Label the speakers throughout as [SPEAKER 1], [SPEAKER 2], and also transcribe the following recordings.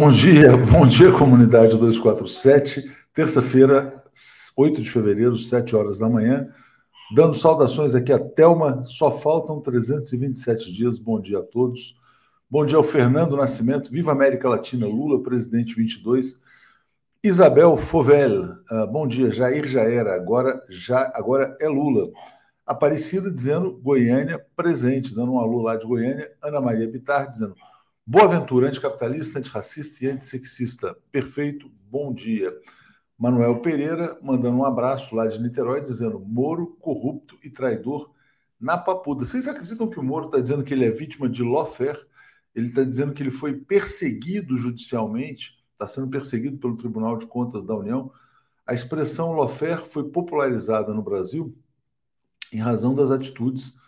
[SPEAKER 1] Bom dia, bom dia, comunidade 247. Terça-feira, 8 de fevereiro, 7 horas da manhã. Dando saudações aqui a Thelma. Só faltam 327 dias. Bom dia a todos. Bom dia ao Fernando Nascimento. Viva América Latina. Lula, presidente 22. Isabel Fovel. Uh, bom dia. Jair já era, agora, já, agora é Lula. Aparecida dizendo Goiânia presente, dando um alô lá de Goiânia. Ana Maria Bitar dizendo Boa Ventura, anticapitalista, antirracista e antissexista. Perfeito, bom dia. Manuel Pereira mandando um abraço lá de Niterói, dizendo Moro, corrupto e traidor na papuda. Vocês acreditam que o Moro está dizendo que ele é vítima de lawfare? Ele está dizendo que ele foi perseguido judicialmente, está sendo perseguido pelo Tribunal de Contas da União. A expressão lawfare foi popularizada no Brasil em razão das atitudes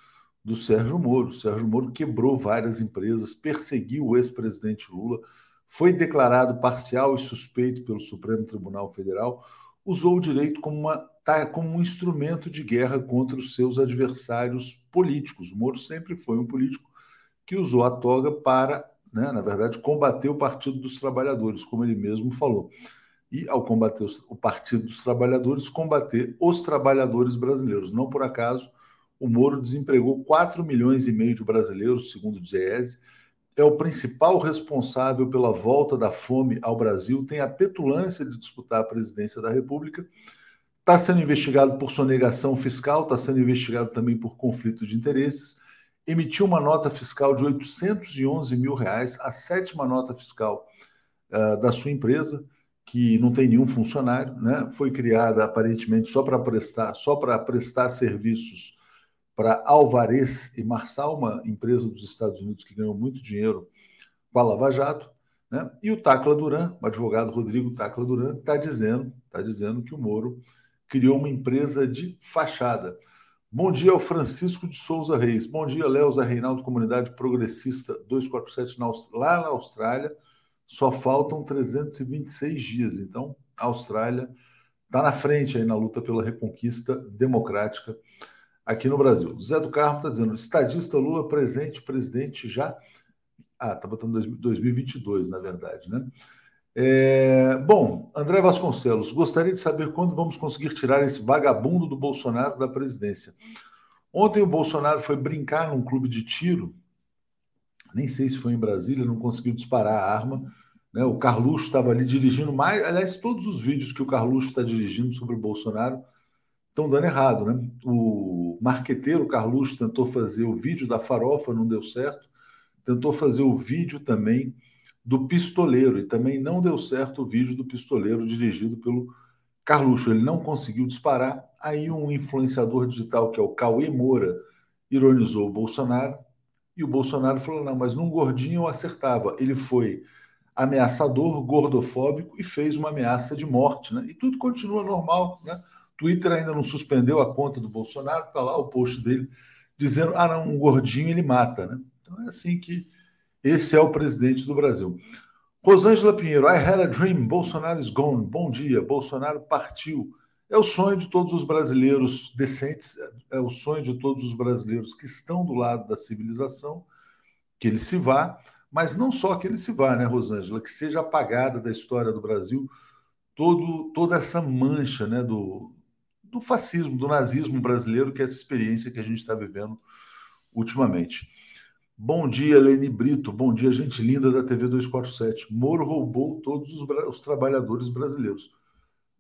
[SPEAKER 1] do Sérgio Moro. O Sérgio Moro quebrou várias empresas, perseguiu o ex-presidente Lula, foi declarado parcial e suspeito pelo Supremo Tribunal Federal, usou o direito como, uma, como um instrumento de guerra contra os seus adversários políticos. O Moro sempre foi um político que usou a toga para, né, na verdade, combater o Partido dos Trabalhadores, como ele mesmo falou. E, ao combater o Partido dos Trabalhadores, combater os trabalhadores brasileiros. Não por acaso, o Moro desempregou 4 milhões e meio de brasileiros, segundo o Diese, é o principal responsável pela volta da fome ao Brasil, tem a petulância de disputar a presidência da República, está sendo investigado por sonegação fiscal, está sendo investigado também por conflito de interesses, emitiu uma nota fiscal de 811 mil reais, a sétima nota fiscal uh, da sua empresa, que não tem nenhum funcionário, né? foi criada aparentemente só para prestar, só para prestar serviços para Alvarez e Marçal, uma empresa dos Estados Unidos que ganhou muito dinheiro com a Lava Jato, né? E o Tacla Duran, o advogado Rodrigo Tacla Duran, está dizendo, tá dizendo que o Moro criou uma empresa de fachada. Bom dia ao Francisco de Souza Reis. Bom dia, Léo Reinaldo, Comunidade Progressista 247 na, lá na Austrália. Só faltam 326 dias. Então, a Austrália está na frente aí na luta pela reconquista democrática aqui no Brasil. Zé do Carmo está dizendo: estadista Lula presente, presidente já. Ah, está botando 2022, na verdade, né? É, bom, André Vasconcelos, gostaria de saber quando vamos conseguir tirar esse vagabundo do Bolsonaro da presidência. Ontem o Bolsonaro foi brincar num clube de tiro, nem sei se foi em Brasília, não conseguiu disparar a arma. Né? O Carluxo estava ali dirigindo mais. Aliás, todos os vídeos que o Carluxo está dirigindo sobre o Bolsonaro estão dando errado, né? O marqueteiro Carluxo tentou fazer o vídeo da farofa, não deu certo. Tentou fazer o vídeo também do pistoleiro e também não deu certo o vídeo do pistoleiro dirigido pelo Carluxo. Ele não conseguiu disparar. Aí um influenciador digital, que é o Cauê Moura, ironizou o Bolsonaro e o Bolsonaro falou: não, mas num gordinho eu acertava. Ele foi ameaçador, gordofóbico e fez uma ameaça de morte, né? E tudo continua normal, né? Twitter ainda não suspendeu a conta do Bolsonaro, está lá o post dele dizendo: ah, não, um gordinho ele mata, né? Então é assim que esse é o presidente do Brasil. Rosângela Pinheiro, I had a dream, Bolsonaro is gone. Bom dia, Bolsonaro partiu. É o sonho de todos os brasileiros decentes, é o sonho de todos os brasileiros que estão do lado da civilização, que ele se vá, mas não só que ele se vá, né, Rosângela, que seja apagada da história do Brasil todo, toda essa mancha né, do, do fascismo, do nazismo brasileiro, que é essa experiência que a gente está vivendo ultimamente. Bom dia, Lene Brito. Bom dia, gente linda da TV 247. Moro roubou todos os, os, trabalhadores brasileiros.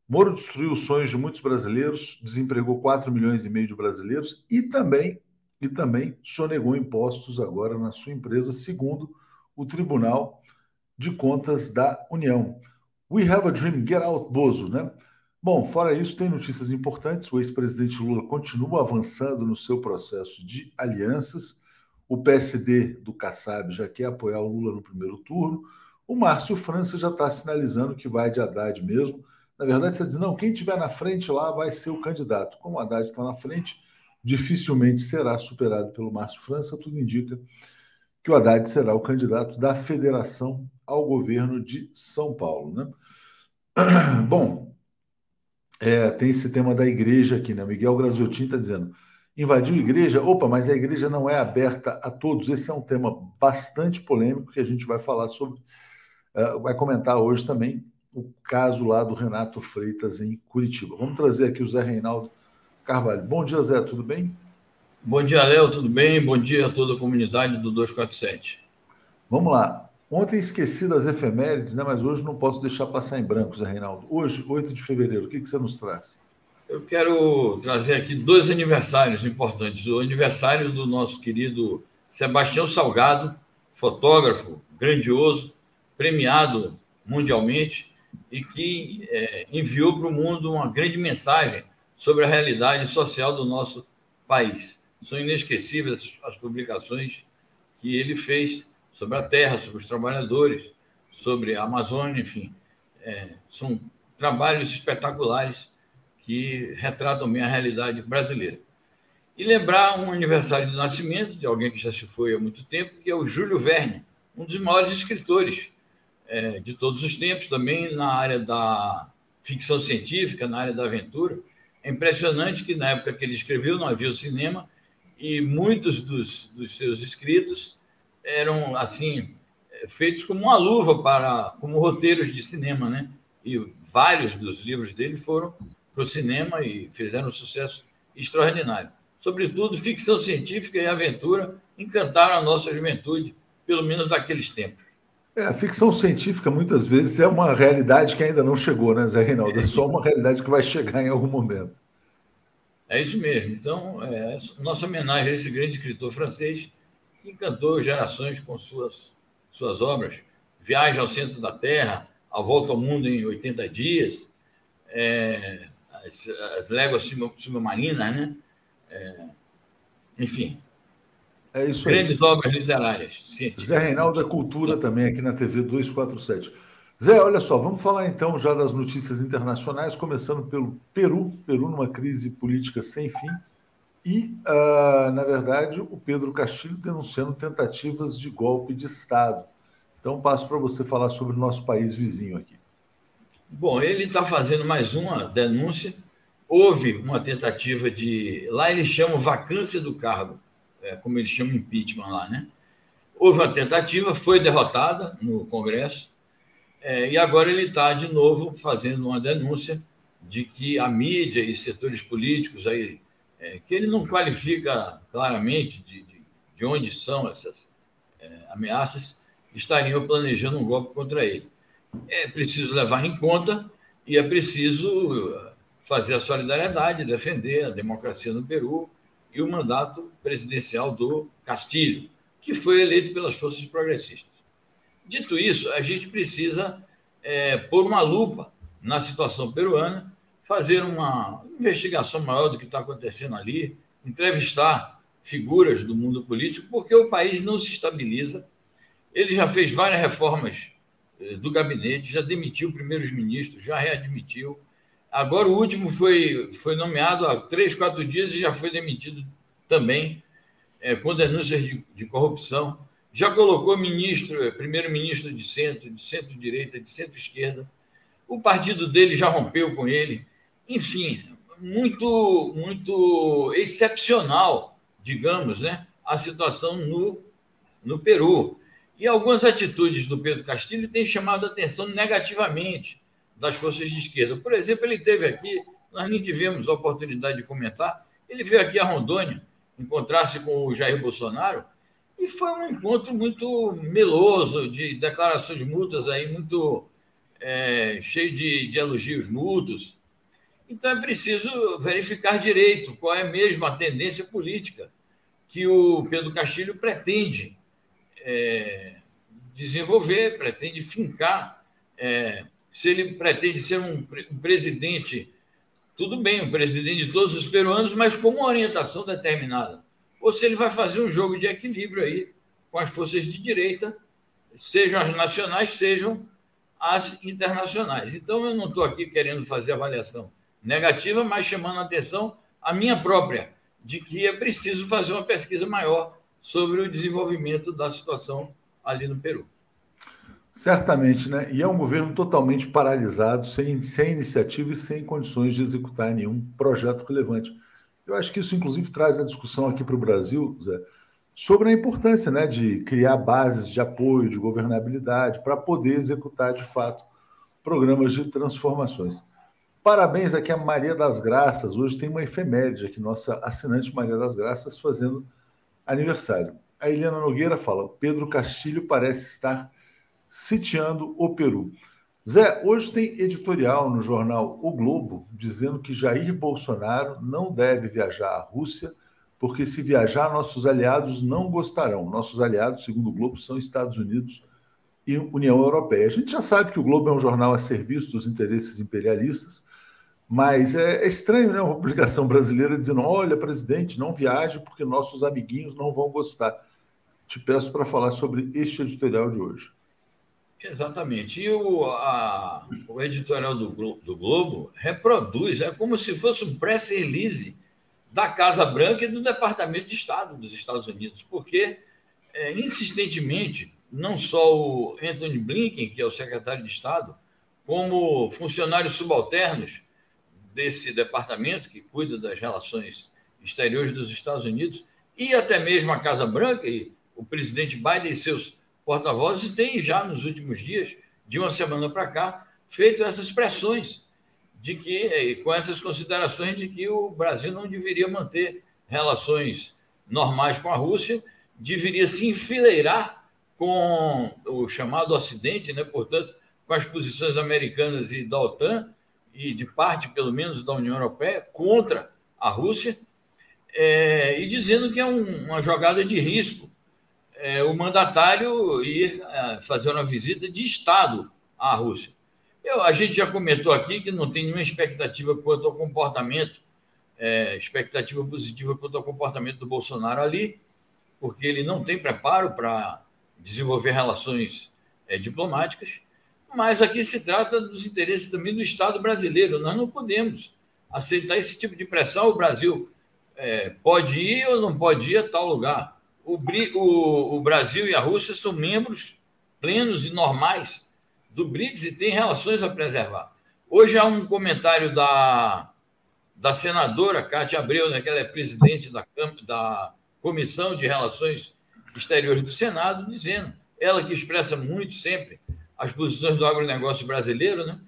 [SPEAKER 1] Moro destruiu os sonhos de muitos brasileiros, desempregou 4 milhões e meio de brasileiros e também, e também sonegou impostos agora na sua empresa, segundo o Tribunal de Contas da União. We have a dream, get out, Bozo, né? Bom, fora isso, tem notícias importantes. O ex-presidente Lula continua avançando no seu processo de alianças. O PSD do Kassab já quer apoiar o Lula no primeiro turno. O Márcio França já está sinalizando que vai de Haddad mesmo. Na verdade, está dizendo, não, quem estiver na frente lá vai ser o candidato. Como o Haddad está na frente, dificilmente será superado pelo Márcio França. Tudo indica que o Haddad será o candidato da federação ao governo de São Paulo. Né? Bom, é, tem esse tema da igreja aqui, né? Miguel Graziotin está dizendo: invadiu a igreja. Opa, mas a igreja não é aberta a todos. Esse é um tema bastante polêmico que a gente vai falar sobre, uh, vai comentar hoje também o caso lá do Renato Freitas em Curitiba. Vamos trazer aqui o Zé Reinaldo Carvalho. Bom dia, Zé, tudo bem?
[SPEAKER 2] Bom dia, Léo, tudo bem? Bom dia a toda a comunidade do 247.
[SPEAKER 1] Vamos lá. Ontem esqueci das efemérides, né? mas hoje não posso deixar passar em branco, Zé Reinaldo. Hoje, 8 de fevereiro, o que, que você nos traz?
[SPEAKER 2] Eu quero trazer aqui dois aniversários importantes. O aniversário do nosso querido Sebastião Salgado, fotógrafo grandioso, premiado mundialmente e que é, enviou para o mundo uma grande mensagem sobre a realidade social do nosso país. São inesquecíveis as publicações que ele fez sobre a terra, sobre os trabalhadores, sobre a Amazônia, enfim. É, são trabalhos espetaculares que retratam bem a realidade brasileira. E lembrar um aniversário de nascimento de alguém que já se foi há muito tempo, que é o Júlio Verne, um dos maiores escritores é, de todos os tempos, também na área da ficção científica, na área da aventura. É impressionante que na época que ele escreveu não havia o cinema e muitos dos, dos seus escritos eram assim feitos como uma luva para como roteiros de cinema, né? E vários dos livros dele foram para o cinema e fizeram um sucesso extraordinário. Sobretudo, ficção científica e aventura encantaram a nossa juventude, pelo menos daqueles tempos.
[SPEAKER 1] É, a ficção científica muitas vezes é uma realidade que ainda não chegou, né, Zé Reinaldo? É só uma realidade que vai chegar em algum momento.
[SPEAKER 2] É isso mesmo. Então, é, nossa homenagem a esse grande escritor francês que encantou gerações com suas, suas obras. Viagem ao Centro da Terra, A Volta ao Mundo em 80 Dias, é, as, as léguas submarinas, né? É, enfim.
[SPEAKER 1] É isso
[SPEAKER 2] Grandes obras literárias.
[SPEAKER 1] Zé Reinaldo é cultura também aqui na TV 247. Zé, olha só, vamos falar então já das notícias internacionais, começando pelo Peru. Peru numa crise política sem fim. E, uh, na verdade, o Pedro Castilho denunciando tentativas de golpe de Estado. Então, passo para você falar sobre o nosso país vizinho aqui.
[SPEAKER 2] Bom, ele está fazendo mais uma denúncia. Houve uma tentativa de. Lá eles chamam vacância do cargo, é, como eles chamam impeachment lá, né? Houve uma tentativa, foi derrotada no Congresso, é, e agora ele está de novo fazendo uma denúncia de que a mídia e setores políticos aí, é, que ele não qualifica claramente de, de, de onde são essas é, ameaças, estariam planejando um golpe contra ele é preciso levar em conta e é preciso uh, fazer a solidariedade, defender a democracia no Peru e o mandato presidencial do Castilho, que foi eleito pelas forças progressistas. Dito isso, a gente precisa é, pôr uma lupa na situação peruana, fazer uma investigação maior do que está acontecendo ali, entrevistar figuras do mundo político, porque o país não se estabiliza. Ele já fez várias reformas eh, do gabinete, já demitiu primeiros ministros, já readmitiu. Agora o último foi, foi nomeado há três, quatro dias e já foi demitido também, é, com denúncias de, de, corrupção. Já colocou ministro, eh, primeiro-ministro de centro, de centro-direita, de centro-esquerda. O partido dele já rompeu com ele. Enfim, muito, muito excepcional, digamos, né, a situação no, no Peru. E algumas atitudes do Pedro Castilho têm chamado a atenção negativamente das forças de esquerda. Por exemplo, ele teve aqui, nós nem tivemos a oportunidade de comentar, ele veio aqui a Rondônia encontrar-se com o Jair Bolsonaro e foi um encontro muito meloso, de declarações mútuas aí, muito é, cheio de, de elogios mútuos. Então é preciso verificar direito qual é mesmo a tendência política que o Pedro Castilho pretende é, desenvolver, pretende fincar. É, se ele pretende ser um, um, presidente, tudo bem, um presidente de todos os peruanos, mas com uma orientação determinada. Ou se ele vai fazer um jogo de equilíbrio aí com as forças de direita, sejam as nacionais, sejam as internacionais. Então, eu não estou aqui querendo fazer avaliação negativa, mas chamando a atenção a minha própria, de que é preciso fazer uma pesquisa maior sobre o desenvolvimento da situação ali no Peru.
[SPEAKER 1] Certamente, né? E é um governo totalmente paralisado, sem, sem iniciativa e sem condições de executar nenhum projeto relevante. Eu acho que isso, inclusive, traz a discussão aqui para o Brasil, Zé, sobre a importância né, de criar bases de apoio, de governabilidade, para poder executar, de fato, programas de transformações. Parabéns aqui a Maria das Graças. Hoje tem uma efeméride aqui, nossa assinante Maria das Graças fazendo aniversário. A Helena Nogueira fala: Pedro Castilho parece estar sitiando o Peru. Zé, hoje tem editorial no jornal O Globo dizendo que Jair Bolsonaro não deve viajar à Rússia, porque se viajar, nossos aliados não gostarão. Nossos aliados, segundo o Globo, são Estados Unidos e União Europeia. A gente já sabe que o Globo é um jornal a serviço dos interesses imperialistas, mas é, é estranho, né? Uma publicação brasileira dizendo: olha, presidente, não viaje porque nossos amiguinhos não vão gostar. Te peço para falar sobre este editorial de hoje.
[SPEAKER 2] Exatamente. E o, a, o editorial do, do Globo reproduz, é como se fosse um press release da Casa Branca e do Departamento de Estado dos Estados Unidos, porque é, insistentemente, não só o Anthony Blinken, que é o secretário de Estado, como funcionários subalternos desse departamento que cuida das relações exteriores dos Estados Unidos, e até mesmo a Casa Branca e o presidente Biden e seus porta-vozes têm já nos últimos dias, de uma semana para cá, feito essas pressões de que, com essas considerações de que o Brasil não deveria manter relações normais com a Rússia, deveria se enfileirar com o chamado Ocidente, né? portanto, com as posições americanas e da OTAN, e de parte, pelo menos, da União Europeia, contra a Rússia, é, e dizendo que é um, uma jogada de risco é, o mandatário ir é, fazer uma visita de Estado à Rússia. Eu, a gente já comentou aqui que não tem nenhuma expectativa quanto ao comportamento, é, expectativa positiva quanto ao comportamento do Bolsonaro ali, porque ele não tem preparo para desenvolver relações é, diplomáticas, mas aqui se trata dos interesses também do Estado brasileiro. Nós não podemos aceitar esse tipo de pressão. O Brasil é, pode ir ou não pode ir a tal lugar o, o, o Brasil e a Rússia são membros plenos e normais do BRICS e têm relações a preservar. Hoje há um comentário da, da senadora Cátia Abreu, né, que ela é presidente da, da Comissão de Relações Exteriores do Senado, dizendo, ela que expressa muito sempre as posições do agronegócio brasileiro, né,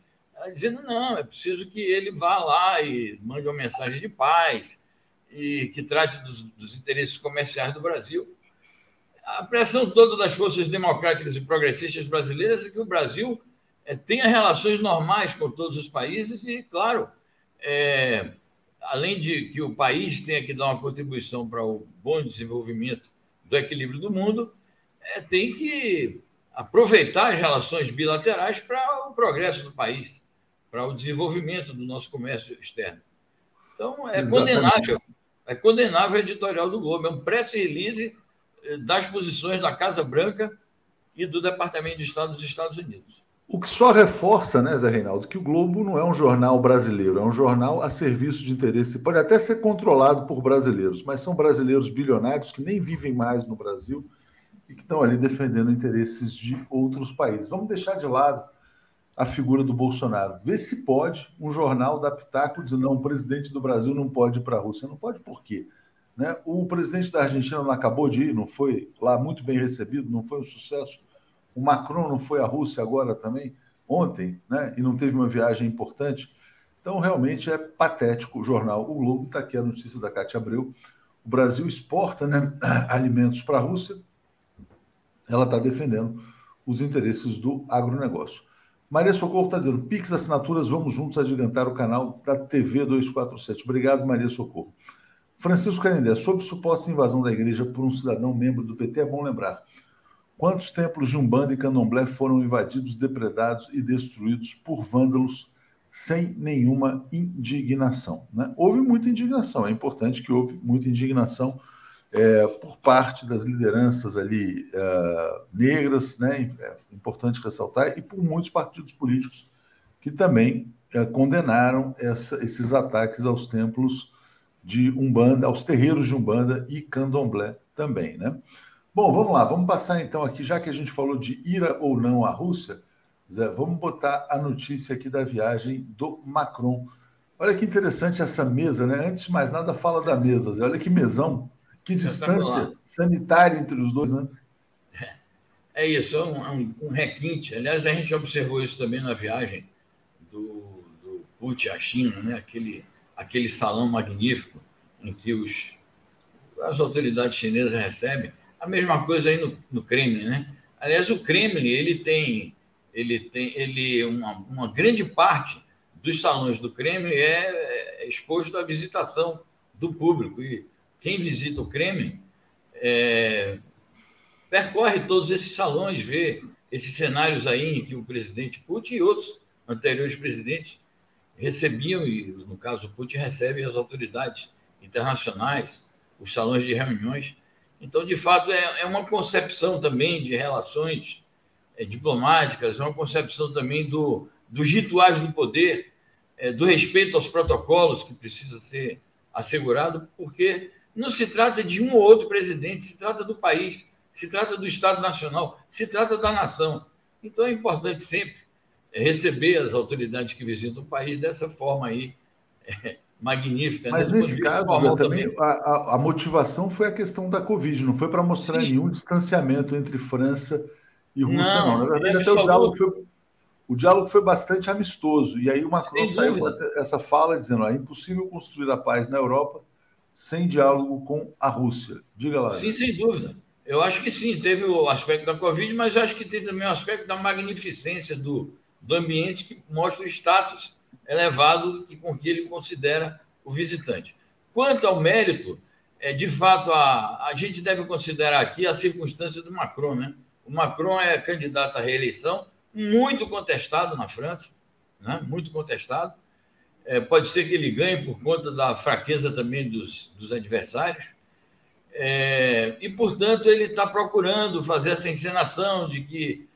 [SPEAKER 2] dizendo, não, é preciso que ele vá lá e mande uma mensagem de paz, e que trate dos, dos interesses comerciais do Brasil. A pressão toda das forças democráticas e progressistas brasileiras é que o Brasil é, tenha relações normais com todos os países e, claro, é, além de que o país tenha que dar uma contribuição para o bom desenvolvimento do equilíbrio do mundo, é, tem que aproveitar as relações bilaterais para o progresso do país, para o desenvolvimento do nosso comércio externo. Então, é Exatamente. condenável é condenável o editorial do Globo. É um press release eh, das posições da Casa Branca e do Departamento de Estado dos Estados Unidos.
[SPEAKER 1] O que só reforça, né, Zé Reinaldo, que o Globo não é um jornal brasileiro, é um jornal a serviço de interesse. Pode até ser controlado por brasileiros, mas são brasileiros bilionários que nem vivem mais no Brasil e que estão ali defendendo interesses de outros países. Vamos deixar de lado a figura do Bolsonaro. Vê se pode um jornal da Pitaco dizer não, o presidente do Brasil não pode ir para a Rússia. Não pode por quê? Né? O presidente da Argentina não acabou de ir, não foi lá muito bem recebido, não foi um sucesso. O Macron não foi à Rússia agora também, ontem, né? e não teve uma viagem importante. Então, realmente é patético o jornal. O Globo está aqui a notícia da Cátia Abreu. O Brasil exporta né, alimentos para a Rússia. Ela está defendendo os interesses do agronegócio. Maria Socorro está dizendo: Pix Assinaturas, vamos juntos adiantar o canal da TV 247. Obrigado, Maria Socorro. Francisco Canindé, sobre suposta invasão da igreja por um cidadão membro do PT, é bom lembrar. Quantos templos de Umbanda e Candomblé foram invadidos, depredados e destruídos por vândalos sem nenhuma indignação? Né? Houve muita indignação, é importante que houve muita indignação é, por parte das lideranças ali uh, negras, né, é importante ressaltar, e por muitos partidos políticos que também uh, condenaram essa, esses ataques aos templos de Umbanda, aos terreiros de Umbanda e Candomblé também, né? Bom, vamos lá, vamos passar então aqui, já que a gente falou de ira ou não à Rússia, Zé, vamos botar a notícia aqui da viagem do Macron. Olha que interessante essa mesa, né? Antes de mais nada, fala da mesa, Zé. Olha que mesão, que distância sanitária entre os dois, né?
[SPEAKER 2] É isso, é um, é um, um, requinte. Aliás, a gente observou isso também na viagem do, do Putin à China, né? aquele, aquele salão magnífico em que os, as autoridades chinesas recebem. A mesma coisa aí no, no Kremlin, né? Aliás, o Kremlin ele tem, ele tem, ele uma, uma grande parte dos salões do Kremlin é, é exposto à visitação do público e quem visita o Kremlin é, percorre todos esses salões, vê esses cenários aí em que o presidente Putin e outros anteriores presidentes recebiam, e no caso Putin recebe as autoridades internacionais, os salões de reuniões. Então, de fato, é, é uma concepção também de relações é, diplomáticas, é uma concepção também do, dos rituais do poder, é, do respeito aos protocolos que precisa ser assegurado, porque não se trata de um ou outro presidente, se trata do país, se trata do Estado Nacional, se trata da nação. Então é importante sempre receber as autoridades que visitam o país dessa forma aí é, magnífica.
[SPEAKER 1] Né? Mas né? nesse caso, também, também. A, a, motivação foi a questão da Covid, não foi para mostrar Sim. nenhum distanciamento entre França e Rússia, não. não. Na verdade, até o diálogo, foi, o diálogo foi bastante amistoso. E aí o Macron saiu com essa fala dizendo: é impossível construir a paz na Europa sem diálogo com a Rússia. Diga lá.
[SPEAKER 2] Sim, sem dúvida. Eu acho que sim, teve o aspecto da Covid, mas acho que tem também o aspecto da magnificência do, do ambiente que mostra o status elevado que, com que ele considera o visitante. Quanto ao mérito, é, de fato, a, a gente deve considerar aqui a circunstância do Macron. Né? O Macron é candidato à reeleição, muito contestado na França, né? muito contestado. É, pode ser que ele ganhe por conta da fraqueza também dos, dos adversários. É, e, portanto, ele está procurando fazer essa encenação de que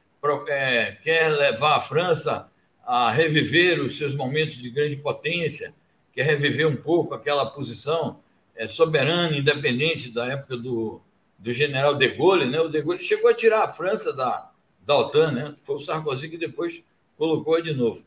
[SPEAKER 2] é, quer levar a França a reviver os seus momentos de grande potência, quer reviver um pouco aquela posição é, soberana, independente da época do, do general de Gaulle. Né? O de Gaulle chegou a tirar a França da, da OTAN, né? foi o Sarkozy que depois colocou de novo.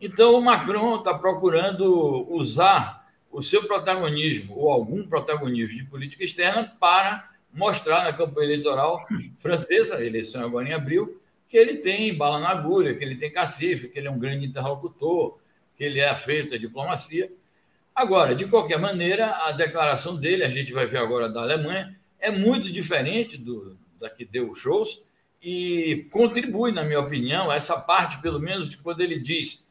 [SPEAKER 2] Então, o Macron está procurando usar o seu protagonismo, ou algum protagonismo de política externa, para mostrar na campanha eleitoral francesa, eleição agora em abril, que ele tem bala na agulha, que ele tem cacife, que ele é um grande interlocutor, que ele é afeito à diplomacia. Agora, de qualquer maneira, a declaração dele, a gente vai ver agora da Alemanha, é muito diferente do, da que deu o shows e contribui, na minha opinião, essa parte, pelo menos, de quando ele diz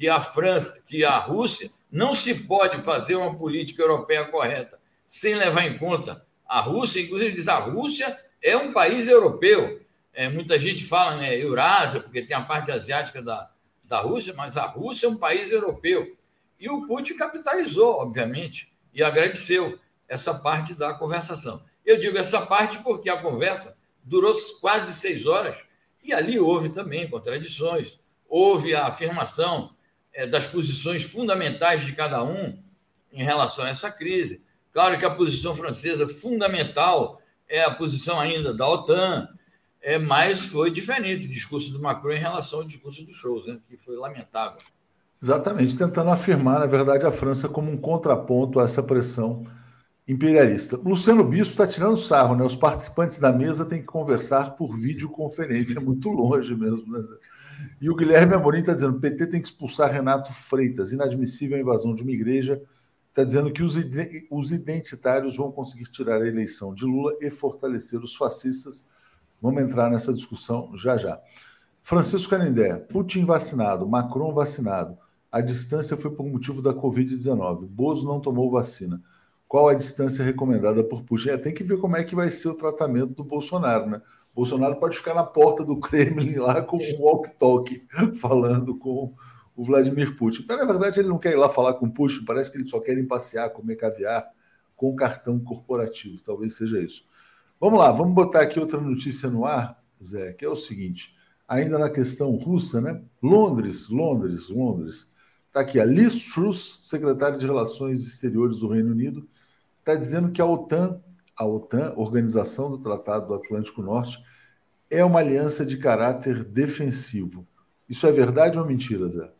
[SPEAKER 2] que a França, que a Rússia não se pode fazer uma política europeia correta sem levar em conta a Rússia, inclusive diz a Rússia é um país europeu. É, muita gente fala, né, Eurásia, porque tem a parte asiática da, da Rússia, mas a Rússia é um país europeu. E o Putin capitalizou, obviamente, e agradeceu essa parte da conversação. Eu digo essa parte porque a conversa durou quase seis horas e ali houve também contradições, houve a afirmação das posições fundamentais de cada um em relação a essa crise. Claro que a posição francesa fundamental é a posição ainda da OTAN, é, mas foi diferente o discurso do Macron em relação ao discurso do Scholz, né, que foi lamentável.
[SPEAKER 1] Exatamente, tentando afirmar, na verdade, a França como um contraponto a essa pressão imperialista. Luciano Bispo está tirando sarro, né? Os participantes da mesa têm que conversar por videoconferência, é muito longe mesmo. Né? E o Guilherme Amorim está dizendo: PT tem que expulsar Renato Freitas, inadmissível a invasão de uma igreja. Está dizendo que os, os identitários vão conseguir tirar a eleição de Lula e fortalecer os fascistas. Vamos entrar nessa discussão já já. Francisco Canindé, Putin vacinado, Macron vacinado. A distância foi por motivo da Covid-19. Bozo não tomou vacina. Qual a distância recomendada por Putin? É, tem que ver como é que vai ser o tratamento do Bolsonaro, né? Bolsonaro pode ficar na porta do Kremlin lá com o walk-talk, falando com o Vladimir Putin. Mas, na verdade, ele não quer ir lá falar com o Putin, parece que ele só quer ir passear, comer caviar com cartão corporativo. Talvez seja isso. Vamos lá, vamos botar aqui outra notícia no ar, Zé, que é o seguinte: ainda na questão russa, né? Londres, Londres, Londres. Está aqui a Liz Truss, secretária de Relações Exteriores do Reino Unido, está dizendo que a OTAN a OTAN, Organização do Tratado do Atlântico Norte, é uma aliança de caráter defensivo. Isso é verdade ou mentira, Zé?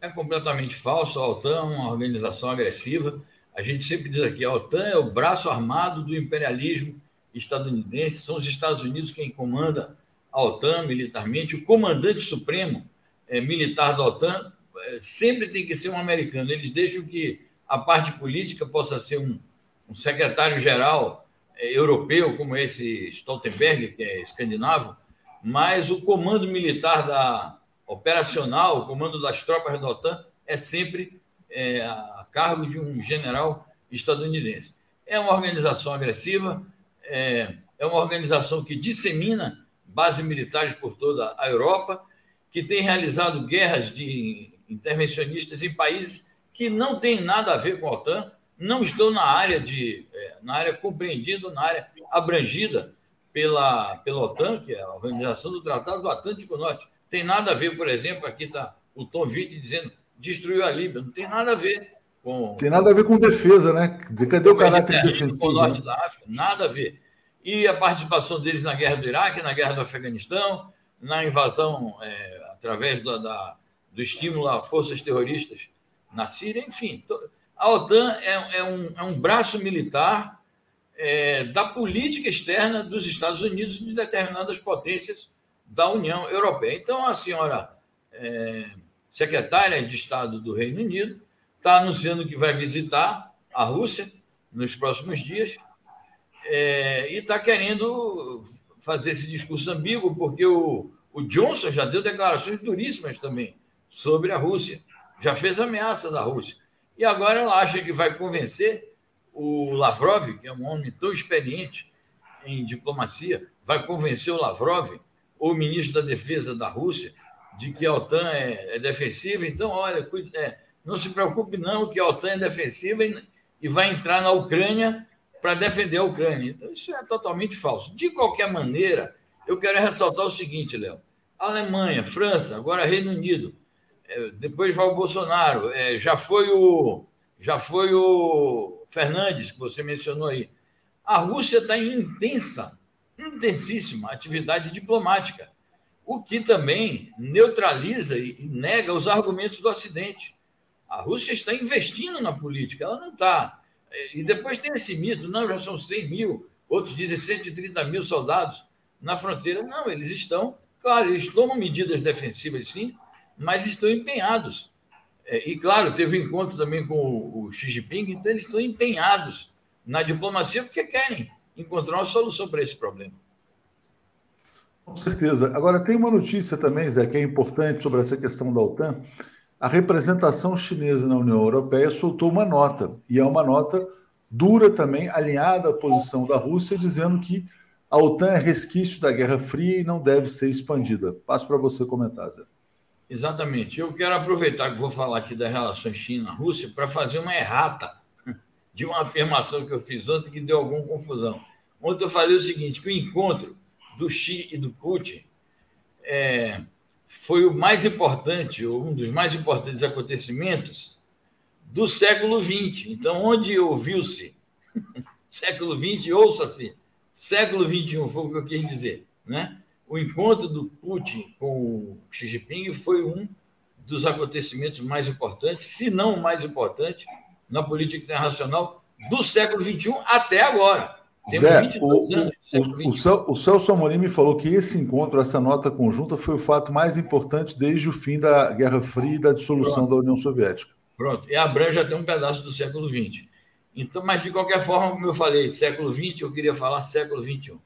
[SPEAKER 2] é completamente falso. A OTAN é uma organização agressiva. A gente sempre diz aqui: a OTAN é o braço armado do imperialismo estadunidense. São os Estados Unidos quem comanda a OTAN militarmente. O comandante supremo é, militar da OTAN é, sempre tem que ser um americano. Eles deixam que a parte política possa ser um, um secretário-geral é, europeu, como esse Stoltenberg, que é escandinavo, mas o comando militar da operacional, o comando das tropas da OTAN é sempre é, a cargo de um general estadunidense. É uma organização agressiva, é, é uma organização que dissemina bases militares por toda a Europa, que tem realizado guerras de intervencionistas em países que não têm nada a ver com a OTAN, não estão na área de é, na área compreendida, na área abrangida pela, pela OTAN, que é a Organização do Tratado do Atlântico Norte. Tem nada a ver, por exemplo, aqui está o Tom Witt dizendo destruiu a Líbia. Não tem nada a ver com.
[SPEAKER 1] Tem nada a ver com defesa, né? Cadê o caráter defensivo? Com o
[SPEAKER 2] norte né? da África, nada a ver. E a participação deles na guerra do Iraque, na guerra do Afeganistão, na invasão é, através da, da, do estímulo a forças terroristas na Síria, enfim. A OTAN é, é, um, é um braço militar é, da política externa dos Estados Unidos e de determinadas potências da União Europeia. Então, a senhora é, secretária de Estado do Reino Unido está anunciando que vai visitar a Rússia nos próximos dias é, e está querendo fazer esse discurso ambíguo, porque o, o Johnson já deu declarações duríssimas também sobre a Rússia, já fez ameaças à Rússia. E agora ela acha que vai convencer o Lavrov, que é um homem tão experiente em diplomacia, vai convencer o Lavrov, ou o ministro da Defesa da Rússia, de que a OTAN é, é defensiva. Então, olha, é, não se preocupe não que a OTAN é defensiva e, e vai entrar na Ucrânia para defender a Ucrânia. Então, isso é totalmente falso. De qualquer maneira, eu quero ressaltar o seguinte, Léo. Alemanha, França, agora Reino Unido, depois vai o Bolsonaro, é, já foi o já foi o Fernandes, que você mencionou aí. A Rússia está em intensa, intensíssima atividade diplomática, o que também neutraliza e nega os argumentos do Ocidente. A Rússia está investindo na política, ela não está. É, e depois tem esse mito, não, já são 100 mil, outros dizem 130 mil soldados na fronteira. Não, eles estão, claro, eles tomam medidas defensivas, sim, mas estão empenhados. É, e, claro, teve um encontro também com o Xi Jinping, então eles estão empenhados na diplomacia porque querem encontrar uma solução para esse problema.
[SPEAKER 1] Com certeza. Agora, tem uma notícia também, Zé, que é importante sobre essa questão da OTAN. A representação chinesa na União Europeia soltou uma nota, e é uma nota dura também, alinhada à posição da Rússia, dizendo que a OTAN é resquício da Guerra Fria e não deve ser expandida. Passo para você comentar, Zé.
[SPEAKER 2] Exatamente. Eu quero aproveitar que vou falar aqui das relações China-Rússia para fazer uma errata de uma afirmação que eu fiz ontem que deu alguma confusão. Ontem eu falei o seguinte: que o encontro do Xi e do Putin é, foi o mais importante, um dos mais importantes acontecimentos do século XX. Então, onde ouviu-se século XX, ouça-se, século XXI, foi o que eu quis dizer, né? O encontro do Putin com o Xi Jinping foi um dos acontecimentos mais importantes, se não o mais importante, na política internacional do século XXI até agora.
[SPEAKER 1] Temos Zé, o, anos o, o, o Celso Amorim me falou que esse encontro, essa nota conjunta, foi o fato mais importante desde o fim da Guerra Fria e da dissolução Pronto. da União Soviética.
[SPEAKER 2] Pronto, e abrange até um pedaço do século XX. Então, mas de qualquer forma, como eu falei, século XX, eu queria falar século XXI.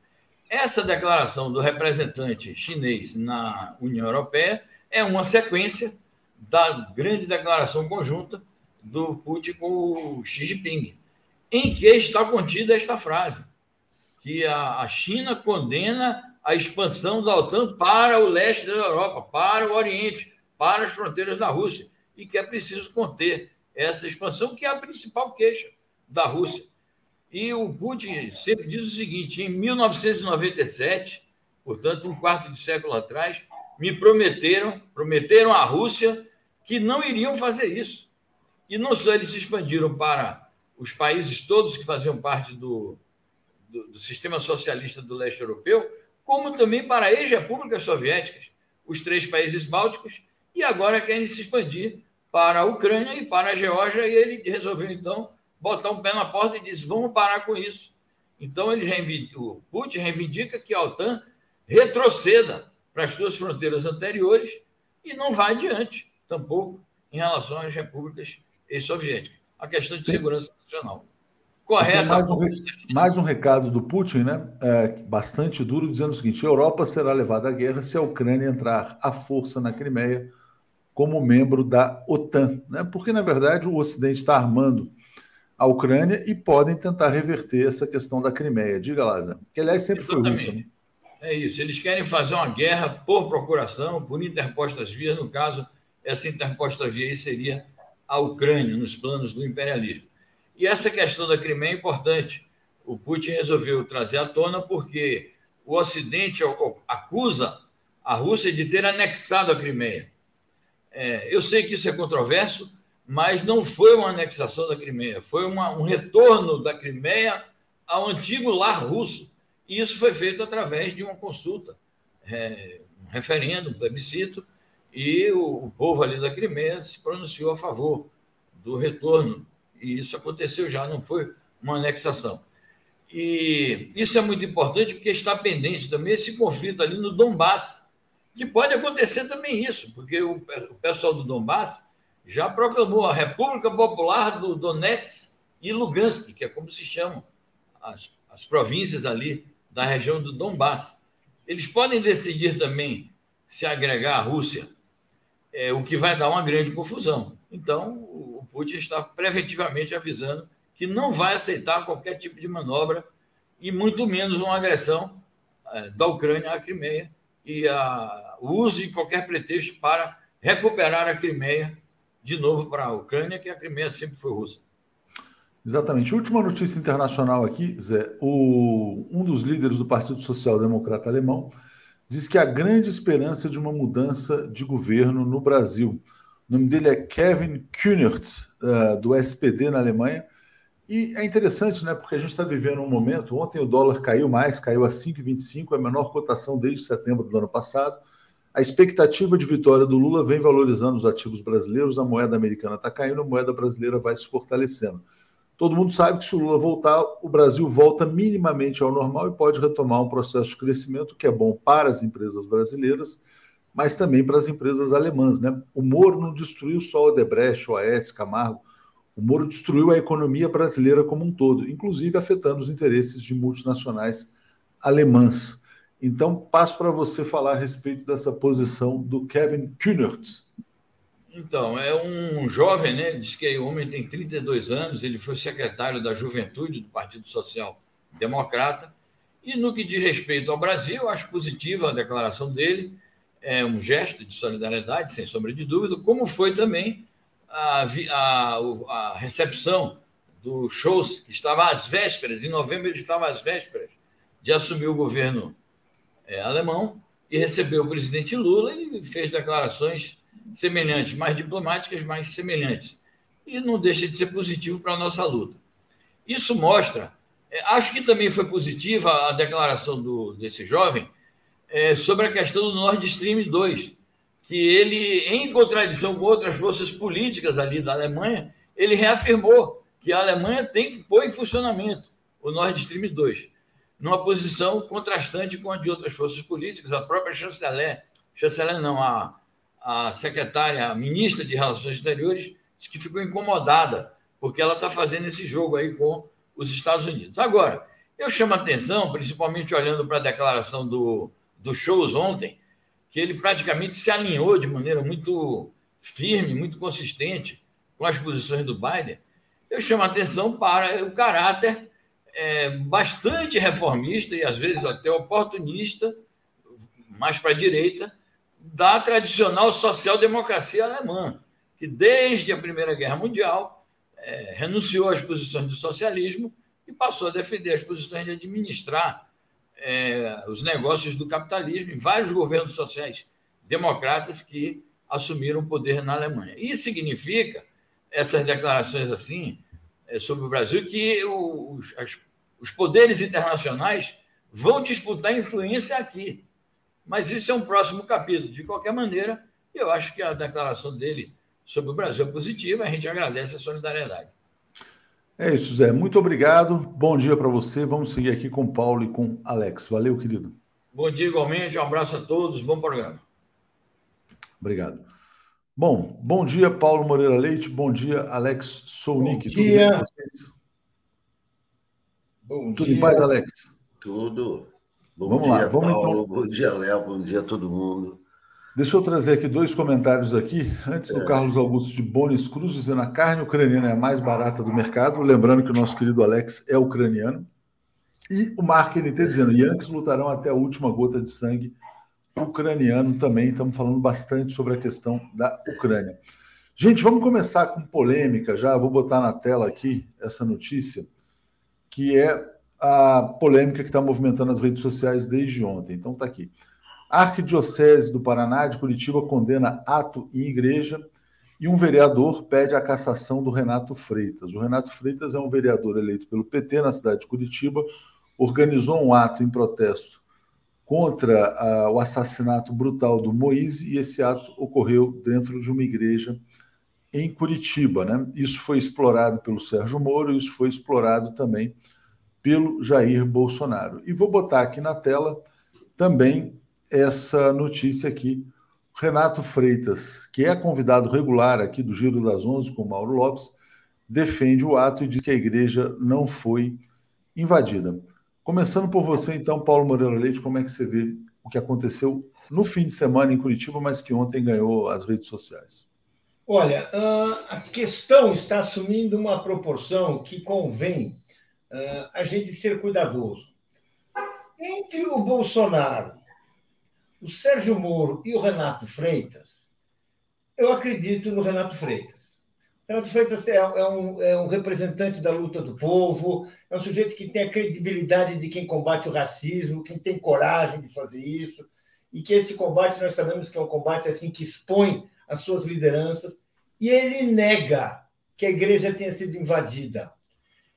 [SPEAKER 2] Essa declaração do representante chinês na União Europeia é uma sequência da grande declaração conjunta do Putin com o Xi Jinping, em que está contida esta frase, que a China condena a expansão da OTAN para o leste da Europa, para o Oriente, para as fronteiras da Rússia, e que é preciso conter essa expansão, que é a principal queixa da Rússia. E o Putin sempre diz o seguinte: em 1997, portanto, um quarto de século atrás, me prometeram, prometeram à Rússia que não iriam fazer isso. E não só eles se expandiram para os países todos que faziam parte do, do, do sistema socialista do leste europeu, como também para as ex-repúblicas soviéticas, os três países bálticos e agora querem se expandir para a Ucrânia e para a Geórgia, e ele resolveu, então, botar um pé na porta e disse: vamos parar com isso. Então, ele reivindica, o Putin reivindica que a OTAN retroceda para as suas fronteiras anteriores e não vá adiante, tampouco, em relação às repúblicas ex-soviéticas. A questão de segurança nacional.
[SPEAKER 1] Correto. Mais um, mais um recado do Putin, né? É, bastante duro, dizendo o seguinte: a Europa será levada à guerra se a Ucrânia entrar à força na Crimeia como membro da OTAN, né? Porque na verdade o Ocidente está armando a Ucrânia e podem tentar reverter essa questão da Crimeia. Diga, Lázaro. Que aliás sempre Exatamente. foi russa. Né?
[SPEAKER 2] É isso. Eles querem fazer uma guerra por procuração, por interpostas vias. No caso, essa interposta via aí seria a Ucrânia, nos planos do imperialismo. E essa questão da Crimeia é importante. O Putin resolveu trazer à tona porque o Ocidente acusa a Rússia de ter anexado a Crimeia. É, eu sei que isso é controverso, mas não foi uma anexação da Crimeia, foi uma, um retorno da Crimeia ao antigo lar russo. E isso foi feito através de uma consulta, é, um referendo, um plebiscito, e o, o povo ali da Crimeia se pronunciou a favor do retorno. E isso aconteceu já, não foi uma anexação. E isso é muito importante porque está pendente também esse conflito ali no Donbass, que pode acontecer também isso, porque o, o pessoal do Donbass já proclamou a República Popular do Donetsk e Lugansk, que é como se chamam as, as províncias ali da região do Donbass. Eles podem decidir também se agregar à Rússia, é, o que vai dar uma grande confusão. Então, o Putin está preventivamente avisando que não vai aceitar qualquer tipo de manobra e muito menos uma agressão é, da Ucrânia à Crimeia e a, o uso de qualquer pretexto para recuperar a Crimeia de novo para a Ucrânia, que a Crimeia sempre foi russa.
[SPEAKER 1] Exatamente. Última notícia internacional aqui, Zé. O, um dos líderes do Partido Social Democrata Alemão diz que há grande esperança de uma mudança de governo no Brasil. O nome dele é Kevin Kühnert, uh, do SPD na Alemanha. E é interessante, né? Porque a gente está vivendo um momento. Ontem o dólar caiu mais, caiu a 5,25, a menor cotação desde setembro do ano passado. A expectativa de vitória do Lula vem valorizando os ativos brasileiros, a moeda americana está caindo, a moeda brasileira vai se fortalecendo. Todo mundo sabe que se o Lula voltar, o Brasil volta minimamente ao normal e pode retomar um processo de crescimento que é bom para as empresas brasileiras, mas também para as empresas alemãs. Né? O Moro não destruiu só o Odebrecht, o AES, Camargo, o Moro destruiu a economia brasileira como um todo, inclusive afetando os interesses de multinacionais alemãs. Então, passo para você falar a respeito dessa posição do Kevin Kühnert.
[SPEAKER 2] Então, é um jovem, né? Diz que o homem tem 32 anos, ele foi secretário da Juventude do Partido Social Democrata. E no que diz respeito ao Brasil, acho positiva a declaração dele, é um gesto de solidariedade, sem sombra de dúvida, como foi também a, a, a recepção do shows, que estava às vésperas, em novembro ele estava às vésperas de assumir o governo é, alemão, e recebeu o presidente Lula e fez declarações semelhantes, mais diplomáticas, mais semelhantes. E não deixa de ser positivo para a nossa luta. Isso mostra, é, acho que também foi positiva a declaração do, desse jovem é, sobre a questão do Nord Stream 2, que ele, em contradição com outras forças políticas ali da Alemanha, ele reafirmou que a Alemanha tem que pôr em funcionamento o Nord Stream 2, numa posição contrastante com a de outras forças políticas. A própria chanceler, chanceler não, a, a secretária, a ministra de Relações Exteriores, disse que ficou incomodada, porque ela está fazendo esse jogo aí com os Estados Unidos. Agora, eu chamo a atenção, principalmente olhando para a declaração do, do Shows ontem, que ele praticamente se alinhou de maneira muito firme, muito consistente com as posições do Biden. Eu chamo a atenção para o caráter é, bastante reformista e às vezes até oportunista, mais para a direita, da tradicional social-democracia alemã, que desde a Primeira Guerra Mundial é, renunciou às posições do socialismo e passou a defender as posições de administrar é, os negócios do capitalismo em vários governos sociais democratas que assumiram o poder na Alemanha. Isso significa, essas declarações assim, sobre o Brasil, que os, as, os poderes internacionais vão disputar influência aqui. Mas isso é um próximo capítulo. De qualquer maneira, eu acho que a declaração dele sobre o Brasil é positiva, a gente agradece a solidariedade.
[SPEAKER 1] É isso, Zé. Muito obrigado. Bom dia para você. Vamos seguir aqui com o Paulo e com Alex. Valeu, querido.
[SPEAKER 2] Bom dia igualmente. Um abraço a todos. Bom programa.
[SPEAKER 1] Obrigado. Bom, bom dia, Paulo Moreira Leite. Bom dia, Alex Sounik.
[SPEAKER 3] Bom dia. Tudo, bem
[SPEAKER 1] bom Tudo dia. em paz, Alex?
[SPEAKER 3] Tudo.
[SPEAKER 1] Bom Vamos dia, lá. Vamos
[SPEAKER 3] Paulo. Então... Bom dia, Léo. Bom dia a todo mundo.
[SPEAKER 1] Deixa eu trazer aqui dois comentários aqui. Antes do é. Carlos Augusto de Bones Cruz, dizendo a carne ucraniana é a mais barata do mercado. Lembrando que o nosso querido Alex é ucraniano. E o Mark NT dizendo: Yankees lutarão até a última gota de sangue ucraniano também. Estamos falando bastante sobre a questão da Ucrânia. Gente, vamos começar com polêmica já. Vou botar na tela aqui essa notícia, que é a polêmica que está movimentando as redes sociais desde ontem. Então, está aqui. A Arquidiocese do Paraná de Curitiba condena ato em igreja e um vereador pede a cassação do Renato Freitas. O Renato Freitas é um vereador eleito pelo PT na cidade de Curitiba, organizou um ato em protesto contra a, o assassinato brutal do Moise, e esse ato ocorreu dentro de uma igreja em Curitiba. Né? Isso foi explorado pelo Sérgio Moro, isso foi explorado também pelo Jair Bolsonaro. E vou botar aqui na tela também essa notícia aqui. Renato Freitas, que é convidado regular aqui do Giro das Onze com Mauro Lopes, defende o ato e diz que a igreja não foi invadida. Começando por você, então, Paulo Moreira Leite, como é que você vê o que aconteceu no fim de semana em Curitiba, mas que ontem ganhou as redes sociais?
[SPEAKER 3] Olha, a questão está assumindo uma proporção que convém a gente ser cuidadoso. Entre o Bolsonaro, o Sérgio Moro e o Renato Freitas, eu acredito no Renato Freitas. Renato Freitas é, é, um, é um representante da luta do povo, é um sujeito que tem a credibilidade de quem combate o racismo, quem tem coragem de fazer isso, e que esse combate nós sabemos que é um combate assim que expõe as suas lideranças, e ele nega que a igreja tenha sido invadida.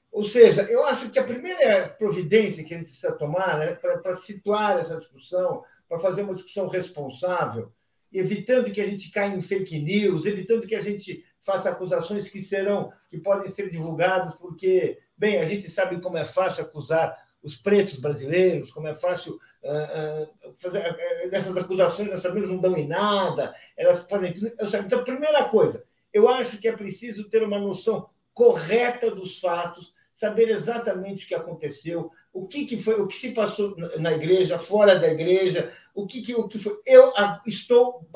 [SPEAKER 3] Ou seja, eu acho que a primeira providência que a gente precisa tomar né, para situar essa discussão, para fazer uma discussão responsável, evitando que a gente caia em fake news, evitando que a gente faça acusações que serão, que podem ser divulgadas, porque, bem, a gente sabe como é fácil acusar os pretos brasileiros, como é fácil uh, uh, fazer uh, essas acusações, nós sabemos não dão em nada, elas podem. Então, primeira coisa, eu acho que é preciso ter uma noção correta dos fatos, saber exatamente o que aconteceu, o que, que foi, o que se passou na igreja, fora da igreja, o que, que, o que foi. Eu estou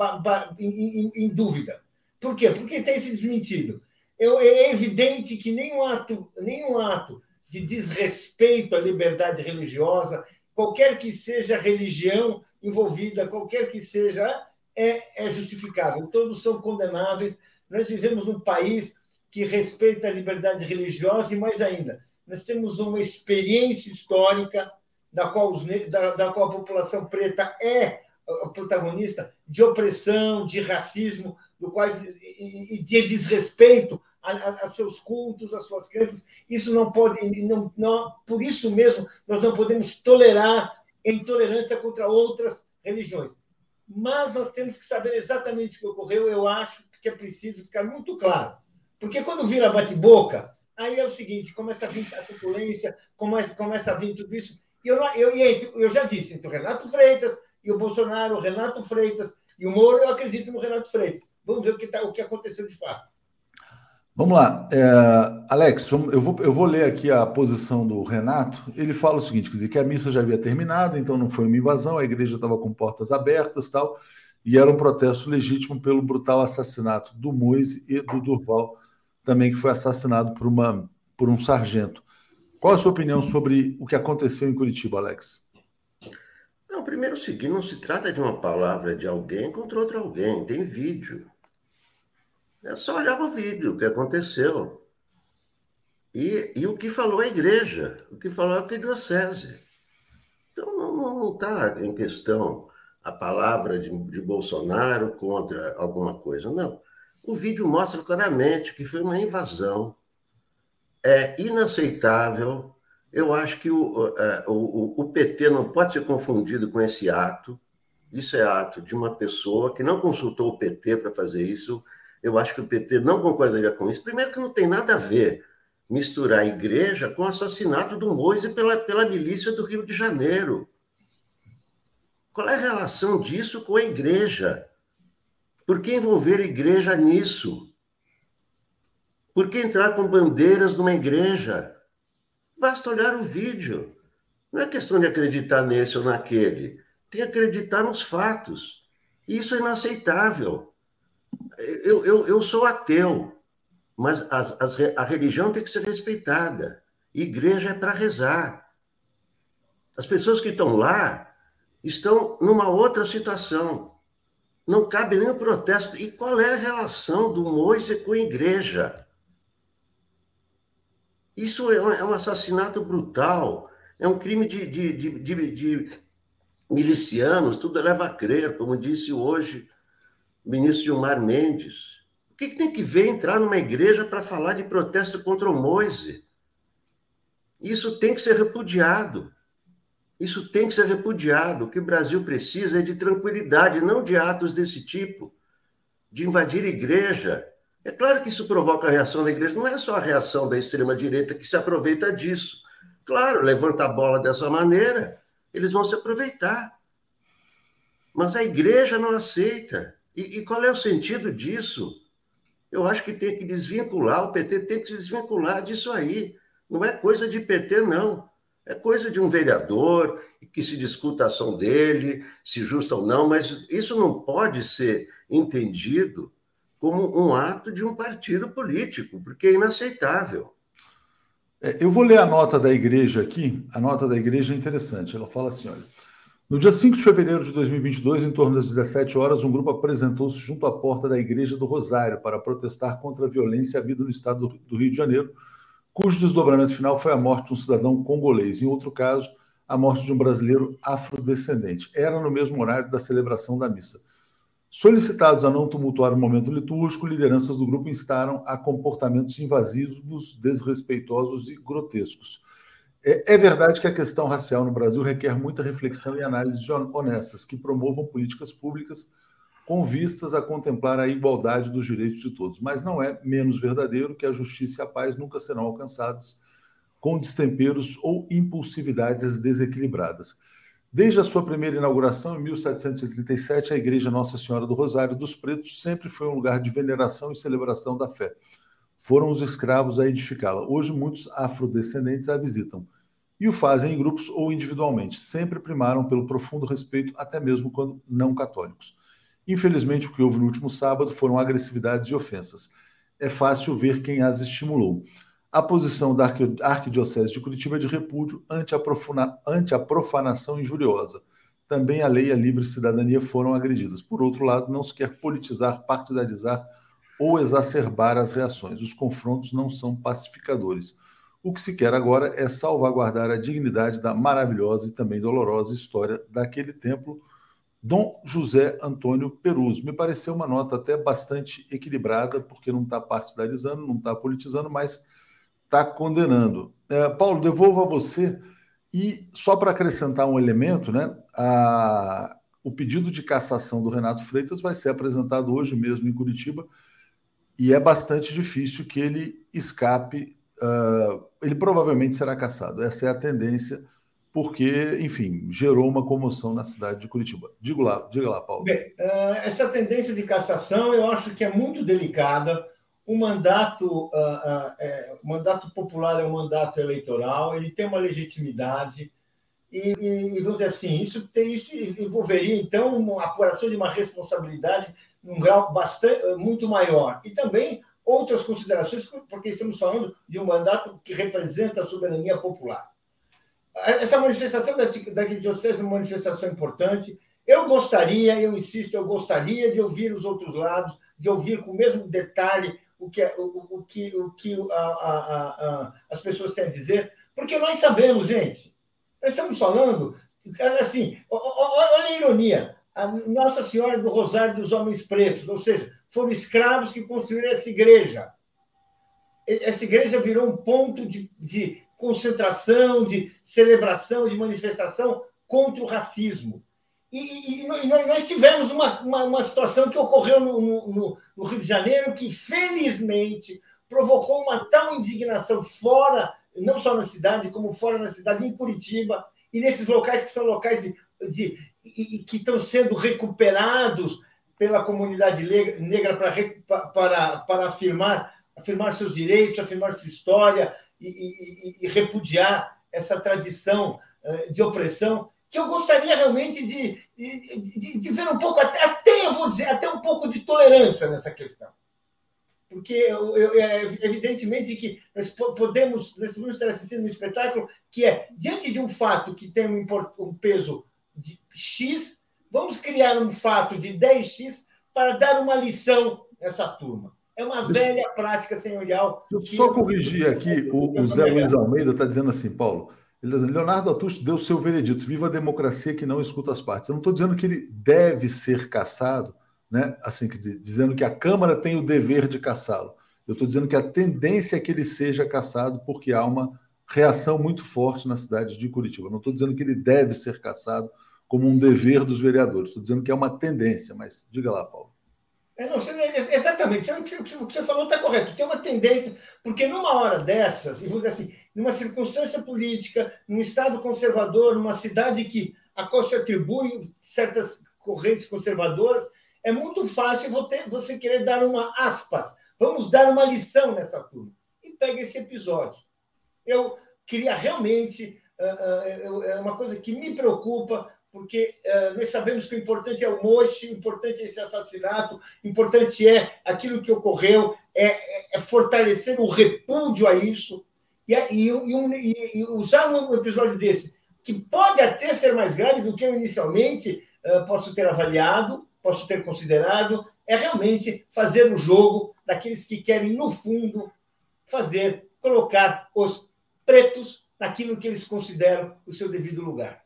[SPEAKER 3] em, em, em dúvida. Por quê? Porque tem se desmentido. É evidente que nenhum ato, nenhum ato de desrespeito à liberdade religiosa, qualquer que seja a religião envolvida, qualquer que seja, é, é justificável. Todos são condenáveis. Nós vivemos num país que respeita a liberdade religiosa e, mais ainda, nós temos uma experiência histórica da qual, os, da, da qual a população preta é protagonista de opressão, de racismo, do qual, e, de desrespeito a, a, a, seus cultos, às suas crenças. Isso não pode, não, não, por isso mesmo, nós não podemos tolerar intolerância contra outras religiões. Mas nós temos que saber exatamente o que ocorreu. Eu acho que é preciso ficar muito claro. Porque quando vira bate-boca, aí é o seguinte: começa a vir a turbulência, começa, começa a vir tudo isso. E eu, eu, eu já disse, entre o Renato Freitas e o Bolsonaro, o Renato Freitas e o Moro, eu acredito no Renato Freitas. Vamos ver o que, tá, o que aconteceu de fato.
[SPEAKER 1] Vamos lá. É, Alex, vamos, eu, vou, eu vou ler aqui a posição do Renato. Ele fala o seguinte: quer dizer, que a missa já havia terminado, então não foi uma invasão, a igreja estava com portas abertas tal, e era um protesto legítimo pelo brutal assassinato do Moise e do Durval, também que foi assassinado por, uma, por um sargento. Qual a sua opinião sobre o que aconteceu em Curitiba, Alex?
[SPEAKER 3] Não, primeiro o seguinte, não se trata de uma palavra de alguém contra outro alguém, tem vídeo. É só olhar o vídeo, o que aconteceu. E, e o que falou a igreja, o que falou a diocese. Então não está em questão a palavra de, de Bolsonaro contra alguma coisa, não. O vídeo mostra claramente que foi uma invasão. É inaceitável eu acho que o, é, o, o PT não pode ser confundido com esse ato.
[SPEAKER 4] Isso é ato de uma pessoa que não consultou o PT para fazer isso. Eu acho que o PT não concordaria com isso. Primeiro, que não tem nada a ver misturar a igreja com o assassinato do Moise pela, pela milícia do Rio de Janeiro. Qual é a relação disso com a igreja? Por que envolver a igreja nisso? Por que entrar com bandeiras numa igreja? Basta olhar o vídeo. Não é questão de acreditar nesse ou naquele. Tem que acreditar nos fatos. Isso é inaceitável. Eu, eu, eu sou ateu, mas as, as, a religião tem que ser respeitada. Igreja é para rezar. As pessoas que estão lá estão numa outra situação. Não cabe nenhum protesto. E qual é a relação do Moisés com a igreja? Isso é um, é um assassinato brutal, é um crime de, de, de, de milicianos, tudo leva a crer, como disse hoje ministro Gilmar Mendes. O que, que tem que ver entrar numa igreja para falar de protesto contra o Moise? Isso tem que ser repudiado. Isso tem que ser repudiado. O que o Brasil precisa é de tranquilidade, não de atos desse tipo, de invadir igreja, é claro que isso provoca a reação da igreja, não é só a reação da extrema-direita que se aproveita disso. Claro, levanta a bola dessa maneira, eles vão se aproveitar. Mas a igreja não aceita. E, e qual é o sentido disso? Eu acho que tem que desvincular, o PT tem que se desvincular disso aí. Não é coisa de PT, não. É coisa de um vereador que se discuta a ação dele, se justa ou não, mas isso não pode ser entendido como um ato de um partido político, porque é inaceitável.
[SPEAKER 1] É, eu vou ler a nota da igreja aqui. A nota da igreja é interessante. Ela fala assim: olha. No dia 5 de fevereiro de 2022, em torno das 17 horas, um grupo apresentou-se junto à porta da Igreja do Rosário para protestar contra a violência havida no estado do Rio de Janeiro, cujo desdobramento final foi a morte de um cidadão congolês. Em outro caso, a morte de um brasileiro afrodescendente. Era no mesmo horário da celebração da missa. Solicitados a não tumultuar o momento litúrgico, lideranças do grupo instaram a comportamentos invasivos, desrespeitosos e grotescos. É, é, verdade que a questão racial no Brasil requer muita reflexão e análises honestas que promovam políticas públicas com vistas a contemplar a igualdade dos direitos de todos, mas não é menos verdadeiro que a justiça e a paz nunca serão alcançadas com destemperos ou impulsividades desequilibradas. Desde a sua primeira inauguração, em 1737, a Igreja Nossa Senhora do Rosário dos Pretos sempre foi um lugar de veneração e celebração da fé. Foram os escravos a edificá-la. Hoje, muitos afrodescendentes a visitam e o fazem em grupos ou individualmente. Sempre primaram pelo profundo respeito, até mesmo quando não católicos. Infelizmente, o que houve no último sábado foram agressividades e ofensas. É fácil ver quem as estimulou a posição da Arquidiocese de Curitiba é de repúdio ante a, ante a profanação injuriosa. Também a lei e a livre cidadania foram agredidas. Por outro lado, não se quer politizar, partidarizar ou exacerbar as reações. Os confrontos não são pacificadores. O que se quer agora é salvaguardar a dignidade da maravilhosa e também dolorosa história daquele templo, Dom José Antônio Perus. Me pareceu uma nota até bastante equilibrada, porque não está partidarizando, não está politizando, mas está condenando. É, Paulo, devolvo a você. E só para acrescentar um elemento, né, a, o pedido de cassação do Renato Freitas vai ser apresentado hoje mesmo em Curitiba e é bastante difícil que ele escape. Uh, ele provavelmente será cassado. Essa é a tendência, porque, enfim, gerou uma comoção na cidade de Curitiba. Diga lá, diga lá, Paulo. Bem,
[SPEAKER 3] uh, essa tendência de cassação eu acho que é muito delicada o mandato, uh, é, o mandato popular é um mandato eleitoral, ele tem uma legitimidade, e, e, vamos dizer assim, isso, tem, isso envolveria, então, uma apuração de uma responsabilidade num grau bastante, muito maior. E também outras considerações, porque estamos falando de um mandato que representa a soberania popular. Essa manifestação da, da Diocese é uma manifestação importante. Eu gostaria, eu insisto, eu gostaria de ouvir os outros lados, de ouvir com o mesmo detalhe o que, é, o, o que, o que a, a, a, as pessoas têm a dizer, porque nós sabemos, gente, nós estamos falando, assim, olha a ironia, a Nossa Senhora do Rosário dos Homens Pretos, ou seja, foram escravos que construíram essa igreja. Essa igreja virou um ponto de, de concentração, de celebração, de manifestação contra o racismo. E, e, e nós tivemos uma, uma, uma, situação que ocorreu no, no, no, Rio de Janeiro que, felizmente, provocou uma tal indignação fora, não só na cidade, como fora da cidade, em Curitiba, e nesses locais que são locais de, de, de que estão sendo recuperados pela comunidade negra para, para, para afirmar, afirmar seus direitos, afirmar sua história e, e, e repudiar essa tradição eh, de opressão que eu gostaria realmente de, de, de, ver um pouco, até, até, eu vou dizer, até um pouco de tolerância nessa questão. Porque eu, eu, é evidentemente que nós podemos, nós podemos estar assistindo um espetáculo que é, diante de um fato que tem um, um peso de X, vamos criar um fato de 10X para dar uma lição a essa turma. É uma velha prática senhorial.
[SPEAKER 1] Deixa eu só corrigir aqui, o, o Zé Luiz Almeida está dizendo assim, Paulo, ele tá Leonardo Atucho deu seu veredito. Viva a democracia que não escuta as partes. Eu não estou dizendo que ele deve ser caçado, né? assim, dizendo que a Câmara tem o dever de caçá-lo. Eu estou dizendo que a tendência é que ele seja caçado porque há uma reação muito forte na cidade de Curitiba. Não estou dizendo que ele deve ser caçado como um dever dos vereadores. Estou dizendo que é uma tendência, mas diga lá, Paulo.
[SPEAKER 3] É, não, exatamente, o que você falou está correto. Tem uma tendência, porque numa hora dessas, e vamos dizer assim, numa circunstância política, num Estado conservador, numa cidade que a qual se atribui certas correntes conservadoras, é muito fácil você querer dar uma aspas. Vamos dar uma lição nessa turma. E pega esse episódio. Eu queria realmente. É uma coisa que me preocupa, porque uh, nós sabemos que o importante é o moche, o importante é esse assassinato, o importante é aquilo que ocorreu, é, é, é fortalecer o repúdio a isso, e, e, um, e, usar um episódio desse, que pode até ser mais grave do que eu inicialmente posso ter avaliado, posso ter considerado, é realmente fazer o jogo daqueles que querem, no fundo, fazer, colocar os pretos naquilo que eles consideram o seu devido lugar.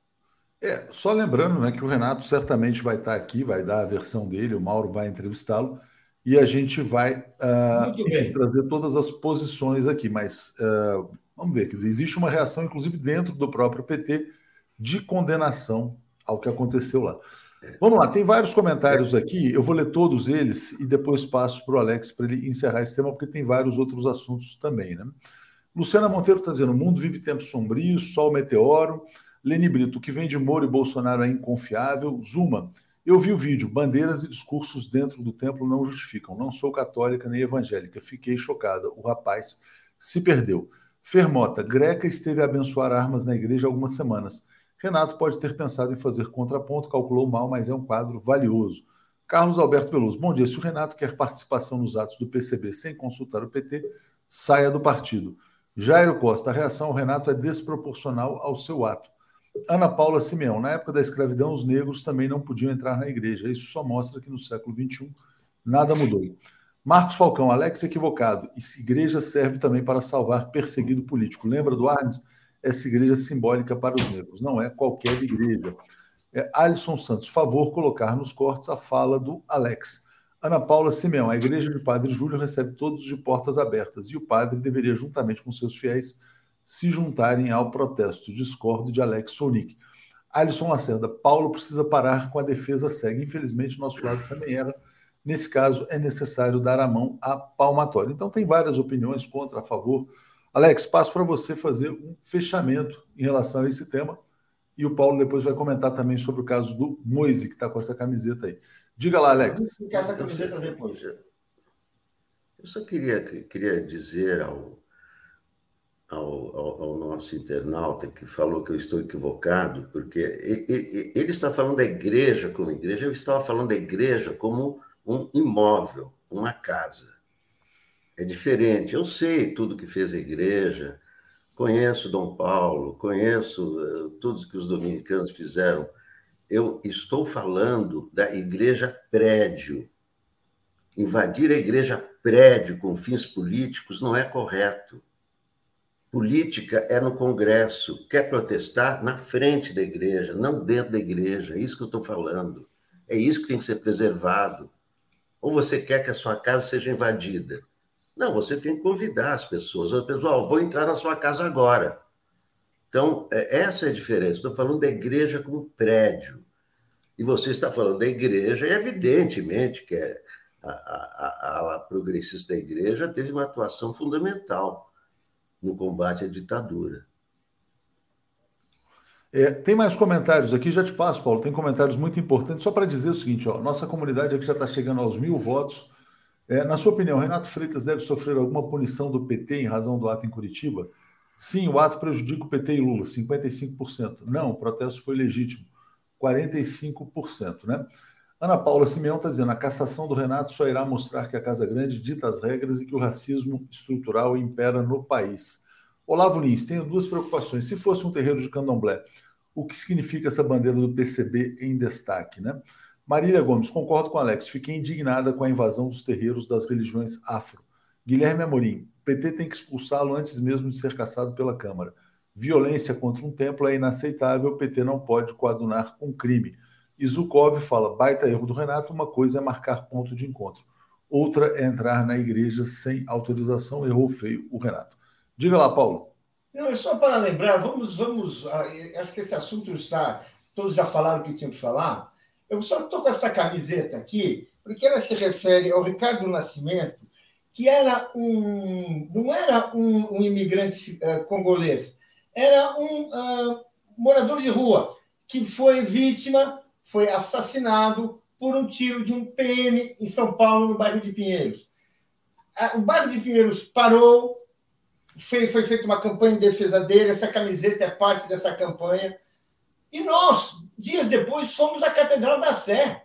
[SPEAKER 1] É, só lembrando né, que o Renato certamente vai estar aqui, vai dar a versão dele, o Mauro vai entrevistá-lo e a gente vai uh, enfim, trazer todas as posições aqui. Mas uh, vamos ver, quer dizer, existe uma reação, inclusive dentro do próprio PT, de condenação ao que aconteceu lá. Vamos lá, tem vários comentários aqui, eu vou ler todos eles e depois passo para o Alex para ele encerrar esse tema, porque tem vários outros assuntos também. Né? Luciana Monteiro está dizendo: o mundo vive tempos sombrios, sol meteoro. Leni Brito, o que vem de Moro e Bolsonaro é inconfiável. Zuma, eu vi o vídeo. Bandeiras e discursos dentro do templo não justificam. Não sou católica nem evangélica. Fiquei chocada. O rapaz se perdeu. Fermota, Greca esteve a abençoar armas na igreja há algumas semanas. Renato pode ter pensado em fazer contraponto, calculou mal, mas é um quadro valioso. Carlos Alberto Veloso, bom dia. Se o Renato quer participação nos atos do PCB sem consultar o PT, saia do partido. Jairo Costa, a reação ao Renato é desproporcional ao seu ato. Ana Paula Simeão, na época da escravidão, os negros também não podiam entrar na igreja. Isso só mostra que no século XXI nada mudou. Marcos Falcão, Alex equivocado. Essa igreja serve também para salvar perseguido político. Lembra do Arnes? Essa igreja simbólica para os negros, não é qualquer igreja. É, Alisson Santos, favor colocar nos cortes a fala do Alex. Ana Paula Simeão, a igreja de Padre Júlio recebe todos de portas abertas e o padre deveria, juntamente com seus fiéis, se juntarem ao protesto. Discordo de Alex Sonic. Alisson Lacerda, Paulo precisa parar com a defesa cega. Infelizmente, nosso lado também era. Nesse caso, é necessário dar a mão à palmatória. Então, tem várias opiniões contra, a favor. Alex, passo para você fazer um fechamento em relação a esse tema. E o Paulo depois vai comentar também sobre o caso do Moise, que está com essa camiseta aí. Diga lá, Alex.
[SPEAKER 4] Eu só queria, queria dizer ao, ao, ao, nosso internauta que falou que eu estou equivocado, porque ele, está falando da igreja como igreja, eu estava falando da igreja como um imóvel, uma casa. É diferente. Eu sei tudo que fez a igreja, conheço Dom Paulo, conheço uh, tudo que os dominicanos fizeram. Eu estou falando da igreja prédio. Invadir a igreja prédio com fins políticos não é correto. Política é no Congresso. Quer protestar? Na frente da igreja, não dentro da igreja. É isso que eu estou falando. É isso que tem que ser preservado. Ou você quer que a sua casa seja invadida? Não, você tem que convidar as pessoas. Pessoal, vou entrar na sua casa agora. Então, é, essa é a diferença. Estou falando da igreja como prédio. E você está falando da igreja, e evidentemente que é, a, a, ala progressista da igreja teve uma atuação fundamental no combate à ditadura.
[SPEAKER 1] É, tem mais comentários aqui, já te passo, Paulo. Tem comentários muito importantes. Só para dizer o seguinte: ó, nossa comunidade aqui já está chegando aos mil votos. É, na sua opinião, Renato Freitas deve sofrer alguma punição do PT em razão do ato em Curitiba? Sim, o ato prejudica o PT e Lula, 55%. Não, o protesto foi legítimo, 45%. Né? Ana Paula Simeão está dizendo: a cassação do Renato só irá mostrar que a Casa Grande dita as regras e que o racismo estrutural impera no país. Olavo Lins, tenho duas preocupações. Se fosse um terreiro de candomblé, o que significa essa bandeira do PCB em destaque, né? Marília Gomes, concordo com Alex, fiquei indignada com a invasão dos terreiros das religiões afro. Guilherme Amorim, PT tem que expulsá-lo antes mesmo de ser caçado pela Câmara. Violência contra um templo é inaceitável, o PT não pode coadunar com crime. Izukov fala, baita erro do Renato, uma coisa é marcar ponto de encontro, outra é entrar na igreja sem autorização, errou feio o Renato. Diga lá, Paulo.
[SPEAKER 3] Não, é só para lembrar, vamos, vamos. Ah, acho que esse assunto está. Todos já falaram o que tinham que falar. Eu só estou com essa camiseta aqui, porque ela se refere ao Ricardo Nascimento, que era um. não era um, um imigrante uh, congolês, era um uh, morador de rua que foi vítima, foi assassinado por um tiro de um PM em São Paulo, no bairro de Pinheiros. O bairro de Pinheiros parou, foi, foi feita uma campanha em defesa dele, essa camiseta é parte dessa campanha. E nós, dias depois, fomos à Catedral da Sé,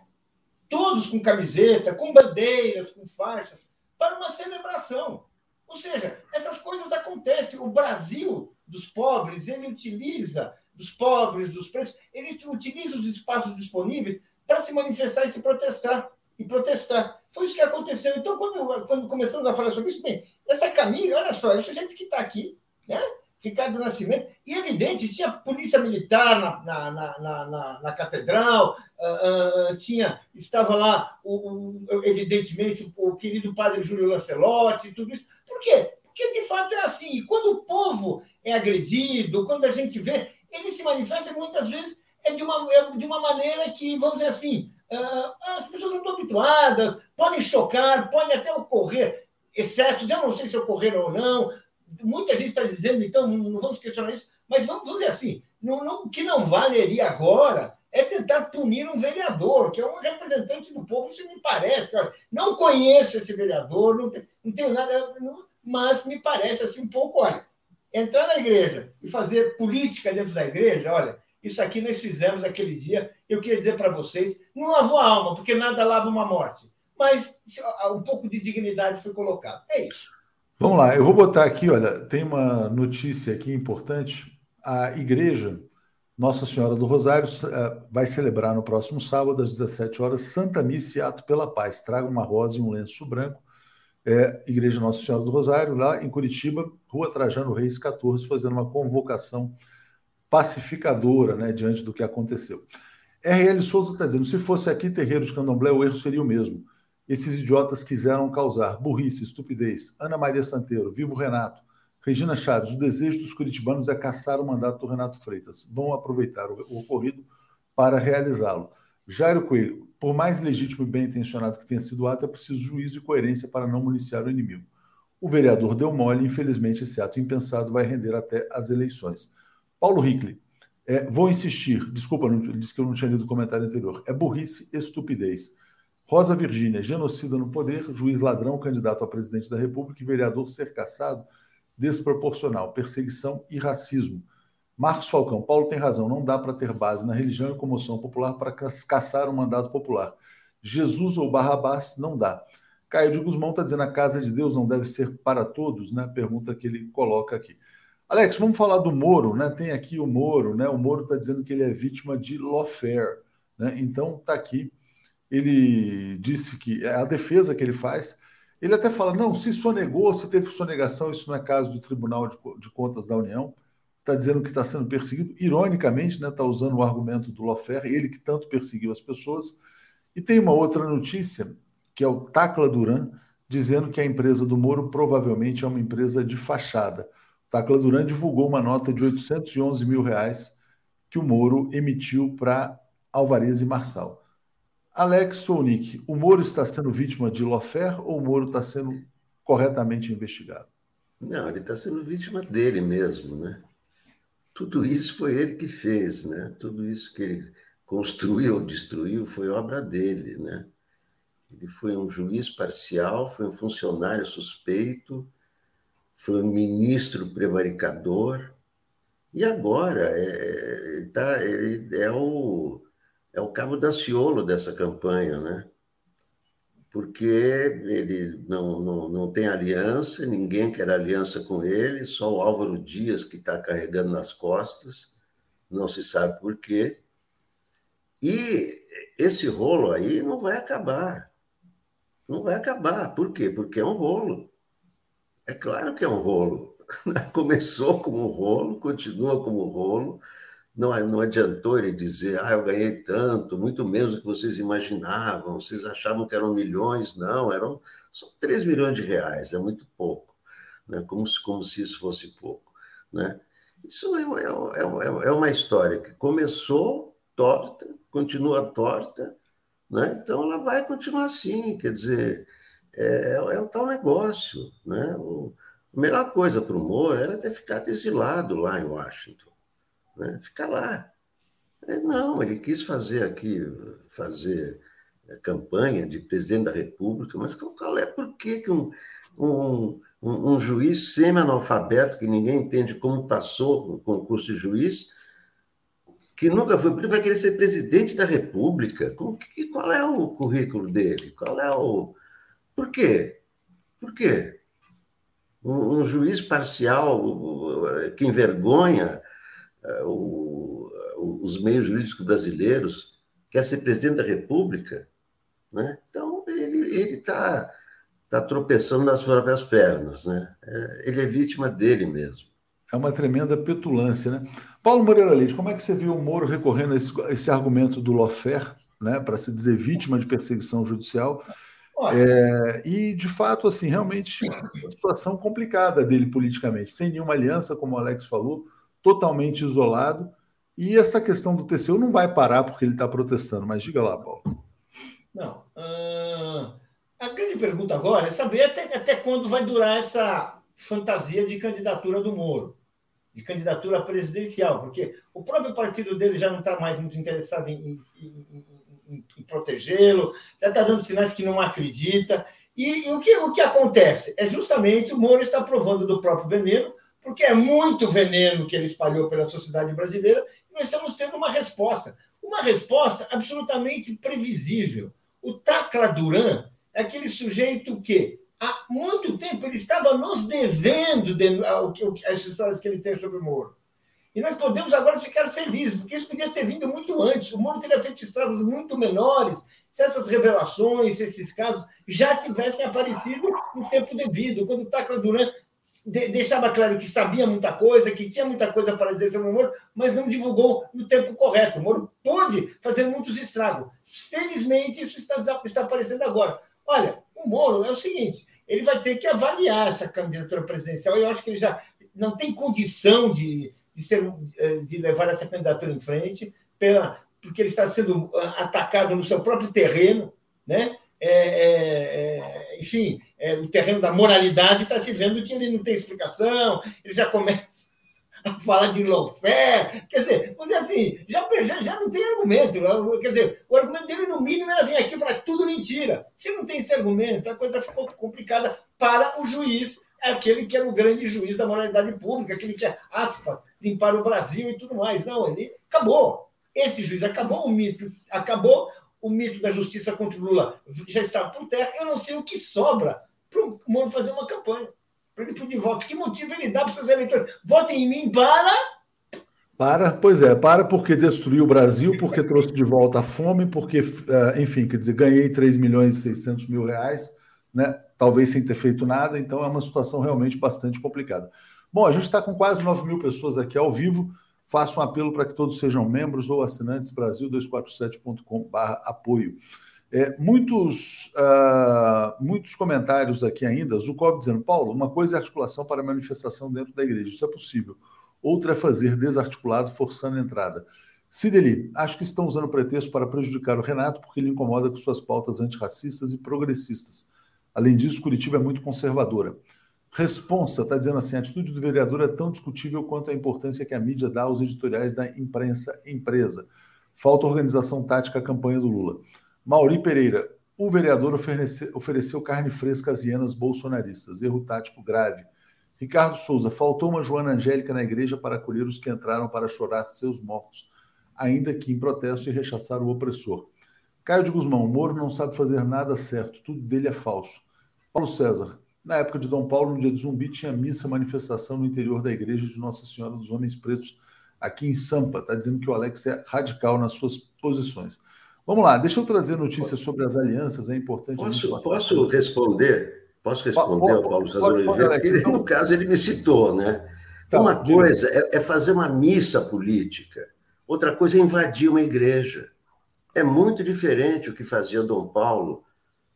[SPEAKER 3] todos com camiseta, com bandeiras, com faixas, para uma celebração. Ou seja, essas coisas acontecem. O Brasil dos pobres, ele utiliza dos pobres, dos pretos, ele utiliza os espaços disponíveis para se manifestar e se protestar e protestar. Foi isso que aconteceu. Então, quando, quando começamos a falar sobre isso, bem, essa caminho, olha só, é gente que está aqui, né? Ricardo Nascimento, e evidente, tinha polícia militar na, na, na, na, na catedral, uh, uh, tinha, estava lá, o, o, evidentemente, o, o, querido padre Júlio Lancelotti, tudo isso. Por quê? Porque de fato é assim. E quando o povo é agredido, quando a gente vê, ele se manifesta muitas vezes é de uma, é de uma maneira que, vamos dizer assim, uh, as pessoas não estão habituadas, podem chocar, pode até ocorrer excessos, eu não sei se ocorreram ou não, muita gente está dizendo, então não vamos questionar isso, mas vamos, vamos dizer assim, não, não, o que não valeria agora é tentar punir um vereador, que é um representante do povo, isso me parece, não conheço esse vereador, não, tem, não tenho nada, não, mas me parece assim um pouco, olha, entrar na igreja e fazer política dentro da igreja, olha, isso aqui nós fizemos aquele dia. Eu queria dizer para vocês, não lavou a alma, porque nada lava uma morte. Mas um pouco de dignidade foi colocado. É isso.
[SPEAKER 1] Vamos lá, eu vou botar aqui, olha, tem uma notícia aqui importante. A igreja Nossa Senhora do Rosário eh, vai celebrar no próximo sábado, às 17 horas, Santa Missa e Ato pela Paz. Traga uma rosa e um lenço branco. É, igreja Nossa Senhora do Rosário, lá em Curitiba, Rua Trajano Reis 14, fazendo uma convocação pacificadora né, diante do que aconteceu. R.L. Souza está dizendo: se fosse aqui terreiro de candomblé, o erro seria o mesmo. Esses idiotas quiseram causar burrice, estupidez. Ana Maria Santeiro, Vivo Renato, Regina Chaves, o desejo dos curitibanos é caçar o mandato do Renato Freitas. Vão aproveitar o ocorrido para realizá-lo. Jairo Coelho, por mais legítimo e bem intencionado que tenha sido o ato, é preciso juízo e coerência para não municiar o inimigo. O vereador deu mole, infelizmente esse ato impensado vai render até as eleições. Paulo Hickley, é, vou insistir, desculpa, não, disse que eu não tinha lido o comentário anterior. É burrice, estupidez. Rosa Virgínia, genocida no poder, juiz ladrão, candidato a presidente da República e vereador ser caçado, desproporcional, perseguição e racismo. Marcos Falcão, Paulo tem razão, não dá para ter base na religião e comoção popular para caçar um mandato popular. Jesus ou Barrabás, não dá. Caio de Guzmão está dizendo a casa de Deus não deve ser para todos, né? Pergunta que ele coloca aqui. Alex, vamos falar do Moro, né? Tem aqui o Moro, né? O Moro está dizendo que ele é vítima de lawfare, né? Então está aqui. Ele disse que é a defesa que ele faz. Ele até fala: não, se sonegou, se teve sonegação, isso não é caso do Tribunal de, de Contas da União. Está dizendo que está sendo perseguido. Ironicamente, né? Está usando o argumento do lawfare, ele que tanto perseguiu as pessoas. E tem uma outra notícia, que é o Tacla Duran, dizendo que a empresa do Moro provavelmente é uma empresa de fachada. Tacla Duran divulgou uma nota de 811 mil reais que o Moro emitiu para Alvarez e Marçal. Alex Sounik, o Moro está sendo vítima de Lofer ou o Moro está sendo corretamente investigado?
[SPEAKER 4] Não, ele está sendo vítima dele mesmo, né? Tudo isso foi ele que fez, né? Tudo isso que ele construiu ou destruiu foi obra dele, né? Ele foi um juiz parcial, foi um funcionário suspeito, foi um ministro prevaricador, e agora é, é tá, ele é o, é o cabo da ciolo dessa campanha, né? Porque ele não, não, não tem aliança, ninguém quer aliança com ele, só o Álvaro Dias que está carregando nas costas, não se sabe por quê. E esse rolo aí não vai acabar. Não vai acabar. Por quê? Porque é um rolo. É claro que é um rolo. Começou como rolo, continua como rolo. Não, não adiantou ele dizer, ah, eu ganhei tanto, muito menos do que vocês imaginavam, vocês achavam que eram milhões. Não, eram só 3 milhões de reais, é muito pouco. Né? Como, se, como se isso fosse pouco. Né? Isso é, é, é, é uma história que começou torta, continua torta, né? então ela vai continuar assim. Quer dizer, é, é o tal negócio. Né? O, a melhor coisa para o Moro era ter ficado exilado lá em Washington, né? ficar lá. Não, ele quis fazer aqui, fazer eh, campanha de presidente da República, mas qual é por que, que um, um, um, juiz semi-analfabeto, que ninguém entende como passou no concurso de juiz, que nunca foi, vai querer ser presidente da República? Como, que, qual é o currículo dele? Qual é o. Por quê? Por quê? um, um juiz parcial que envergonha o, os meios jurídicos brasileiros, quer ser presidente da República, né? então ele está tá tropeçando nas próprias pernas. Né? É, ele é vítima dele mesmo.
[SPEAKER 1] É uma tremenda petulância, né? Paulo Moreira Leite, como é que você viu o Moro recorrendo a esse, esse argumento do Lofer, né, para se dizer vítima de perseguição judicial? É, e, de fato, assim, realmente uma situação complicada dele politicamente, sem nenhuma aliança, como o Alex falou, totalmente isolado. E essa questão do TCU não vai parar porque ele está protestando, mas diga lá, Paulo.
[SPEAKER 3] Não. Uh, a grande pergunta agora é saber até, até quando vai durar essa fantasia de candidatura do Moro, de candidatura presidencial, porque o próprio partido dele já não está mais muito interessado em, em, em em, protegê-lo, já está dando sinais que não acredita. E, e, o, que, o que acontece? É justamente o Moro está provando do próprio veneno, porque é muito veneno que ele espalhou pela sociedade brasileira, e nós estamos tendo uma resposta. Uma resposta absolutamente previsível. O Tacla Duran é aquele sujeito que, há muito tempo, ele estava nos devendo de, as histórias que ele tem sobre o Moro. E nós podemos agora ficar felizes, porque isso podia ter vindo muito antes. O mundo teria feito estragos muito menores se essas revelações, se esses casos já tivessem aparecido no tempo devido. Quando o Tacla Duran deixava claro que sabia muita coisa, que tinha muita coisa para dizer sobre o Moro, mas não divulgou no tempo correto. O Moro pôde fazer muitos estragos. Felizmente, isso está, está aparecendo agora. Olha, o Moro é o seguinte: ele vai ter que avaliar essa candidatura presidencial. Eu acho que ele já não tem condição de de, ser, eh, de levar essa candidatura em frente, pela, porque ele está sendo ah, atacado no seu próprio terreno, né? É, é, é, enfim, é, o terreno da moralidade está se vendo que ele não tem explicação, ele já começa a falar de lawfare, quer dizer, dizer assim, já, já, já não tem argumento, quer dizer, o argumento dele, no mínimo, era vir aqui e falar tudo mentira. Se não tem esse argumento, a coisa ficou complicada para o juiz, aquele que era o grande juiz da moralidade pública, aquele que, aspas, limpar o Brasil e tudo mais. Não, ele acabou. Esse juiz acabou o mito, acabou o mito da justiça contra o Lula, já está por terra. Eu não sei o que sobra para o Moro fazer uma campanha, para ele pedir voto. Que motivo ele dá para os seus eleitores? Votem em mim para.
[SPEAKER 1] Para, pois é, para porque destruiu o Brasil, porque trouxe de volta a fome, porque, eh, enfim, quer dizer, ganhei 3 milhões e 600 mil reais, né? talvez sem ter feito nada, então é uma situação realmente bastante complicada. Bom, a gente está com quase 9 mil pessoas aqui ao vivo. Faço um apelo para que todos sejam membros ou assinantes Brasil247.com.br apoio. É, muitos, uh, muitos comentários aqui ainda. Zukov dizendo, Paulo, uma coisa é articulação para manifestação dentro da igreja, isso é possível. Outra é fazer desarticulado, forçando a entrada. Sideli, acho que estão usando pretexto para prejudicar o Renato porque ele incomoda com suas pautas antirracistas e progressistas. Além disso, Curitiba é muito conservadora. Responsa está dizendo assim: a atitude do vereador é tão discutível quanto a importância que a mídia dá aos editoriais da imprensa empresa. Falta organização tática à campanha do Lula. Mauri Pereira, o vereador ofereceu, ofereceu carne fresca às hienas bolsonaristas. Erro tático grave. Ricardo Souza, faltou uma Joana Angélica na igreja para acolher os que entraram para chorar seus mortos, ainda que em protesto e rechaçar o opressor. Caio de Guzmão, Moro não sabe fazer nada certo, tudo dele é falso. Paulo César, na época de Dom Paulo, no dia do zumbi, tinha missa, manifestação no interior da igreja de Nossa Senhora dos Homens Pretos, aqui em Sampa. Está dizendo que o Alex é radical nas suas posições. Vamos lá, deixa eu trazer notícias sobre as alianças, é importante.
[SPEAKER 4] Posso, posso responder? Posso responder ao Paulo César Oliveira? Então... no caso, ele me citou, né? Tá, uma coisa é, é fazer uma missa política, outra coisa é invadir uma igreja. É muito diferente o que fazia Dom Paulo.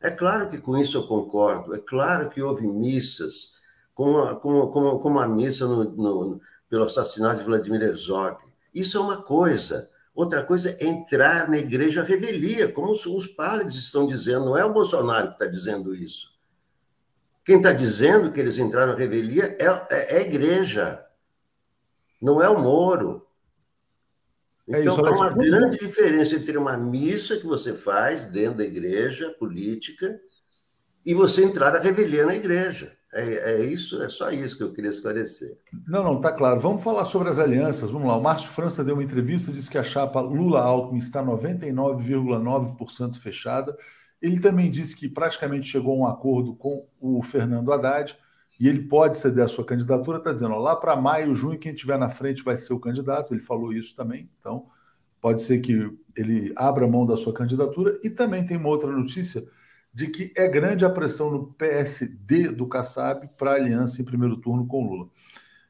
[SPEAKER 4] É claro que com isso eu concordo, é claro que houve missas, como a, como, como, como a missa no, no, pelo assassinato de Vladimir Herzog. Isso é uma coisa. Outra coisa é entrar na igreja revelia, como os, os padres estão dizendo, não é o Bolsonaro que está dizendo isso. Quem está dizendo que eles entraram na revelia é, é, é, a igreja, não é o Moro. Então, é há uma grande diferença entre uma missa que você faz dentro da igreja política e você entrar na revelia na igreja. É, é, isso, é só isso que eu queria esclarecer.
[SPEAKER 1] Não, não, tá claro. Vamos falar sobre as alianças. Vamos lá. O Márcio França deu uma entrevista, disse que a chapa Lula-Alckmin está 99,9% fechada. Ele também disse que praticamente chegou a um acordo com o Fernando Haddad e ele pode ceder a sua candidatura. Está dizendo, ó, lá para maio, junho, quem estiver na frente vai ser o candidato. Ele falou isso também. Então, pode ser que ele abra mão da sua candidatura. E também tem uma outra notícia de que é grande a pressão no PSD do Kassab para a aliança em primeiro turno com o Lula.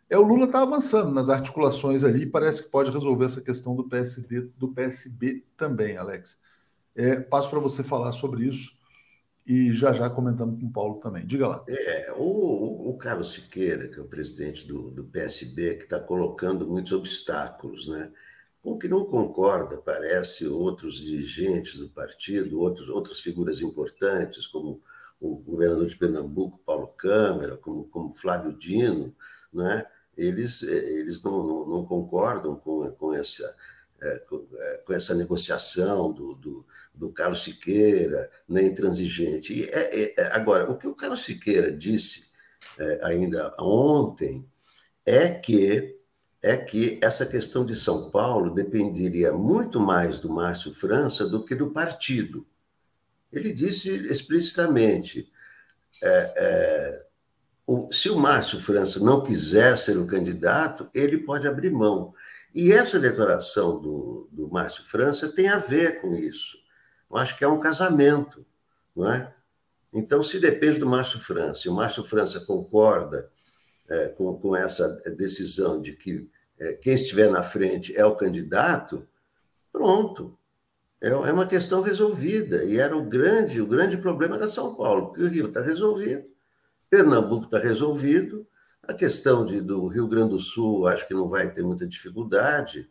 [SPEAKER 1] É, o Lula está avançando nas articulações ali, parece que pode resolver essa questão do PSD, do PSB também, Alex. É, passo para você falar sobre isso e já já comentamos com o Paulo também. Diga lá.
[SPEAKER 4] É, o, o Carlos Siqueira, que é o presidente do, do PSB, que está colocando muitos obstáculos, né? Com que não concorda, parece, outros dirigentes do partido, outros, outras figuras importantes, como o governador de Pernambuco, Paulo Câmara, como, como Flávio Dino, né? eles, eles não, não, não concordam com, com, essa, com, é, com, essa negociação do, do, do, Carlos Siqueira, nem intransigente. É, é, agora, o que o Carlos Siqueira disse é, ainda ontem é que é que essa questão de São Paulo dependeria muito mais do Márcio França do que do partido. Ele disse explicitamente: é, é, o, se o Márcio França não quiser ser o candidato, ele pode abrir mão. E essa declaração do, do Márcio França tem a ver com isso. Eu acho que é um casamento, não é? Então, se depende do Márcio França, e o Márcio França concorda é, com, com essa decisão de que é, quem estiver na frente é o candidato, pronto. É, é uma questão resolvida. E era o grande, o grande problema era São Paulo, porque o Rio está resolvido, Pernambuco está resolvido, a questão de, do Rio Grande do Sul acho que não vai ter muita dificuldade.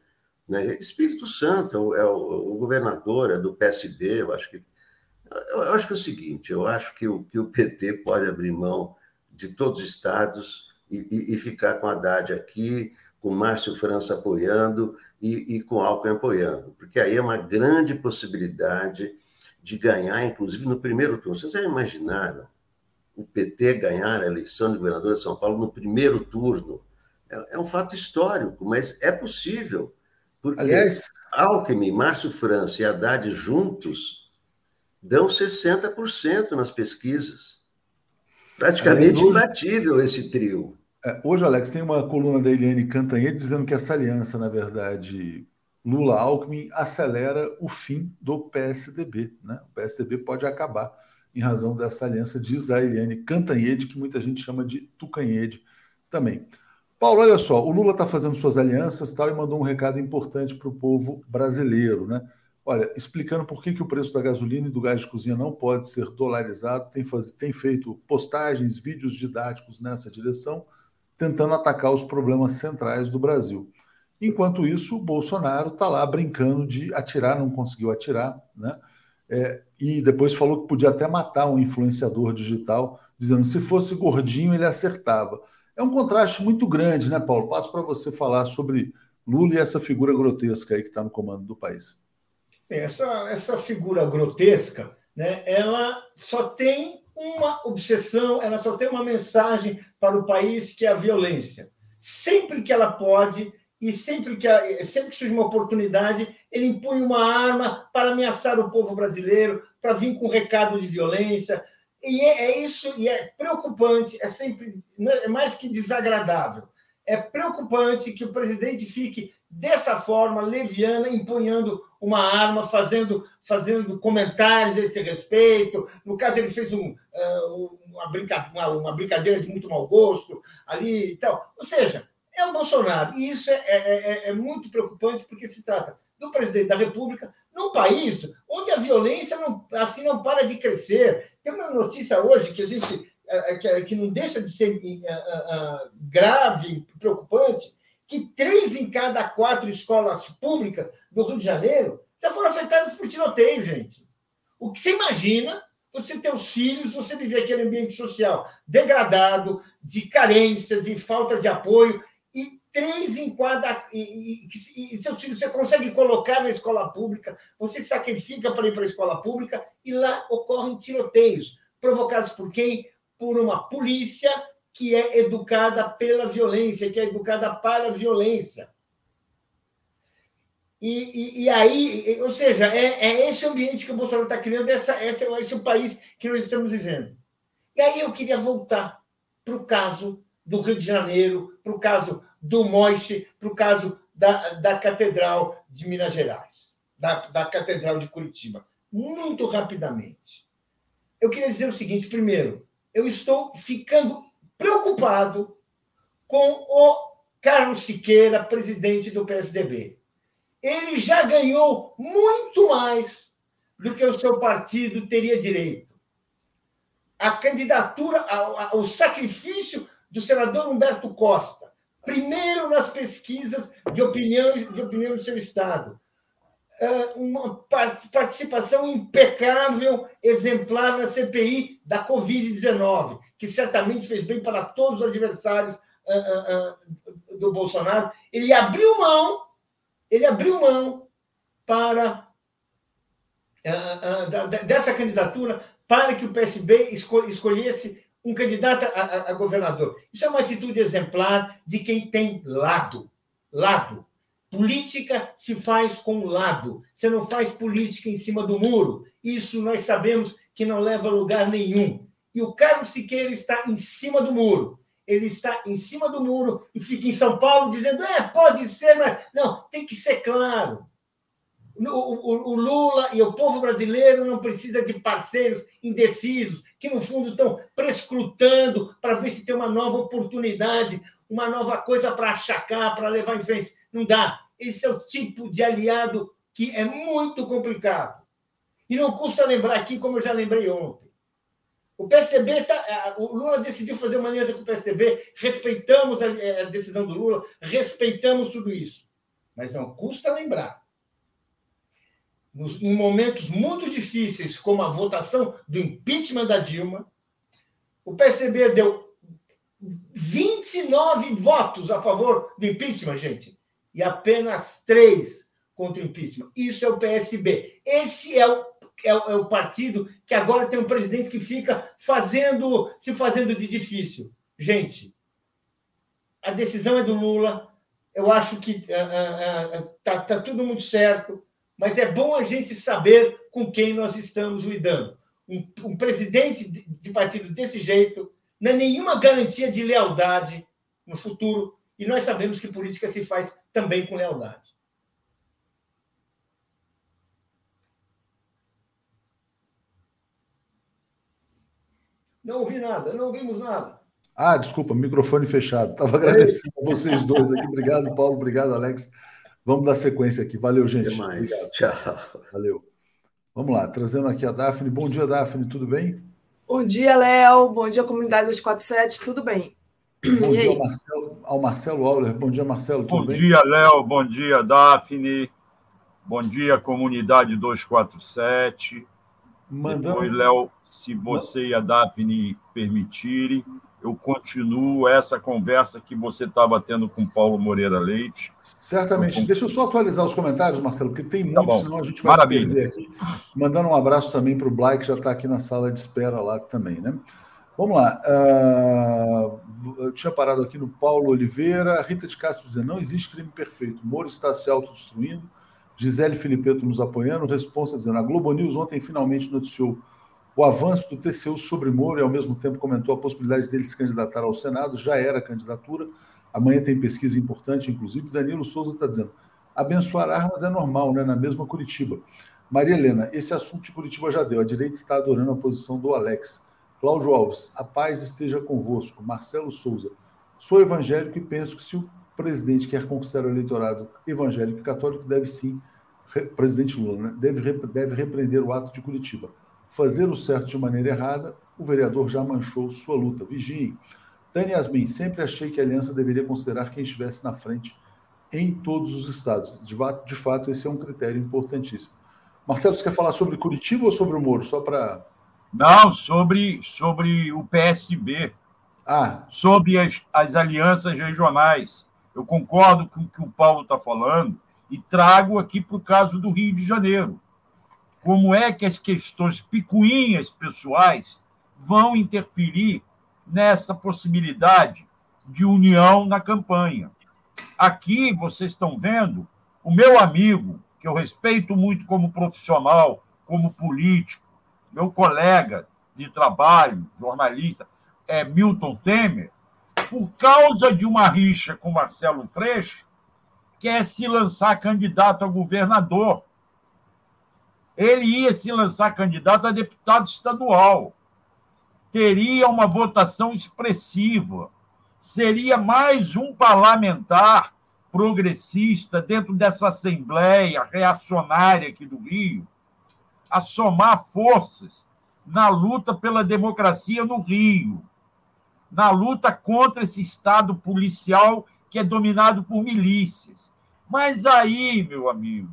[SPEAKER 4] Né? Espírito Santo é o, é o, o governador, é do PSB, eu acho que. Eu acho que é o seguinte, eu acho que o, que o PT pode abrir mão de todos os estados e, e, ficar com a Haddad aqui, com Márcio França apoiando e, e com Alckmin apoiando, porque aí é uma grande possibilidade de ganhar, inclusive no primeiro turno. Vocês já imaginaram o PT ganhar a eleição de governador de São Paulo no primeiro turno? É, é um fato histórico, mas é possível, porque Aliás, Alckmin, Márcio França e Haddad juntos dão 60% nas pesquisas. Praticamente imbatível esse trio.
[SPEAKER 1] É, hoje, Alex, tem uma coluna da Eliane Cantanhede dizendo que essa aliança, na verdade, Lula-Alckmin, acelera o fim do PSDB. Né? O PSDB pode acabar em razão dessa aliança, diz a Eliane Cantanhede, que muita gente chama de Tucanhede também. Paulo, olha só, o Lula está fazendo suas alianças tal, e mandou um recado importante para o povo brasileiro. Né? Olha, explicando por que, que o preço da gasolina e do gás de cozinha não pode ser dolarizado, tem, faz, tem feito postagens, vídeos didáticos nessa direção tentando atacar os problemas centrais do Brasil. Enquanto isso, o Bolsonaro está lá brincando de atirar, não conseguiu atirar, né? É, e depois falou que podia até matar um influenciador digital, dizendo se fosse gordinho ele acertava. É um contraste muito grande, né, Paulo? Passo para você falar sobre Lula e essa figura grotesca aí que está no comando do país.
[SPEAKER 3] Essa, essa figura grotesca, né, ela só tem uma obsessão, ela só tem uma mensagem para o país que é a violência. Sempre que ela pode, e sempre que, sempre que surge uma oportunidade, ele impõe uma arma para ameaçar o povo brasileiro, para vir com um recado de violência. E é, é isso, e é preocupante, é sempre é mais que desagradável. É preocupante que o presidente fique dessa forma, leviana, empunhando uma arma, fazendo, fazendo comentários a esse respeito. No caso, ele fez um, uma, brincadeira, uma brincadeira de muito mau gosto ali e tal. Ou seja, é o Bolsonaro. E isso é, é, é, é, muito preocupante, porque se trata do presidente da República num país onde a violência não, assim não para de crescer. Tem uma notícia hoje que a gente é, é, que, não deixa de ser uh, grave, preocupante, que três em cada quatro escolas públicas do Rio de Janeiro já foram afetadas por tiroteio, gente. O que você imagina você ter os filhos, você viver aquele ambiente social degradado, de carências e falta de apoio, três em cada. E, e, e seu filho você consegue colocar na escola pública, você sacrifica para ir para a escola pública e lá ocorrem tiroteios. Provocados por quem? Por uma polícia que é educada pela violência, que é educada para a violência. E, e, e aí, ou seja, é, é, esse ambiente que o Bolsonaro está criando, essa, esse, esse é o país que nós estamos vivendo. E aí eu queria voltar para o caso do Rio de Janeiro, para o caso do Moiste para o caso da, da Catedral de Minas Gerais, da, da Catedral de Curitiba. Muito rapidamente. Eu queria dizer o seguinte: primeiro, eu estou ficando preocupado com o Carlos Siqueira, presidente do PSDB. Ele já ganhou muito mais do que o seu partido teria direito. A candidatura, o sacrifício do senador Humberto Costa primeiro nas pesquisas de opinião, de opinião do seu Estado. É, uma participação impecável, exemplar na CPI da Covid-19, que certamente fez bem para todos os adversários é, é, do Bolsonaro. Ele abriu mão, ele abriu mão para dessa candidatura para que o PSB escolhesse um candidato a, governador. Isso é uma atitude exemplar de quem tem lado. Lado. Política se faz com lado. Você não faz política em cima do muro. Isso nós sabemos que não leva a lugar nenhum. E o Carlos Siqueira está em cima do muro. Ele está em cima do muro e fica em São Paulo dizendo: é, pode ser, mas. Não, tem que ser claro. O, o, o, Lula e o povo brasileiro não precisa de parceiros indecisos que, no fundo, estão prescrutando para ver se tem uma nova oportunidade, uma nova coisa para achacar, para levar em frente. Não dá. Esse é o tipo de aliado que é muito complicado. E não custa lembrar aqui, como eu já lembrei ontem. O PSDB, tá, o Lula decidiu fazer uma aliança com o PSDB, respeitamos a, a decisão do Lula, respeitamos tudo isso. Mas não custa lembrar em momentos muito difíceis, como a votação do impeachment da Dilma, o PSDB deu 29 votos a favor do impeachment, gente, e apenas três contra o impeachment. Isso é o PSB. Esse é o, é o, é o partido que agora tem um presidente que fica fazendo, se fazendo de difícil. Gente, a decisão é do Lula. Eu acho que está uh, uh, tá, tá tudo muito certo mas é bom a gente saber com quem nós estamos lidando. Um, um presidente de, de partido desse jeito não é nenhuma garantia de lealdade no futuro, e nós sabemos que política se faz também com lealdade. Não ouvi nada, não ouvimos nada.
[SPEAKER 1] Ah, desculpa, microfone fechado. Estava agradecendo a vocês dois aqui. Obrigado, Paulo. Obrigado, Alex. Vamos dar sequência aqui. Valeu, gente.
[SPEAKER 4] Até mais. Obrigado. Tchau.
[SPEAKER 1] Valeu. Vamos lá, trazendo aqui a Daphne. Bom dia, Daphne, tudo bem?
[SPEAKER 5] Bom dia, Léo. Bom dia, comunidade 247, tudo bem?
[SPEAKER 1] Bom dia ao Marcelo, ao Marcelo Auler. Bom dia, Marcelo.
[SPEAKER 5] Bom bem? dia, Léo. Bom dia, Daphne. Bom dia, comunidade 247. Mandando... Depois, Léo, se você e a Daphne permitirem, eu continuo essa conversa que você estava tendo com Paulo Moreira Leite.
[SPEAKER 1] Certamente. Eu... Deixa eu só atualizar os comentários, Marcelo, porque tem tá muitos, tá senão a gente vai Maravilha. se perder aqui. Mandando um abraço também para o Blay, que já está aqui na sala de espera lá também, né? Vamos lá. Uh, eu tinha parado aqui no Paulo Oliveira. Rita de Castro dizendo: não existe crime perfeito. Moro está se autodestruindo. Gisele Filipeto nos apoiando. Responsa dizendo: a Globo News ontem finalmente noticiou o avanço do TCU sobre Moro e, ao mesmo tempo, comentou a possibilidade dele se candidatar ao Senado. Já era candidatura. Amanhã tem pesquisa importante, inclusive. Danilo Souza está dizendo: abençoar armas é normal, né? Na mesma Curitiba. Maria Helena, esse assunto de Curitiba já deu. A direita está adorando a posição do Alex. Cláudio Alves, a paz esteja convosco. Marcelo Souza, sou evangélico e penso que se o presidente quer conquistar o eleitorado evangélico e católico, deve sim, presidente Lula, né, deve, deve repreender o ato de Curitiba. Fazer o certo de maneira errada, o vereador já manchou sua luta. Vigiem. Dani Yasmin, sempre achei que a aliança deveria considerar quem estivesse na frente em todos os estados. De, de fato, esse é um critério importantíssimo. Marcelo, você quer falar sobre Curitiba ou sobre o Moro? Só para
[SPEAKER 5] não, sobre, sobre o PSB. Ah. Sobre as, as alianças regionais. Eu concordo com o que o Paulo está falando e trago aqui para o caso do Rio de Janeiro. Como é que as questões picuinhas pessoais vão interferir nessa possibilidade de união na campanha? Aqui vocês estão vendo o meu amigo, que eu respeito muito como profissional, como político, meu colega de trabalho, jornalista, é Milton Temer, por causa de uma rixa com Marcelo Freixo, quer se lançar candidato a governador. Ele ia se lançar candidato a deputado estadual. Teria uma votação expressiva. Seria mais um parlamentar progressista dentro dessa Assembleia reacionária aqui do Rio, a somar forças na luta pela democracia no Rio, na luta contra esse Estado policial que é dominado por milícias. Mas aí, meu amigo,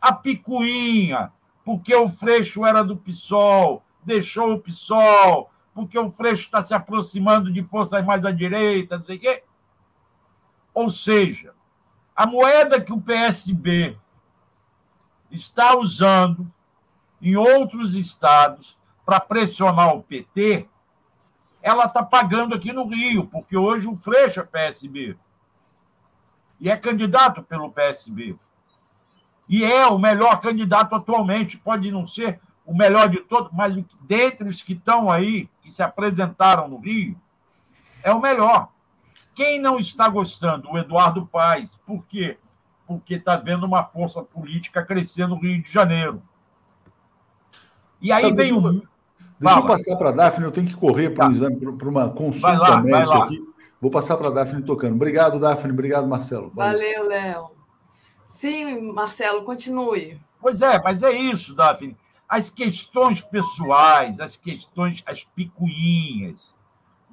[SPEAKER 5] a picuinha, porque o Freixo era do PSOL, deixou o PSOL, porque o Freixo está se aproximando de forças mais à direita, não sei o quê. Ou seja, a moeda que o PSB está usando em outros estados para pressionar o PT, ela está pagando aqui no Rio, porque hoje o Freixo é PSB. E é candidato pelo PSB. E é o melhor candidato atualmente, pode não ser o melhor de todos, mas dentre os que estão aí, que se apresentaram no Rio, é o melhor. Quem não está gostando? O Eduardo Paes. Por quê? Porque está vendo uma força política crescer no Rio de Janeiro. E aí então, vem o.
[SPEAKER 1] Deixa Fala. eu passar para a Daphne, eu tenho que correr para um tá. exame, para uma consulta lá, médica aqui. Vou passar para a Daphne tocando. Obrigado, Daphne. Obrigado, Marcelo.
[SPEAKER 6] Valeu, Valeu Léo. Sim, Marcelo, continue.
[SPEAKER 5] Pois é, mas é isso, Daphne. As questões pessoais, as questões, as picuinhas,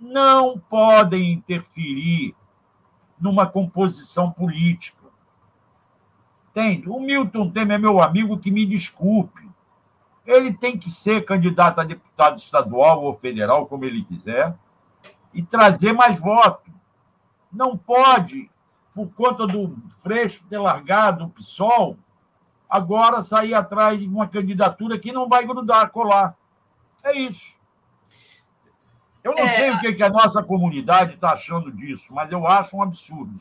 [SPEAKER 5] não podem interferir numa composição política. Entende? O Milton Temer é meu amigo, que me desculpe ele tem que ser candidato a deputado estadual ou federal, como ele quiser, e trazer mais votos. Não pode, por conta do Freixo ter largado o PSOL, agora sair atrás de uma candidatura que não vai grudar, colar. É isso. Eu não é... sei o que, que a nossa comunidade está achando disso, mas eu acho um absurdo.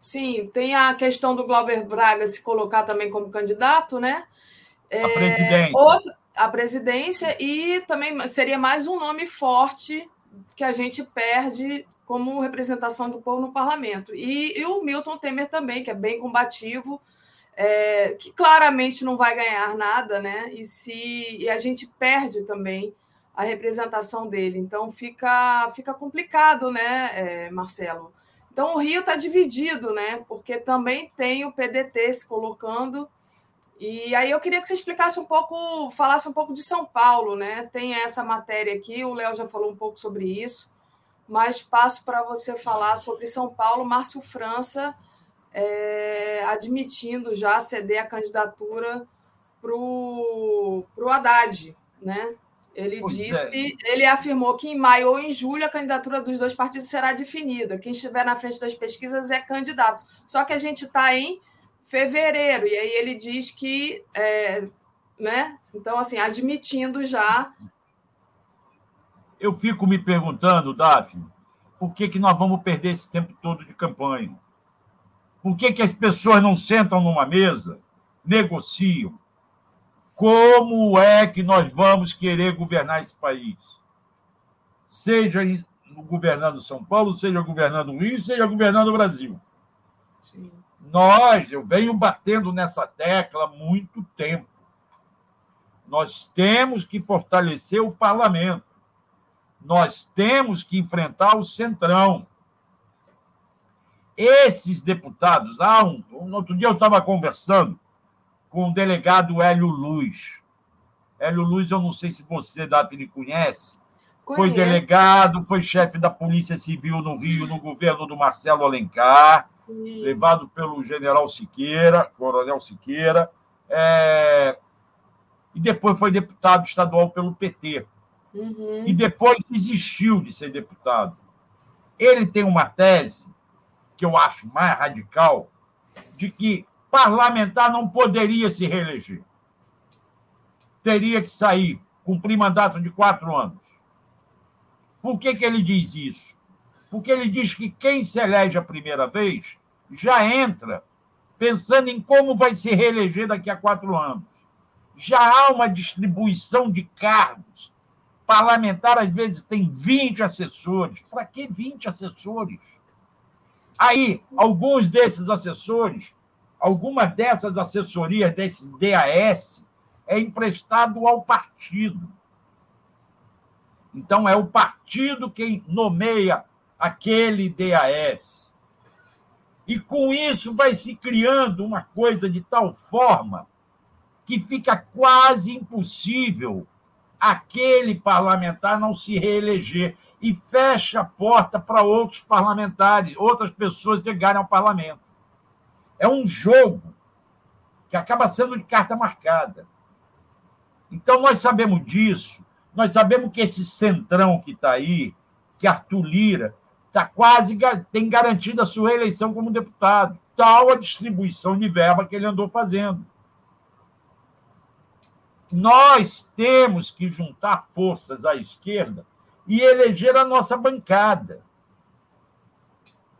[SPEAKER 6] Sim, tem a questão do Glauber Braga se colocar também como candidato, né?
[SPEAKER 5] A é, presidência.
[SPEAKER 6] Outra, a presidência e também seria mais um nome forte que a gente perde como representação do povo no parlamento. E, e o Milton Temer também, que é bem combativo, é, que claramente não vai ganhar nada, né? E se e a gente perde também a representação dele. Então fica, fica complicado, né, é, Marcelo? Então o Rio está dividido, né? Porque também tem o PDT se colocando e aí eu queria que você explicasse um pouco, falasse um pouco de São Paulo, né? Tem essa matéria aqui, o Léo já falou um pouco sobre isso, mas passo para você falar sobre São Paulo, Márcio França é, admitindo já ceder a candidatura para o Haddad, né? Ele pois disse, é. ele afirmou que em maio ou em julho a candidatura dos dois partidos será definida. Quem estiver na frente das pesquisas é candidato. Só que a gente está em fevereiro, e aí ele diz que, é, né? Então, assim, admitindo já.
[SPEAKER 5] Eu fico me perguntando, Daphne, por que, que nós vamos perder esse tempo todo de campanha? Por que, que as pessoas não sentam numa mesa, negociam? Como é que nós vamos querer governar esse país? Seja governando São Paulo, seja governando o Rio, seja governando o Brasil. Sim. Nós, eu venho batendo nessa tecla há muito tempo. Nós temos que fortalecer o parlamento. Nós temos que enfrentar o centrão. Esses deputados, um, um outro dia eu estava conversando com o delegado Hélio Luz. Hélio Luz, eu não sei se você, Daphne, conhece. Foi delegado, foi chefe da Polícia Civil no Rio, no governo do Marcelo Alencar, Sim. levado pelo general Siqueira, coronel Siqueira, é... e depois foi deputado estadual pelo PT. Uhum. E depois desistiu de ser deputado. Ele tem uma tese que eu acho mais radical, de que parlamentar não poderia se reeleger. Teria que sair, cumprir mandato de quatro anos. Por que, que ele diz isso? Porque ele diz que quem se elege a primeira vez já entra pensando em como vai se reeleger daqui a quatro anos. Já há uma distribuição de cargos. Parlamentar, às vezes, tem 20 assessores. Para que 20 assessores? Aí, alguns desses assessores alguma dessas assessorias, desses DAS, é emprestado ao partido. Então, é o partido quem nomeia aquele DAS. E com isso vai se criando uma coisa de tal forma que fica quase impossível aquele parlamentar não se reeleger e fecha a porta para outros parlamentares, outras pessoas chegarem ao parlamento. É um jogo que acaba sendo de carta marcada. Então, nós sabemos disso, nós sabemos que esse centrão que está aí, que Arthur Lira, está quase tem garantida a sua eleição como deputado. Tal a distribuição de verba que ele andou fazendo. Nós temos que juntar forças à esquerda e eleger a nossa bancada.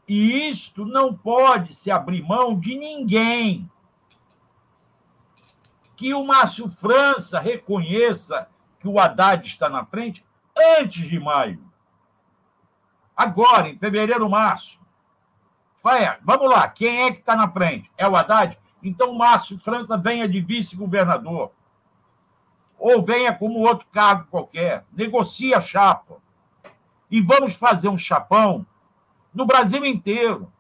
[SPEAKER 5] E isto não pode se abrir mão de ninguém. Que o Márcio França reconheça que o Haddad está na frente antes de maio. Agora, em fevereiro, março. Faia, vamos lá, quem é que está na frente? É o Haddad? Então, Márcio França venha de vice-governador. Ou venha como outro cargo qualquer. Negocie a chapa. E vamos fazer um chapão no Brasil inteiro.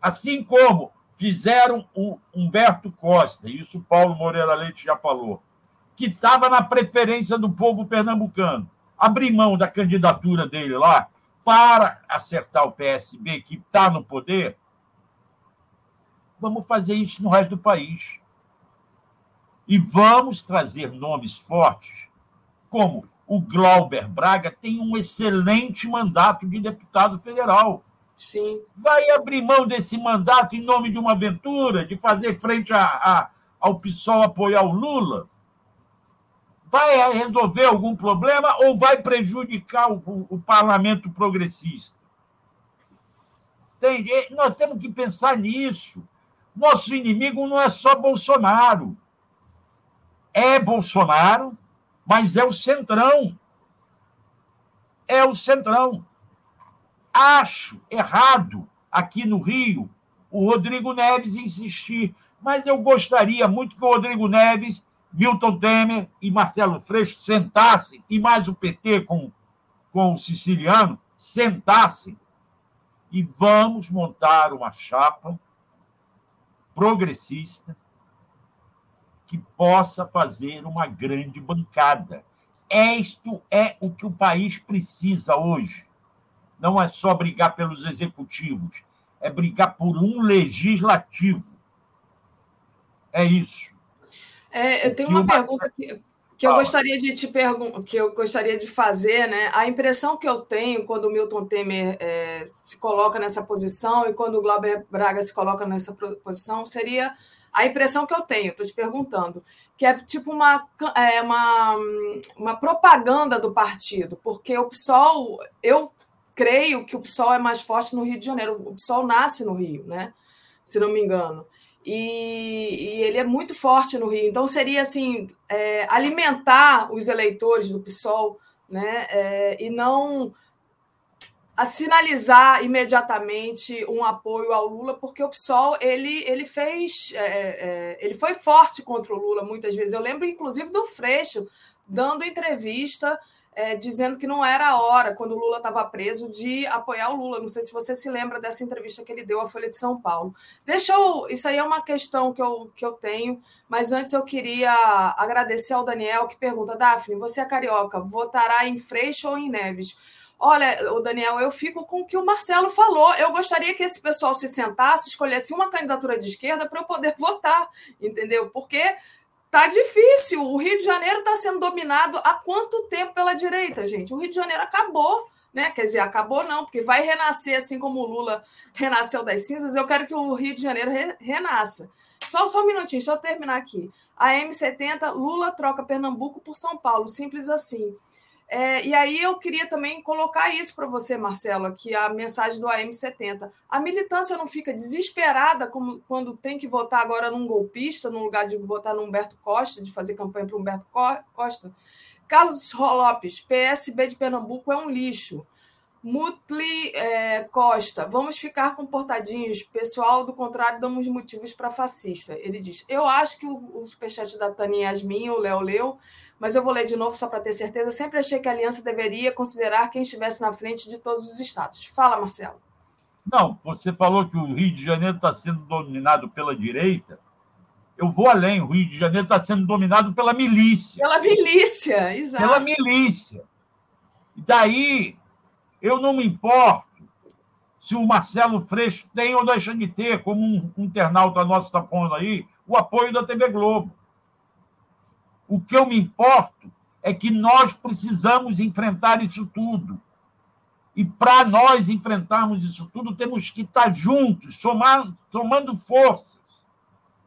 [SPEAKER 5] Assim como fizeram o Humberto Costa, isso o Paulo Moreira Leite já falou, que estava na preferência do povo pernambucano. Abrir mão da candidatura dele lá para acertar o PSB, que está no poder. Vamos fazer isso no resto do país. E vamos trazer nomes fortes, como o Glauber Braga tem um excelente mandato de deputado federal.
[SPEAKER 6] Sim.
[SPEAKER 5] Vai abrir mão desse mandato em nome de uma aventura, de fazer frente a, a, ao PSOL apoiar o Lula? Vai resolver algum problema ou vai prejudicar o, o, o parlamento progressista? Tem, nós temos que pensar nisso. Nosso inimigo não é só Bolsonaro. É Bolsonaro, mas é o centrão. É o centrão. Acho errado aqui no Rio o Rodrigo Neves insistir, mas eu gostaria muito que o Rodrigo Neves, Milton Temer e Marcelo Freixo sentassem, e mais o PT com, com o siciliano, sentassem e vamos montar uma chapa progressista que possa fazer uma grande bancada. Isto é o que o país precisa hoje. não é só brigar pelos executivos, é brigar por um legislativo. É isso.
[SPEAKER 6] É, eu tenho uma pergunta que, que eu gostaria de te perguntar, que eu gostaria de fazer, né? A impressão que eu tenho quando o Milton Temer é, se coloca nessa posição e quando o Glauber Braga se coloca nessa posição seria a impressão que eu tenho, estou te perguntando, que é tipo uma, é, uma, uma propaganda do partido, porque o PSOL, eu creio que o PSOL é mais forte no Rio de Janeiro, o PSOL nasce no Rio, né? Se não me engano. E, e ele é muito forte no Rio. Então, seria assim, é, alimentar os eleitores do PSOL, né? É, e não sinalizar imediatamente um apoio ao Lula, porque o PSOL ele, ele fez, é, é, ele foi forte contra o Lula muitas vezes. Eu lembro, inclusive, do Freixo dando entrevista é, dizendo que não era a hora, quando o Lula estava preso, de apoiar o Lula. Não sei se você se lembra dessa entrevista que ele deu à Folha de São Paulo. Deixa eu. Isso aí é uma questão que eu, que eu tenho, mas antes eu queria agradecer ao Daniel, que pergunta: Daphne, você é carioca, votará em Freixo ou em Neves? Olha, o Daniel, eu fico com o que o Marcelo falou. Eu gostaria que esse pessoal se sentasse, escolhesse uma candidatura de esquerda para eu poder votar, entendeu? Porque tá difícil. O Rio de Janeiro está sendo dominado há quanto tempo pela direita, gente? O Rio de Janeiro acabou. Né? Quer dizer, acabou não, porque vai renascer assim como o Lula renasceu das cinzas. Eu quero que o Rio de Janeiro re renasça. Só, só um minutinho, deixa eu terminar aqui. A M70, Lula troca Pernambuco por São Paulo, simples assim. É, e aí eu queria também colocar isso para você, Marcelo, aqui a mensagem do AM70. A militância não fica desesperada como, quando tem que votar agora num golpista, no lugar de votar no Humberto Costa, de fazer campanha para Humberto Costa? Carlos Lopes, PSB de Pernambuco é um lixo. Mutli é, Costa, vamos ficar comportadinhos. Pessoal, do contrário, damos motivos para fascista. Ele diz: Eu acho que o, o superchat da Tânia Yasmin, o Léo leu, mas eu vou ler de novo só para ter certeza. Sempre achei que a aliança deveria considerar quem estivesse na frente de todos os estados. Fala, Marcelo.
[SPEAKER 5] Não, você falou que o Rio de Janeiro está sendo dominado pela direita. Eu vou além, o Rio de Janeiro está sendo dominado pela milícia.
[SPEAKER 6] Pela milícia, exato.
[SPEAKER 5] Pela milícia. E daí eu não me importo se o Marcelo Freixo tem ou deixa de ter, como um, internauta nosso está pondo aí, o apoio da TV Globo. O que eu me importo é que nós precisamos enfrentar isso tudo. E para nós enfrentarmos isso tudo, temos que estar juntos, somar, somando forças.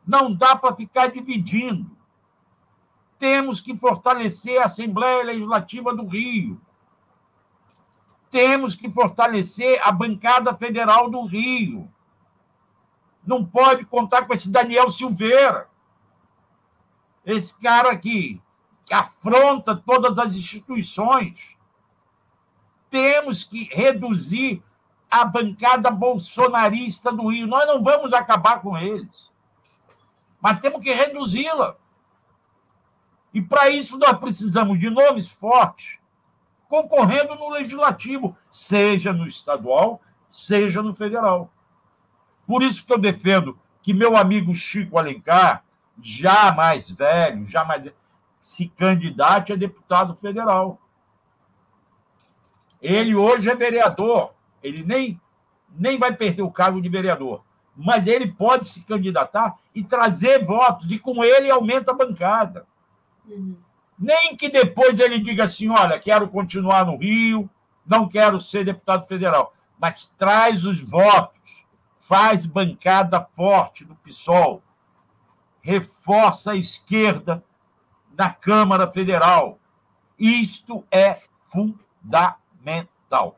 [SPEAKER 5] Não dá para ficar dividindo. Temos que fortalecer a Assembleia Legislativa do Rio temos que fortalecer a bancada federal do Rio. Não pode contar com esse Daniel Silveira. Esse cara aqui, que afronta todas as instituições. Temos que reduzir a bancada bolsonarista do Rio. Nós não vamos acabar com eles, mas temos que reduzi-la. E para isso nós precisamos de nomes fortes concorrendo no legislativo, seja no estadual, seja no federal. Por isso que eu defendo que meu amigo Chico Alencar, já mais velho, já mais se candidate a deputado federal. Ele hoje é vereador, ele nem, nem vai perder o cargo de vereador, mas ele pode se candidatar e trazer votos, e com ele aumenta a bancada. Uhum. Nem que depois ele diga assim: olha, quero continuar no Rio, não quero ser deputado federal. Mas traz os votos, faz bancada forte do PSOL, reforça a esquerda na Câmara Federal. Isto é fundamental.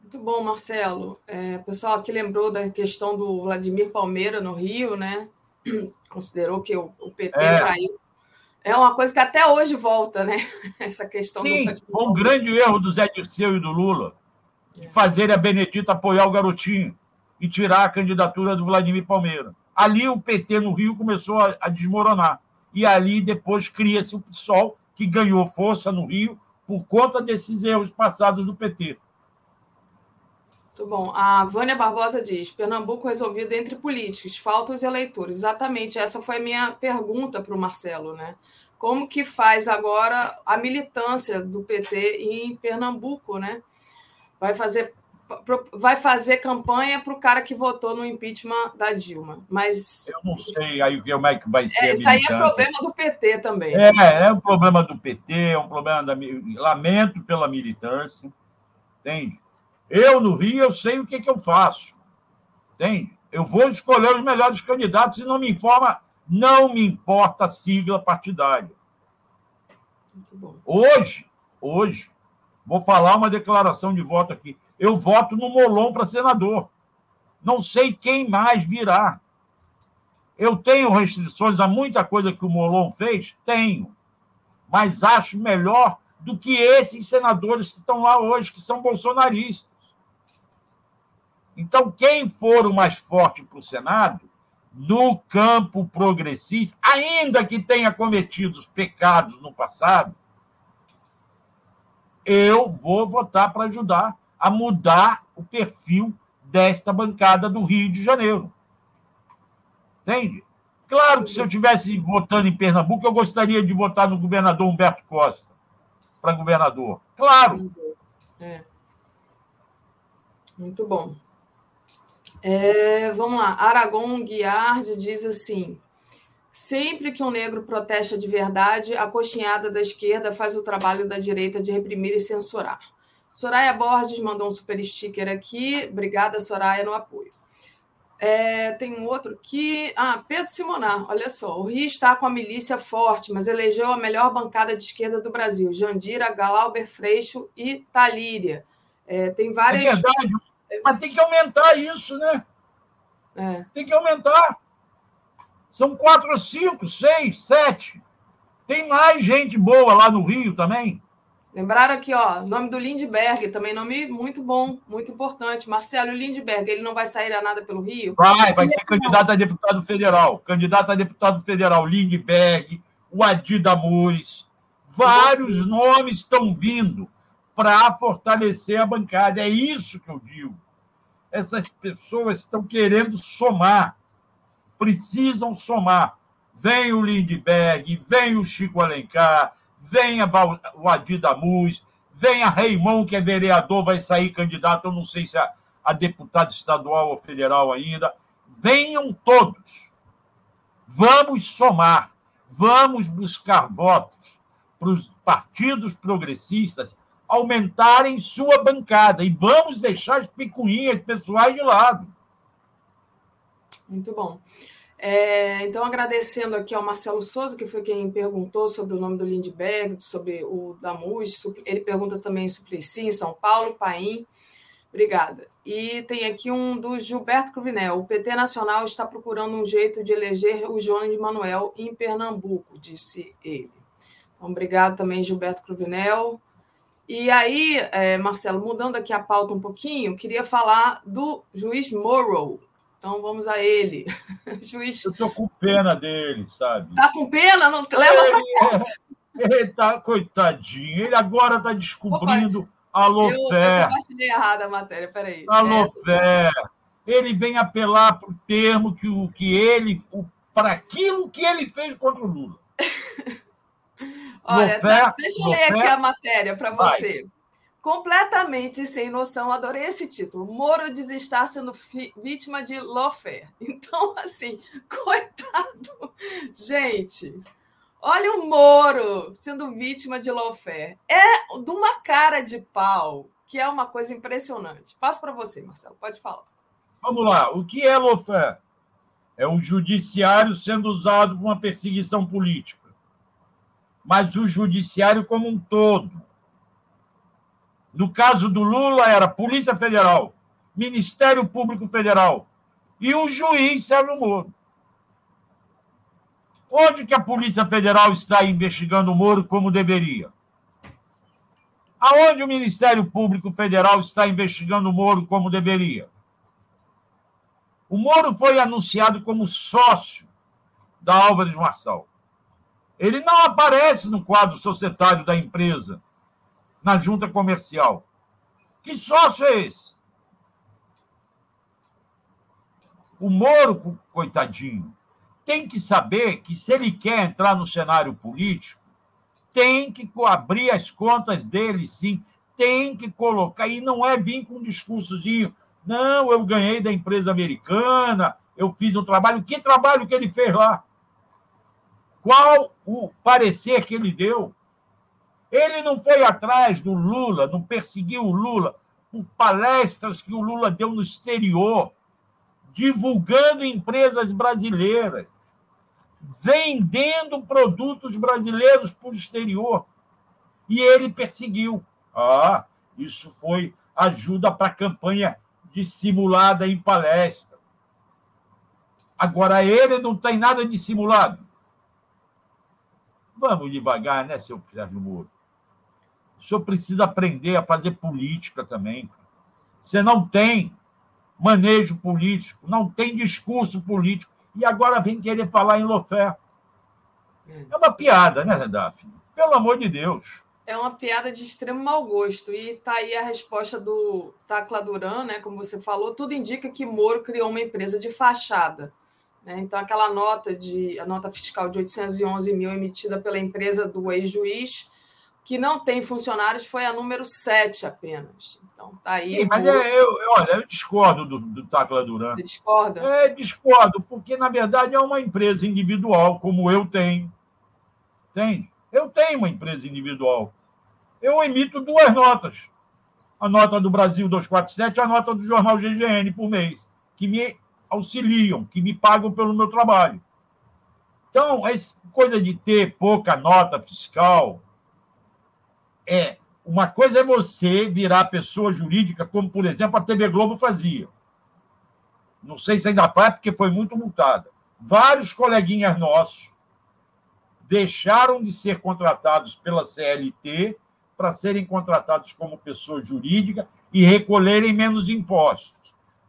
[SPEAKER 6] Muito bom, Marcelo. É, o pessoal aqui lembrou da questão do Vladimir Palmeira no Rio, né? Considerou que o, o PT é. traiu é uma coisa que até hoje volta, né? Essa questão
[SPEAKER 5] Sim, do foi um grande erro do Zé Dirceu e do Lula de é. fazer a Benedita apoiar o garotinho e tirar a candidatura do Vladimir Palmeira. Ali o PT no Rio começou a, a desmoronar. E ali depois cria-se o PSOL, que ganhou força no Rio por conta desses erros passados do PT.
[SPEAKER 6] Muito bom. A Vânia Barbosa diz: Pernambuco resolvido entre políticos, falta os eleitores. Exatamente, essa foi a minha pergunta para o Marcelo, né? Como que faz agora a militância do PT em Pernambuco, né? vai fazer vai fazer campanha para o cara que votou no impeachment da Dilma. Mas.
[SPEAKER 5] Eu não sei aí como é que vai ser.
[SPEAKER 6] É, isso aí é problema do PT também.
[SPEAKER 5] É, é um problema do PT, é um problema da. Lamento pela militância. Entende? Eu, no Rio, eu sei o que, que eu faço. Entende? Eu vou escolher os melhores candidatos e não me informa, não me importa a sigla partidária. Hoje, hoje, vou falar uma declaração de voto aqui eu voto no Molon para senador. Não sei quem mais virá. Eu tenho restrições a muita coisa que o Molon fez? Tenho. Mas acho melhor do que esses senadores que estão lá hoje, que são bolsonaristas. Então, quem for o mais forte para o Senado, no campo progressista, ainda que tenha cometido os pecados no passado, eu vou votar para ajudar a mudar o perfil desta bancada do Rio de Janeiro. Entende? Claro que se eu estivesse votando em Pernambuco, eu gostaria de votar no governador Humberto Costa para governador. Claro.
[SPEAKER 6] É. Muito bom. É, vamos lá. Aragon Guiard diz assim: sempre que um negro protesta de verdade, a coxinhada da esquerda faz o trabalho da direita de reprimir e censurar. Soraya Borges mandou um super sticker aqui. Obrigada, Soraya, no apoio. É, tem um outro que. Ah, Pedro Simonar, olha só. O Rio está com a milícia forte, mas elegeu a melhor bancada de esquerda do Brasil: Jandira, Galauber Freixo e Talíria. É, tem várias. É
[SPEAKER 5] verdade, mas tem que aumentar isso, né? É. Tem que aumentar. São quatro, cinco, seis, sete. Tem mais gente boa lá no Rio também.
[SPEAKER 6] Lembraram aqui, ó, nome do Lindbergh, também nome muito bom, muito importante. Marcelo Lindbergh, ele não vai sair a nada pelo Rio?
[SPEAKER 5] Vai, vai ser candidato a deputado federal. Candidato a deputado federal, Lindbergh, o Adi Damus. Vários nomes estão vindo para fortalecer a bancada. É isso que eu digo. Essas pessoas estão querendo somar, precisam somar. Vem o Lindbergh, vem o Chico Alencar, venha o Adi Damus, venha Raimon, que é vereador, vai sair candidato, eu não sei se é a deputado estadual ou federal ainda. Venham todos. Vamos somar, vamos buscar votos para os partidos progressistas aumentarem sua bancada e vamos deixar as picuinhas pessoais de lado.
[SPEAKER 6] Muito bom. É, então, agradecendo aqui ao Marcelo Souza, que foi quem perguntou sobre o nome do Lindbergh, sobre o Damus. Ele pergunta também Suplicy, em São Paulo, Paim. Obrigada. E tem aqui um do Gilberto Cruvinel. O PT Nacional está procurando um jeito de eleger o João de Manuel em Pernambuco, disse ele. Então, obrigado também, Gilberto Cruvinel. E aí, é, Marcelo, mudando aqui a pauta um pouquinho, queria falar do juiz Morrow, então vamos a ele.
[SPEAKER 5] Juiz. Eu estou com pena dele, sabe?
[SPEAKER 6] Tá com pena? Não leva para casa.
[SPEAKER 5] Ele tá, coitadinho, ele agora está descobrindo Opa, a Lofé.
[SPEAKER 6] Eu, eu errada a matéria, peraí.
[SPEAKER 5] A Lofé. Ele vem apelar para o termo que, o, que ele, para aquilo que ele fez contra o Lula.
[SPEAKER 6] Olha, Lofé, deixa eu ler aqui a matéria para você. Vai completamente sem noção, adorei esse título. Moro diz estar sendo vítima de lawfare. Então, assim, coitado. Gente, olha o Moro sendo vítima de lawfare. É de uma cara de pau, que é uma coisa impressionante. Passo para você, Marcelo, pode falar.
[SPEAKER 5] Vamos lá. O que é lawfare? É o judiciário sendo usado para uma perseguição política. Mas o judiciário como um todo no caso do Lula, era Polícia Federal, Ministério Público Federal e o juiz Sérgio Moro. Onde que a Polícia Federal está investigando o Moro como deveria? Aonde o Ministério Público Federal está investigando o Moro como deveria? O Moro foi anunciado como sócio da Álvares Marçal. Ele não aparece no quadro societário da empresa na junta comercial. Que sócio é esse? O Moro, coitadinho, tem que saber que se ele quer entrar no cenário político, tem que abrir as contas dele, sim, tem que colocar, e não é vir com um discursozinho, não, eu ganhei da empresa americana, eu fiz um trabalho. Que trabalho que ele fez lá? Qual o parecer que ele deu? Ele não foi atrás do Lula, não perseguiu o Lula por palestras que o Lula deu no exterior, divulgando empresas brasileiras, vendendo produtos brasileiros para o exterior. E ele perseguiu. Ah, isso foi ajuda para a campanha dissimulada em palestra. Agora, ele não tem nada dissimulado. Vamos devagar, né, seu Sérgio Moro? O senhor precisa aprender a fazer política também. Você não tem manejo político, não tem discurso político, e agora vem querer falar em Lofé. Hum. É uma piada, né, Daphne? Pelo amor de Deus.
[SPEAKER 6] É uma piada de extremo mau gosto. E está aí a resposta do Tacla Duran, né? Como você falou, tudo indica que Moro criou uma empresa de fachada. Né? Então, aquela nota de a nota fiscal de 811 mil emitida pela empresa do ex-juiz, que não tem funcionários, foi a número 7 apenas. Então, tá aí.
[SPEAKER 5] Sim, mas é, eu, olha, eu discordo do, do Tacla Duran.
[SPEAKER 6] Você discorda?
[SPEAKER 5] É, discordo, porque, na verdade, é uma empresa individual, como eu tenho. Entende? Eu tenho uma empresa individual. Eu emito duas notas. A nota do Brasil 247 e a nota do jornal GGN por mês, que me auxiliam, que me pagam pelo meu trabalho. Então, essa coisa de ter pouca nota fiscal é uma coisa é você virar pessoa jurídica, como por exemplo a TV Globo fazia. Não sei se ainda faz, porque foi muito multada. Vários coleguinhas nossos deixaram de ser contratados pela CLT para serem contratados como pessoa jurídica e recolherem menos impostos.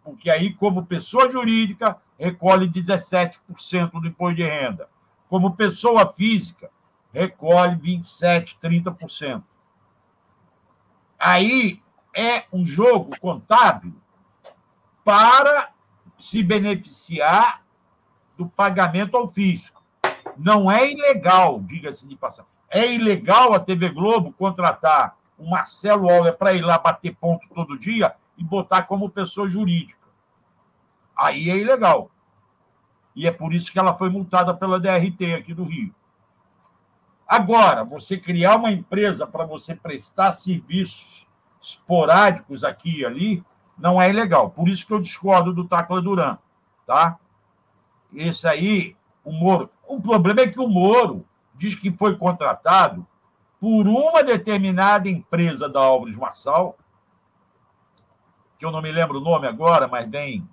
[SPEAKER 5] Porque aí, como pessoa jurídica, recolhe 17% do imposto de renda. Como pessoa física, recolhe 27%, 30%. Aí é um jogo contábil para se beneficiar do pagamento ao fisco. Não é ilegal, diga-se de passagem. É ilegal a TV Globo contratar o Marcelo Auler para ir lá bater ponto todo dia e botar como pessoa jurídica. Aí é ilegal. E é por isso que ela foi multada pela DRT aqui do Rio. Agora, você criar uma empresa para você prestar serviços esporádicos aqui e ali, não é ilegal. Por isso que eu discordo do Tacla Duran, tá? Esse aí, o Moro. O problema é que o Moro diz que foi contratado por uma determinada empresa da Álvares Marçal, que eu não me lembro o nome agora, mas vem.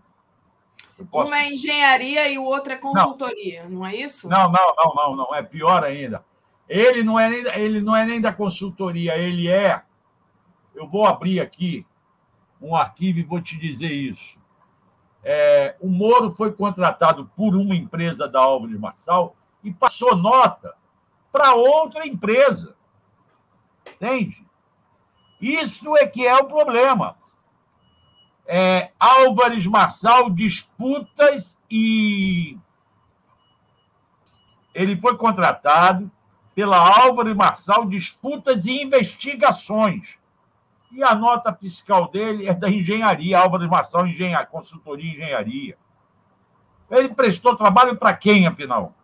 [SPEAKER 6] Posso... Uma é engenharia e o outro é consultoria, não, não é isso?
[SPEAKER 5] Não, não, não, não, não. É pior ainda. Ele não é nem, ele não é nem da consultoria, ele é. Eu vou abrir aqui um arquivo e vou te dizer isso. É, o Moro foi contratado por uma empresa da Álvares Marçal e passou nota para outra empresa. Entende? Isso é que é o problema. É, Álvares Marçal disputas e ele foi contratado pela Álvares Marçal disputas e investigações. E a nota fiscal dele é da engenharia, Álvares Marçal engenharia, consultoria engenharia. Ele prestou trabalho para quem, afinal?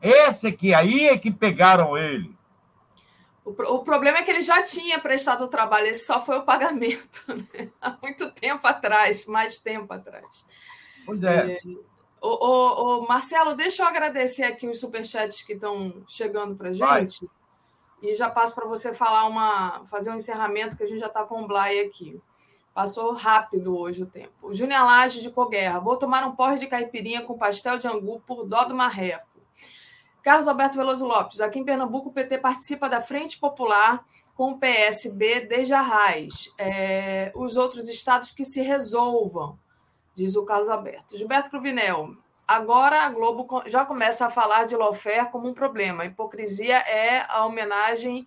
[SPEAKER 5] Esse aqui, aí é que pegaram ele.
[SPEAKER 6] O, o, problema é que ele já tinha prestado o trabalho, esse só foi o pagamento, né? há muito tempo atrás, mais tempo atrás.
[SPEAKER 5] Pois é. é
[SPEAKER 6] o, o, o, Marcelo, deixa eu agradecer aqui os superchats que estão chegando para gente. Vai. E já passo para você falar uma, fazer um encerramento, que a gente já está com o Blay aqui. Passou rápido hoje o tempo. Júnior Laje de Coguerra. Vou tomar um porre de caipirinha com pastel de angu por dó do marreco. Carlos Alberto Veloso Lopes, aqui em Pernambuco, o PT participa da Frente Popular com o PSB desde a raiz. É, os outros estados que se resolvam, diz o Carlos Alberto. Gilberto Cruvinel, agora a Globo já começa a falar de lawfare como um problema. A hipocrisia é a homenagem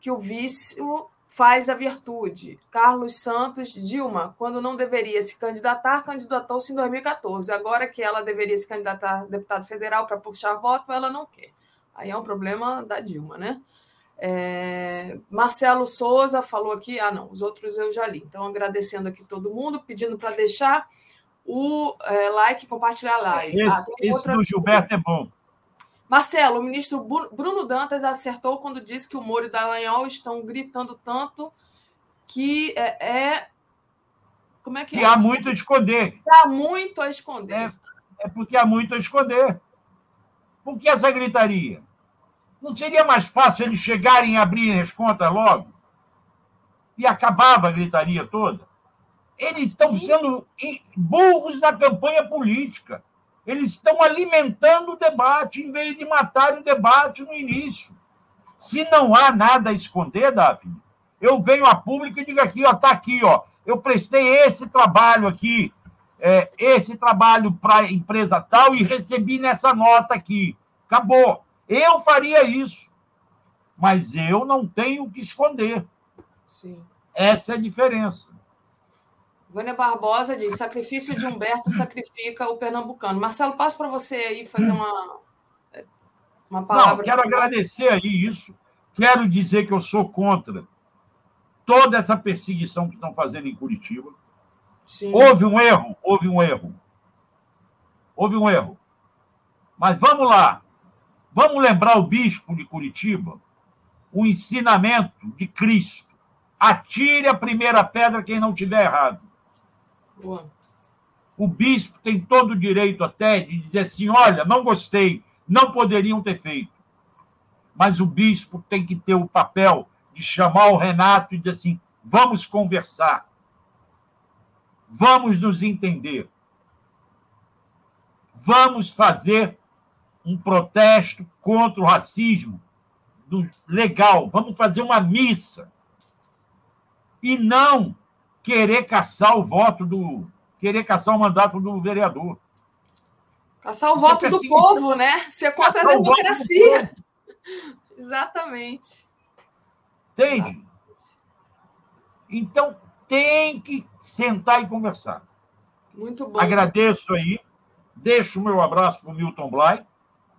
[SPEAKER 6] que o vício faz a virtude. Carlos Santos, Dilma, quando não deveria se candidatar, candidatou-se em 2014. Agora que ela deveria se candidatar a deputado federal para puxar voto, ela não quer. Aí é um problema da Dilma, né? É, Marcelo Souza falou aqui, ah, não, os outros eu já li. Então, agradecendo aqui todo mundo, pedindo para deixar o é, like e compartilhar a live.
[SPEAKER 5] Esse, ah, esse outra... do Gilberto é bom.
[SPEAKER 6] Marcelo, o ministro Bruno Dantas acertou quando disse que o Moro e o Dallagnol estão gritando tanto que é, é como é que,
[SPEAKER 5] que é? há muito a esconder.
[SPEAKER 6] Há muito a esconder.
[SPEAKER 5] É, é porque há muito a esconder. Por que essa gritaria? Não seria mais fácil eles chegarem e abrirem as contas logo? E acabava a gritaria toda? Eles estão sendo burros na campanha política. Eles estão alimentando o debate em vez de matar o debate no início. Se não há nada a esconder, Davi, eu venho a público e digo aqui, ó, tá aqui, ó. Eu prestei esse trabalho aqui, é, esse trabalho para a empresa tal e recebi nessa nota aqui. Acabou. Eu faria isso. Mas eu não tenho o que esconder. Sim. Essa é a diferença.
[SPEAKER 6] Vânia Barbosa diz: sacrifício de Humberto sacrifica o pernambucano. Marcelo, passo para você aí fazer uma, uma palavra.
[SPEAKER 5] Não, quero agradecer aí isso. Quero dizer que eu sou contra toda essa perseguição que estão fazendo em Curitiba. Sim. Houve um erro, houve um erro. Houve um erro. Mas vamos lá. Vamos lembrar o bispo de Curitiba, o ensinamento de Cristo. Atire a primeira pedra quem não tiver errado. Boa. O bispo tem todo o direito até de dizer assim: olha, não gostei, não poderiam ter feito. Mas o bispo tem que ter o papel de chamar o Renato e dizer assim: vamos conversar, vamos nos entender, vamos fazer um protesto contra o racismo legal, vamos fazer uma missa e não querer caçar o voto do querer caçar o mandato do vereador.
[SPEAKER 6] Caçar o Você voto do povo, né? Ser contra a democracia. Exatamente.
[SPEAKER 5] Entende? Então, tem que sentar e conversar.
[SPEAKER 6] Muito bom.
[SPEAKER 5] Agradeço aí. Deixo o meu abraço para o Milton Bly,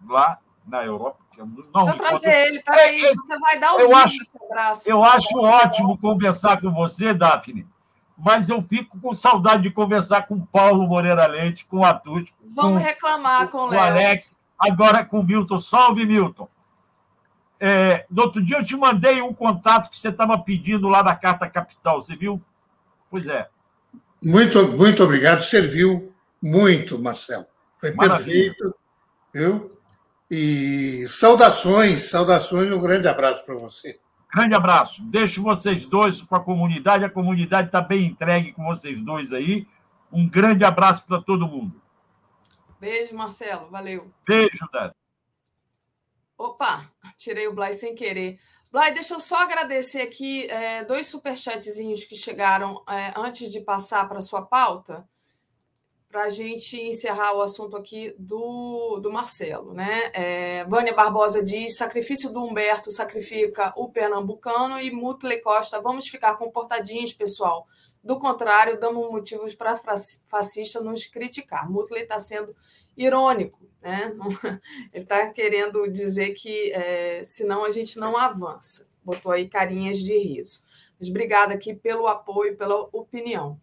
[SPEAKER 5] lá na Europa.
[SPEAKER 6] Não, Deixa eu trazer ele. Peraí, é, você vai dar o
[SPEAKER 5] acho, abraço. Eu acho ótimo conversar com você, Daphne, mas eu fico com saudade de conversar com o Paulo Moreira Leite, com o Atute.
[SPEAKER 6] Vamos com, reclamar com, com o Léo.
[SPEAKER 5] Alex, agora com o Milton. Salve, Milton. É, no outro dia eu te mandei um contato que você estava pedindo lá da Carta Capital, você viu? Pois é.
[SPEAKER 7] Muito, muito obrigado, serviu muito, Marcelo. Foi Maravilha. perfeito, viu? E saudações, saudações, um grande abraço para você.
[SPEAKER 5] Grande abraço. Deixo vocês dois para a comunidade. A comunidade está bem entregue com vocês dois aí. Um grande abraço para todo mundo.
[SPEAKER 6] Beijo, Marcelo. Valeu.
[SPEAKER 5] Beijo, Dani.
[SPEAKER 6] Opa, tirei o Blay sem querer. Blay, deixa eu só agradecer aqui é, dois superchatzinhos que chegaram é, antes de passar para a sua pauta, para a gente encerrar o assunto aqui do, do Marcelo. Né? É, Vânia Barbosa diz: sacrifício do Humberto sacrifica o pernambucano, e Mutley Costa, vamos ficar comportadinhos, pessoal. Do contrário, damos motivos para fascista nos criticar. Mutley está sendo irônico, né? Ele está querendo dizer que é, senão a gente não avança. Botou aí carinhas de riso. Mas obrigada aqui pelo apoio, pela opinião.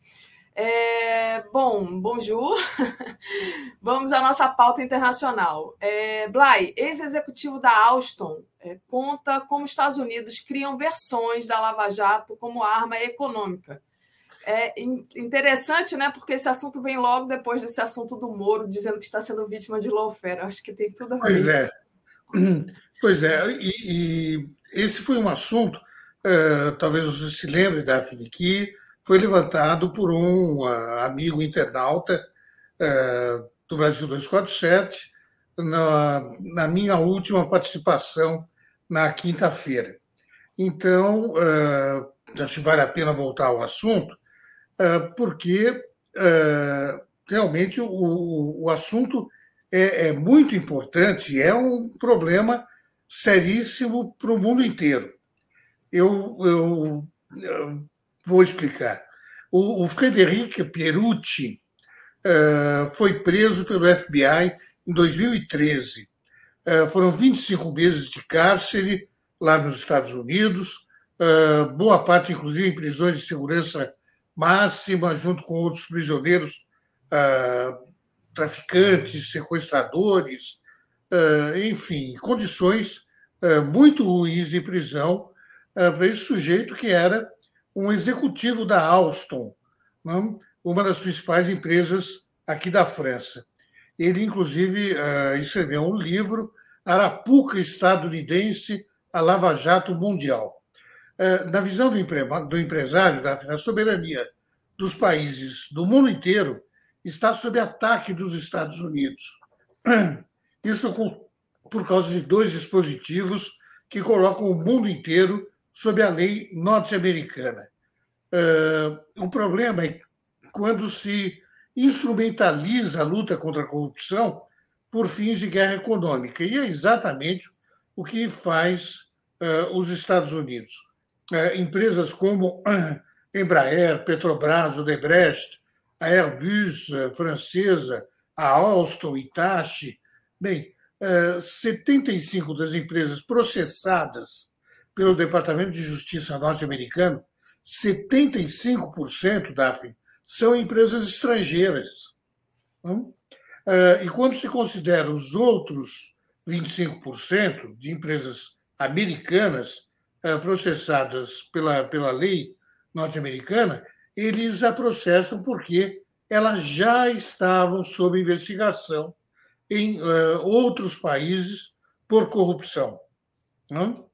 [SPEAKER 6] É, bom, bonjour. Vamos à nossa pauta internacional. É, Blay, ex-executivo da Alstom, é, conta como os Estados Unidos criam versões da Lava Jato como arma econômica é interessante, né? Porque esse assunto vem logo depois desse assunto do Moro, dizendo que está sendo vítima de lawfare. Acho que tem tudo a ver.
[SPEAKER 7] Pois é. Pois é. E, e esse foi um assunto, uh, talvez você se lembre, Daphne, que foi levantado por um uh, amigo internauta uh, do Brasil 247 na, na minha última participação na quinta-feira. Então, acho que vale a pena voltar ao assunto, é, porque realmente o, o assunto é, é muito importante, é um problema seríssimo para o mundo inteiro. Eu, eu, eu, vou explicar. O, o Frederic Pierucci uh, foi preso pelo FBI em 2013. Uh, foram 25 meses de cárcere, lá nos Estados Unidos, uh, boa parte, inclusive, em prisões de segurança máxima, junto com outros prisioneiros, traficantes, sequestradores, enfim, condições muito ruins em prisão para esse sujeito que era um executivo da Alstom, não? uma das principais empresas aqui da França. Ele, inclusive, escreveu um livro, Arapuca Estadunidense, a Lava Jato Mundial. É, na visão do empresário, a soberania dos países do mundo inteiro está sob ataque dos Estados Unidos. Isso por causa de dois dispositivos que colocam o mundo inteiro sob a lei norte-americana. É, o problema é quando se instrumentaliza a luta contra a corrupção por fins de guerra econômica. E é exatamente o que faz uh, os Estados Unidos. Uh, empresas como Embraer, Petrobras, Odebrecht, a Airbus uh, francesa, a Alstom, Itachi, bem, 75 das empresas processadas pelo Departamento de Justiça norte-americano, 75%, Daphne, são empresas estrangeiras. Hum? E quando se considera os outros 25% de empresas americanas eh, processadas pela, pela lei norte-americana, eles a processam porque elas já estavam sob investigação em uh, outros países por corrupção. Uh,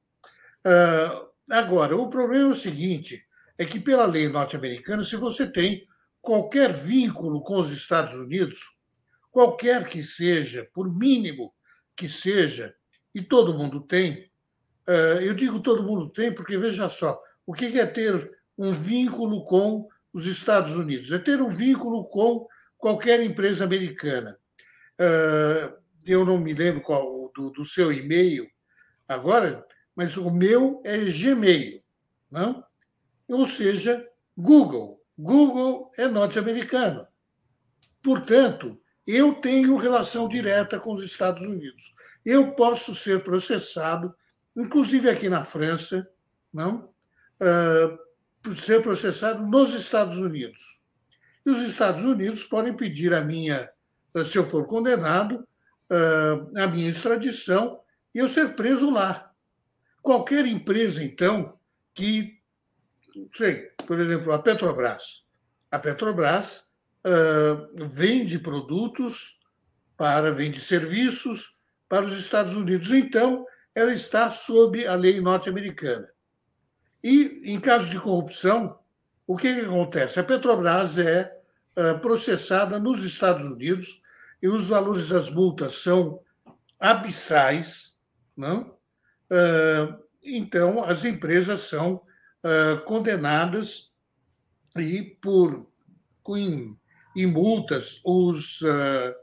[SPEAKER 7] agora, o problema é o seguinte: é que, pela lei norte-americana, se você tem qualquer vínculo com os Estados Unidos, qualquer que seja, por mínimo que seja, e todo mundo tem, eh, eu digo todo mundo tem, porque veja só, o que é ter um vínculo com os Estados Unidos? É ter um vínculo com qualquer empresa americana. Eh, eu não me lembro qual do, do seu e-mail agora, mas o meu é Gmail, não? ou seja, Google. Google é norte-americano. Portanto, eu tenho relação direta com os Estados Unidos. Eu posso ser processado, inclusive aqui na França, não? Uh, ser processado nos Estados Unidos. E os Estados Unidos podem pedir a minha, se eu for condenado, uh, a minha extradição e eu ser preso lá. Qualquer empresa, então, que, sei, por exemplo, a Petrobras. A Petrobras uh, vende produtos para, vende serviços para os Estados Unidos. Então, ela está sob a lei norte-americana. E, em casos de corrupção, o que, que acontece? A Petrobras é uh, processada nos Estados Unidos e os valores das multas são abissais, não? Uh, então as empresas são uh, condenadas e por em multas, os, uh,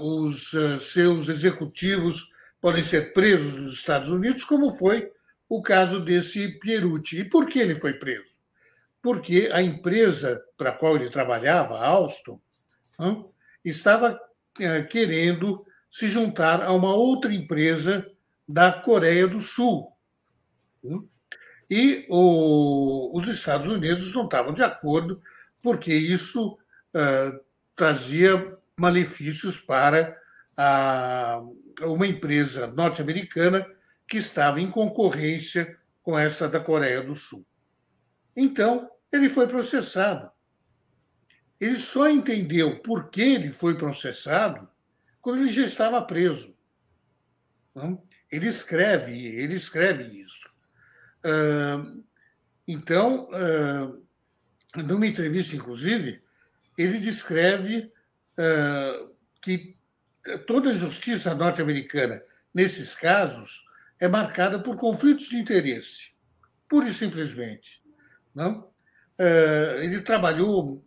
[SPEAKER 7] os seus executivos podem ser presos nos Estados Unidos, como foi o caso desse Pierucci. E por que ele foi preso? Porque a empresa para a qual ele trabalhava, a Alstom, estava querendo se juntar a uma outra empresa da Coreia do Sul. E o, os Estados Unidos não estavam de acordo, porque isso uh, trazia malefícios para a, uma empresa norte-americana que estava em concorrência com esta da Coreia do Sul. Então, ele foi processado. Ele só entendeu por que ele foi processado quando ele já estava preso. Não? Ele escreve, ele escreve isso. Então, numa entrevista, inclusive, ele descreve que toda a justiça norte-americana, nesses casos, é marcada por conflitos de interesse, pura e simplesmente. Não? Ele trabalhou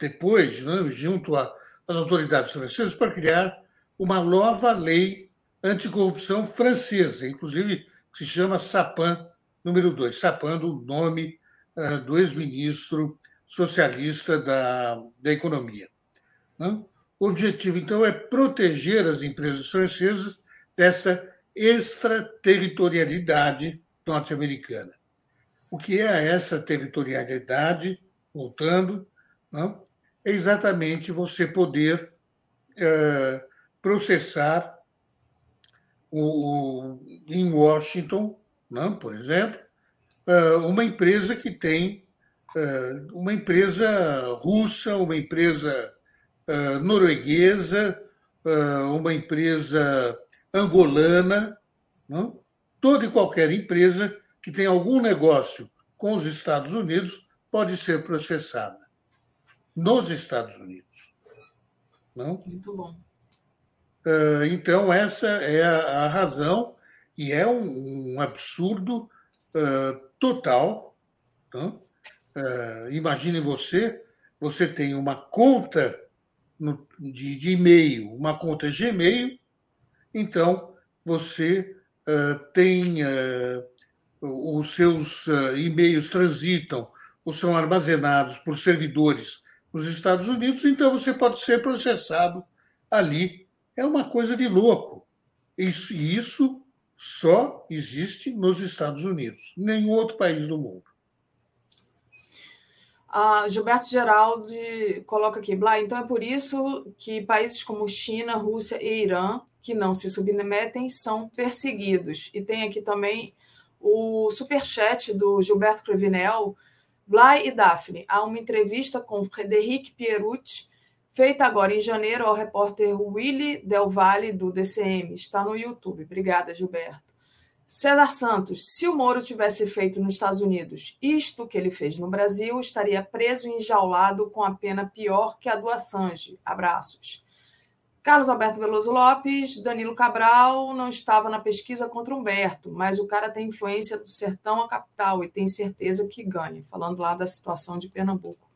[SPEAKER 7] depois, né, junto às autoridades francesas, para criar uma nova lei anticorrupção francesa, inclusive que se chama Sapin número 2, Sapin do nome uh, do ex-ministro socialista da, da economia. Né? O objetivo, então, é proteger as empresas francesas dessa extraterritorialidade norte-americana. O que é essa territorialidade? Voltando, não? é exatamente você poder é, processar o, em Washington, não? por exemplo, é, uma empresa que tem é, uma empresa russa, uma empresa é, norueguesa, uma empresa angolana, não? toda e qualquer empresa que tem algum negócio com os Estados Unidos pode ser processada nos Estados Unidos. Não?
[SPEAKER 6] Muito bom.
[SPEAKER 7] Ah, então, essa é a razão, e é um, absurdo uh, total. Uh, imagine você, você tem uma conta no, de, de e-mail, uma conta Gmail, então você tem os seus e-mails transitam ou são armazenados por servidores nos Estados Unidos, então você pode ser processado ali. É uma coisa de louco. Isso, isso só existe nos Estados Unidos, nenhum outro país do mundo.
[SPEAKER 6] Ah, Gilberto Geraldi coloca aqui, Blá, então é por isso que países como China, Rússia e Irã, que não se submetem, são perseguidos. E tem aqui também o superchat do Gilberto Crevinel, Blay e Daphne. Há uma entrevista com Frederic Pierucci, feita agora em janeiro ao repórter Willy Del Valle, do DCM. Está no YouTube. Obrigada, Gilberto. César Santos, se o Moro tivesse feito nos Estados Unidos isto que ele fez no Brasil, estaria preso e enjaulado com a pena pior que a do Assange. Abraços. Carlos Alberto Veloso Lopes, Danilo Cabral não estava na pesquisa contra Humberto, mas o cara tem influência do sertão à capital e tem certeza que ganha, falando lá da situação de Pernambuco,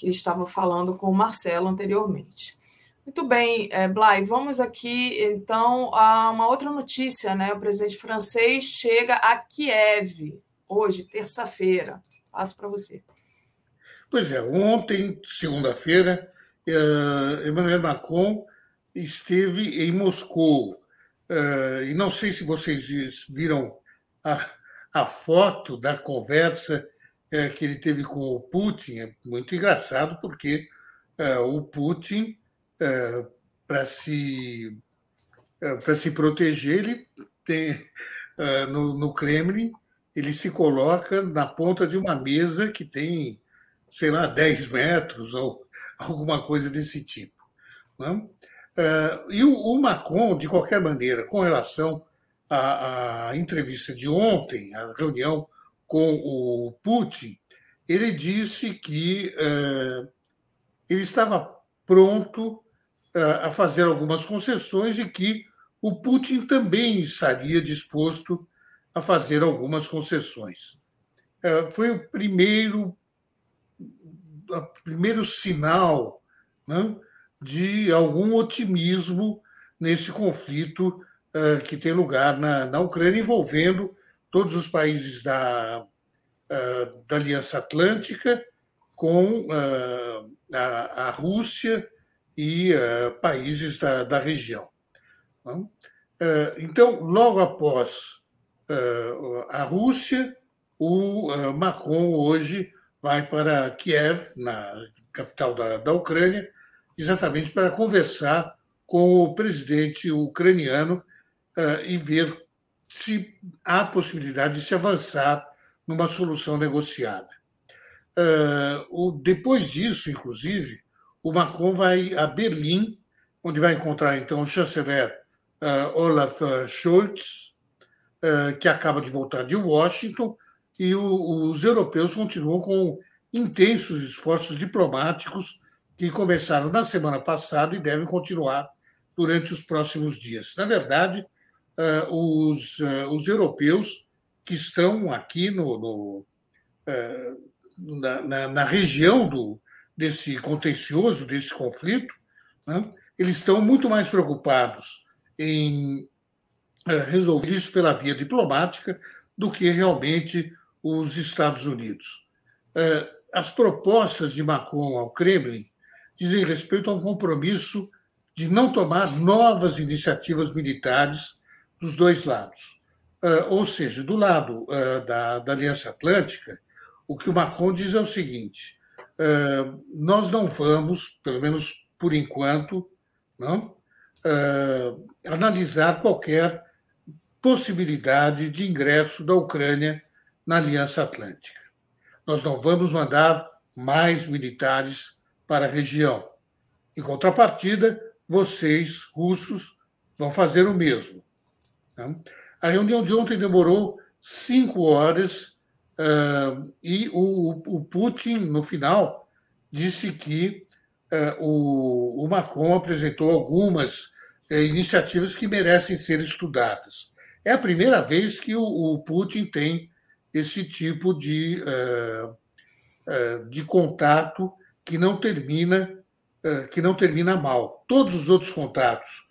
[SPEAKER 6] que estava falando com o Marcelo anteriormente. Muito bem, é, Blay, vamos aqui então a uma outra notícia, né? O presidente francês chega a Kiev hoje, terça-feira. Passo para você.
[SPEAKER 7] Pois é, ontem, segunda-feira, eh, Emmanuel Macron esteve em Moscou. Uh, e não sei se vocês viram a, a foto da conversa uh, que ele teve com o Putin. É muito engraçado, porque uh, o Putin, para se, para se proteger, ele tem, no, no Kremlin, ele se coloca na ponta de uma mesa que tem, sei lá, 10 metros ou alguma coisa desse tipo. Uh, e o, o, Macron, de qualquer maneira, com relação à, à, entrevista de ontem, a reunião com o Putin, ele disse que uh, ele estava pronto uh, a fazer algumas concessões e que o Putin também estaria disposto a fazer algumas concessões. foi o primeiro, o primeiro sinal né, de algum otimismo nesse conflito que tem lugar na, na Ucrânia, envolvendo todos os países da, uh, da Aliança Atlântica, com uh, a, a, Rússia e países da, da região. então, logo após a Rússia, o Macron hoje vai para Kiev, na capital da, da Ucrânia, exatamente para conversar com o presidente ucraniano e ver se há possibilidade de se avançar numa solução negociada. O, depois disso, inclusive, o Macron vai a Berlim, onde vai encontrar então o chanceler uh, Olaf Scholz, uh, que acaba de voltar de Washington, e os europeus continuam com intensos esforços diplomáticos que começaram na semana passada e devem continuar durante os próximos dias. Na verdade, os, uh, os europeus que estão aqui no, no uh, na, na, na, região do, desse contencioso, desse conflito, né, eles estão muito mais preocupados em resolver isso pela via diplomática do que realmente os Estados Unidos. As propostas de Macron ao Kremlin dizem respeito a um compromisso de não tomar novas iniciativas militares dos dois lados. Ou seja, do lado da, da Aliança Atlântica, o que o Macron diz é o seguinte: nós não vamos, pelo menos por enquanto, não, analisar qualquer possibilidade de ingresso da Ucrânia na Aliança Atlântica. Nós não vamos mandar mais militares para a região. Em contrapartida, vocês, russos, vão fazer o mesmo. Tá? A reunião de ontem demorou cinco horas uh, e o, o, Putin, no final, disse que uh, o, o, Macron apresentou algumas uh, iniciativas que merecem ser estudadas. É a primeira vez que o, o Putin tem esse tipo de, de contato que não termina que não termina mal. Todos os outros contatos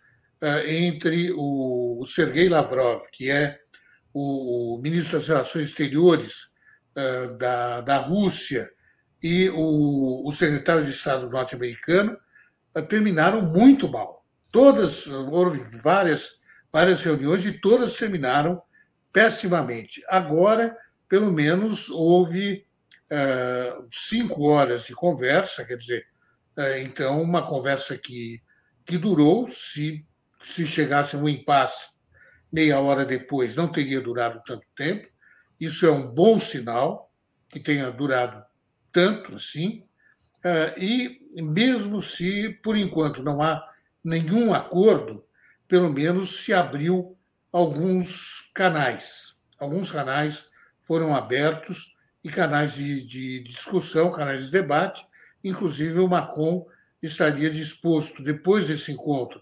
[SPEAKER 7] entre o Sergei Lavrov, que é o ministro das Relações Exteriores da, da Rússia, e o, o secretário de Estado norte-americano terminaram muito mal. Todas, houve várias, várias reuniões e todas terminaram pessimamente. Agora, pelo menos, houve cinco horas de conversa, quer dizer, então, uma conversa que, que durou, se, se chegasse a um impasse meia hora depois, não teria durado tanto tempo. Isso é um bom sinal que tenha durado tanto assim, uh, e mesmo se, por enquanto, não há nenhum acordo, pelo menos se abriu alguns canais. Alguns canais foram abertos e canais de, de discussão, canais de debate. Inclusive, o Macron estaria disposto, depois desse encontro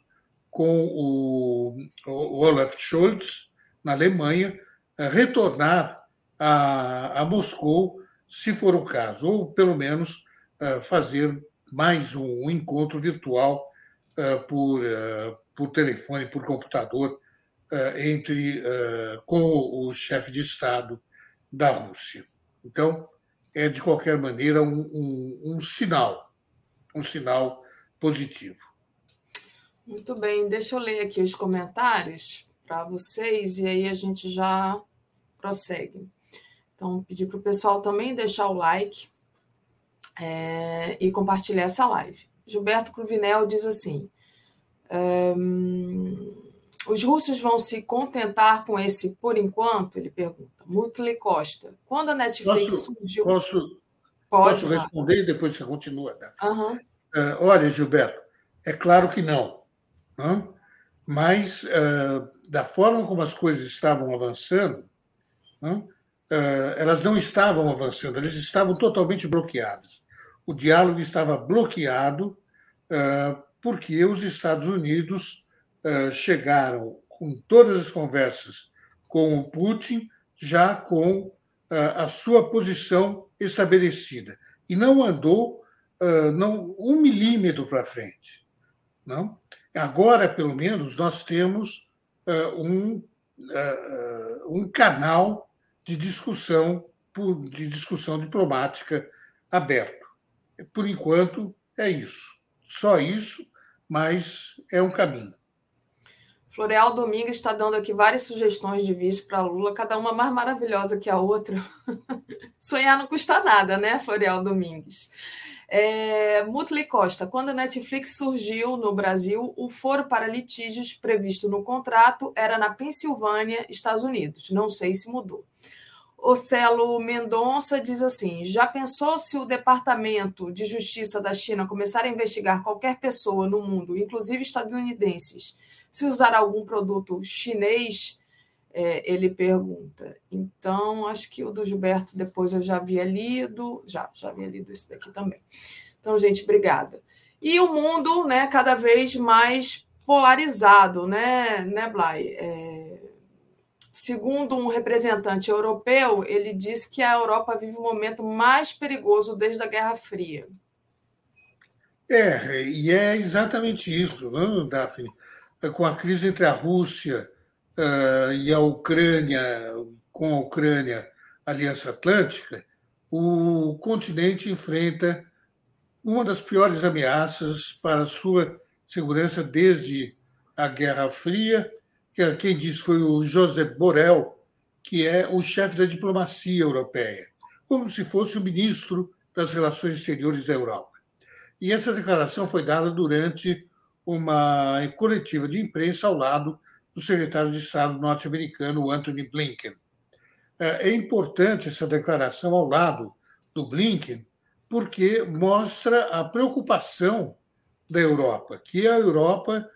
[SPEAKER 7] com o, o Olaf Scholz, na Alemanha, a retornar a, a Moscou, se for o caso, ou pelo menos ah, fazer mais um encontro virtual uh, por, por telefone, por computador, entre com o chefe de Estado da Rússia. Então, é de qualquer maneira um, um, um sinal, um sinal positivo.
[SPEAKER 6] Muito bem, deixa eu ler aqui os comentários para vocês e aí a gente já prossegue. Então, pedir para o pessoal também deixar o like é, e compartilhar essa live. Gilberto Cruvinel diz assim: um, os russos vão se contentar com esse por enquanto? Ele pergunta. Mutley Costa. Quando a Netflix
[SPEAKER 7] posso, surgiu. Posso, Pode, posso responder e depois você continua. Tá? Uhum. Uh, olha, Gilberto, é claro que não. Mas, uh, da forma como as coisas estavam avançando? Uh, elas não estavam avançando, elas estavam totalmente bloqueadas o diálogo estava bloqueado uh, porque os Estados Unidos chegaram com todas as conversas com o Putin já com a sua posição estabelecida e não andou não um milímetro para frente, não. Agora, pelo menos, nós temos um, um canal de discussão de discussão diplomática aberto. Por enquanto, é isso. Só isso, mas é um caminho.
[SPEAKER 6] Floreal Domingues está dando aqui várias sugestões de vice para Lula, cada uma mais maravilhosa que a outra. Sonhar não custa nada, né, Floreal Domingues? É, Mutley Costa, quando a Netflix surgiu no Brasil, o foro para litígios previsto no contrato era na Pensilvânia, Estados Unidos. Não sei se mudou. O Celo Mendonça diz assim: já pensou se o Departamento de Justiça da China começar a investigar qualquer pessoa no mundo, inclusive estadunidenses, se usar algum produto chinês? É, ele pergunta. Então, acho que o do Gilberto depois eu já havia lido, já, já havia lido esse daqui também. Então, gente, obrigada. E o mundo, né, cada vez mais polarizado, né, né, Blay? É, Segundo um representante europeu, ele diz que a Europa vive o momento mais perigoso desde a Guerra Fria.
[SPEAKER 7] É, e é exatamente isso, não, né, Daphne? Com a crise entre a Rússia uh, e a Ucrânia, com a Ucrânia, Aliança Atlântica, o continente enfrenta uma das piores ameaças para a sua segurança desde a Guerra Fria que quem disse foi o Josep Borrell, que é o chefe da diplomacia europeia, como se fosse o ministro das Relações Exteriores da Europa. E essa declaração foi dada durante uma coletiva de imprensa ao lado do secretário de Estado norte-americano, Anthony Blinken. É, é importante essa declaração ao lado do Blinken, porque mostra a preocupação da Europa, que a Europa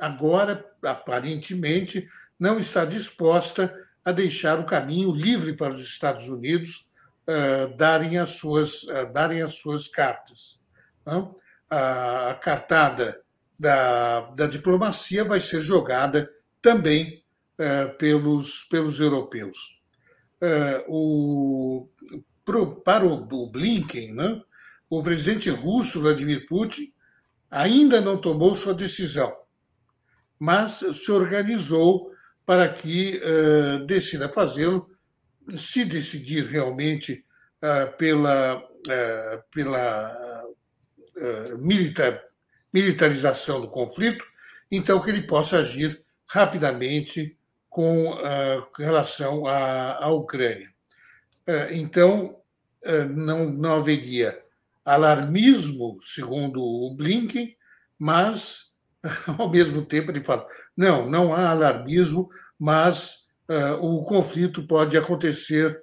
[SPEAKER 7] agora, aparentemente, não está disposta a deixar o caminho livre para os Estados Unidos darem, as suas, darem as suas cartas. A, cartada da, da diplomacia vai ser jogada também pelos, pelos europeus. o, pro, para o, o Blinken, né, o presidente russo Vladimir Putin ainda não tomou sua decisão, mas se organizou para que uh, decida fazê-lo, se decidir realmente pela, pela militar, militarização do conflito, então que ele possa agir rapidamente com relação à, Ucrânia. Então, não, não haveria alarmismo, segundo o Blinken, mas, ao mesmo tempo, ele fala: não, não há alarmismo, mas o conflito pode acontecer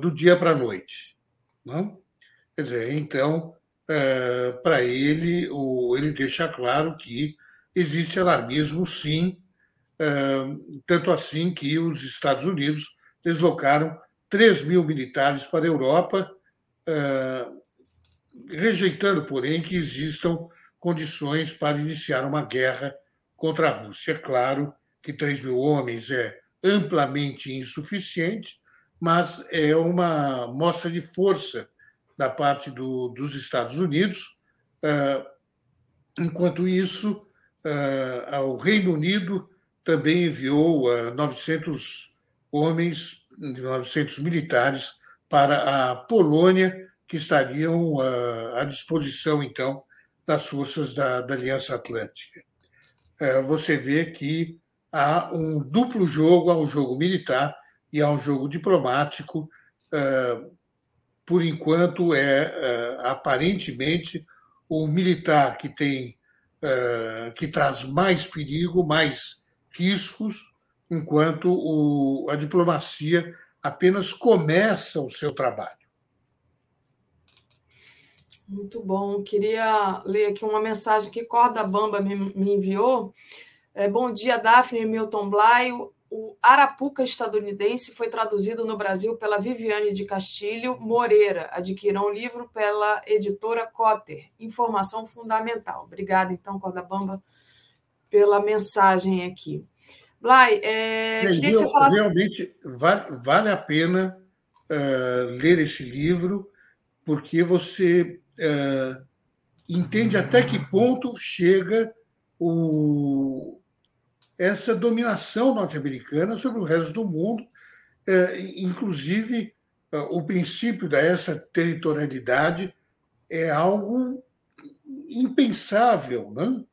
[SPEAKER 7] do dia para a noite. Não? Quer dizer, então, uh, para ele, o, ele deixa claro que existe alarmismo, sim, tanto assim que os Estados Unidos deslocaram 3 mil militares para a Europa rejeitando, porém, que existam condições para iniciar uma guerra contra a Rússia. É claro que 3 mil homens é amplamente insuficiente, mas é uma mostra de força da parte do, dos Estados Unidos. Ah, enquanto isso, ah, o Reino Unido também enviou 900 ah, homens, 900 militares para a Polônia que estariam à disposição, então, das forças da, da Aliança Atlântica. Você vê que há um duplo jogo, há um jogo militar e há um jogo diplomático. É, por enquanto, é, é aparentemente o militar que tem que traz mais perigo, mais riscos, enquanto o, a diplomacia apenas começa o seu trabalho.
[SPEAKER 6] Muito bom. Queria ler aqui uma mensagem que Corda Bamba me, me enviou. É, bom dia, Daphne Milton Blay. O Arapuca estadunidense foi traduzido no Brasil pela Viviane de Castilho Moreira. Adquiram o livro pela editora Cotter. Informação fundamental. Obrigada, então, Corda Bamba, pela mensagem aqui. Blay, é,
[SPEAKER 7] queria que você falasse... Realmente vale, vale a pena uh, ler esse livro, porque você é, entende até que ponto chega o, essa dominação norte-americana sobre o resto do mundo, é, inclusive é, o princípio dessa territorialidade é algo impensável, né?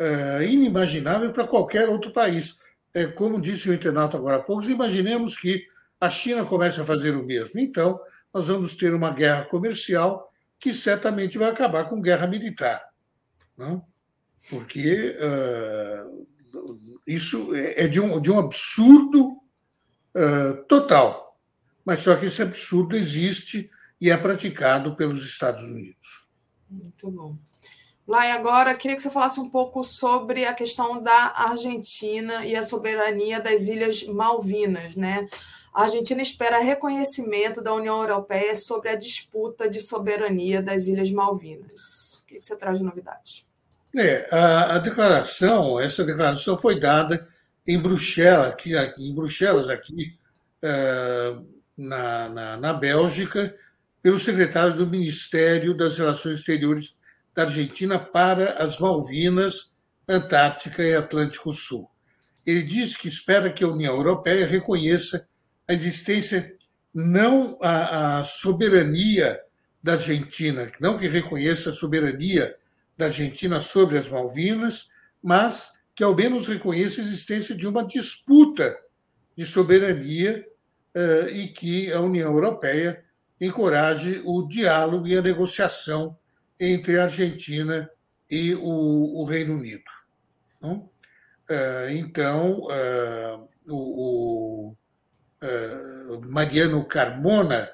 [SPEAKER 7] é, inimaginável para qualquer outro país. Como disse o internauta agora há pouco, imaginemos que a China comece a fazer o mesmo. Então, nós vamos ter uma guerra comercial que certamente vai acabar com guerra militar. Não? Porque uh, isso é, é de um, de um absurdo uh, total. Mas só que esse absurdo existe e é praticado pelos Estados Unidos.
[SPEAKER 6] Muito bom. Lá e agora queria que você falasse um pouco sobre a questão da Argentina e a soberania das Ilhas Malvinas, né? a Argentina espera reconhecimento da União Europeia sobre a disputa de soberania das Ilhas Malvinas. O que você traz de novidade?
[SPEAKER 7] É, a, a declaração, essa declaração foi dada em Bruxelas, aqui, em Bruxelas, aqui é, na, na, na Bélgica, pelo secretário do Ministério das Relações Exteriores da Argentina para as Malvinas, Antártica e Atlântico Sul. Ele disse que espera que a União Europeia reconheça a existência, não a, a soberania da Argentina, não que reconheça a soberania da Argentina sobre as Malvinas, mas que ao menos reconheça a existência de uma disputa de soberania eh, e que a União Europeia encoraje o diálogo e a negociação entre a Argentina e o, Reino Unido. Eh, então, eh, o Mariano Carmona,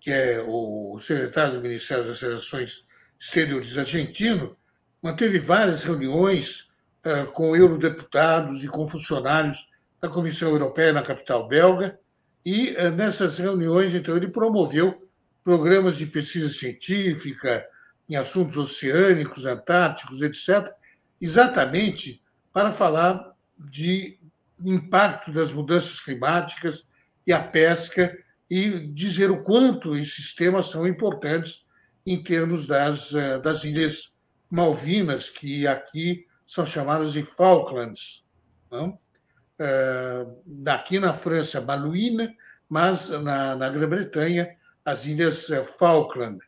[SPEAKER 7] que é o secretário do Ministério das Relações Exteriores argentino, manteve várias reuniões com eurodeputados e com funcionários da Comissão Europeia na capital belga, e nessas reuniões, então, ele promoveu programas de pesquisa científica em assuntos oceânicos, antárticos, etc., exatamente para falar de impacto das mudanças climáticas e a pesca e dizer o quanto esses temas são importantes em termos das, eh, das ilhas Malvinas, que aqui são chamadas de Falklands. Não? Eh, aqui na França, Malouine, mas na, na Grã-Bretanha, as Ilhas eh, Falkland.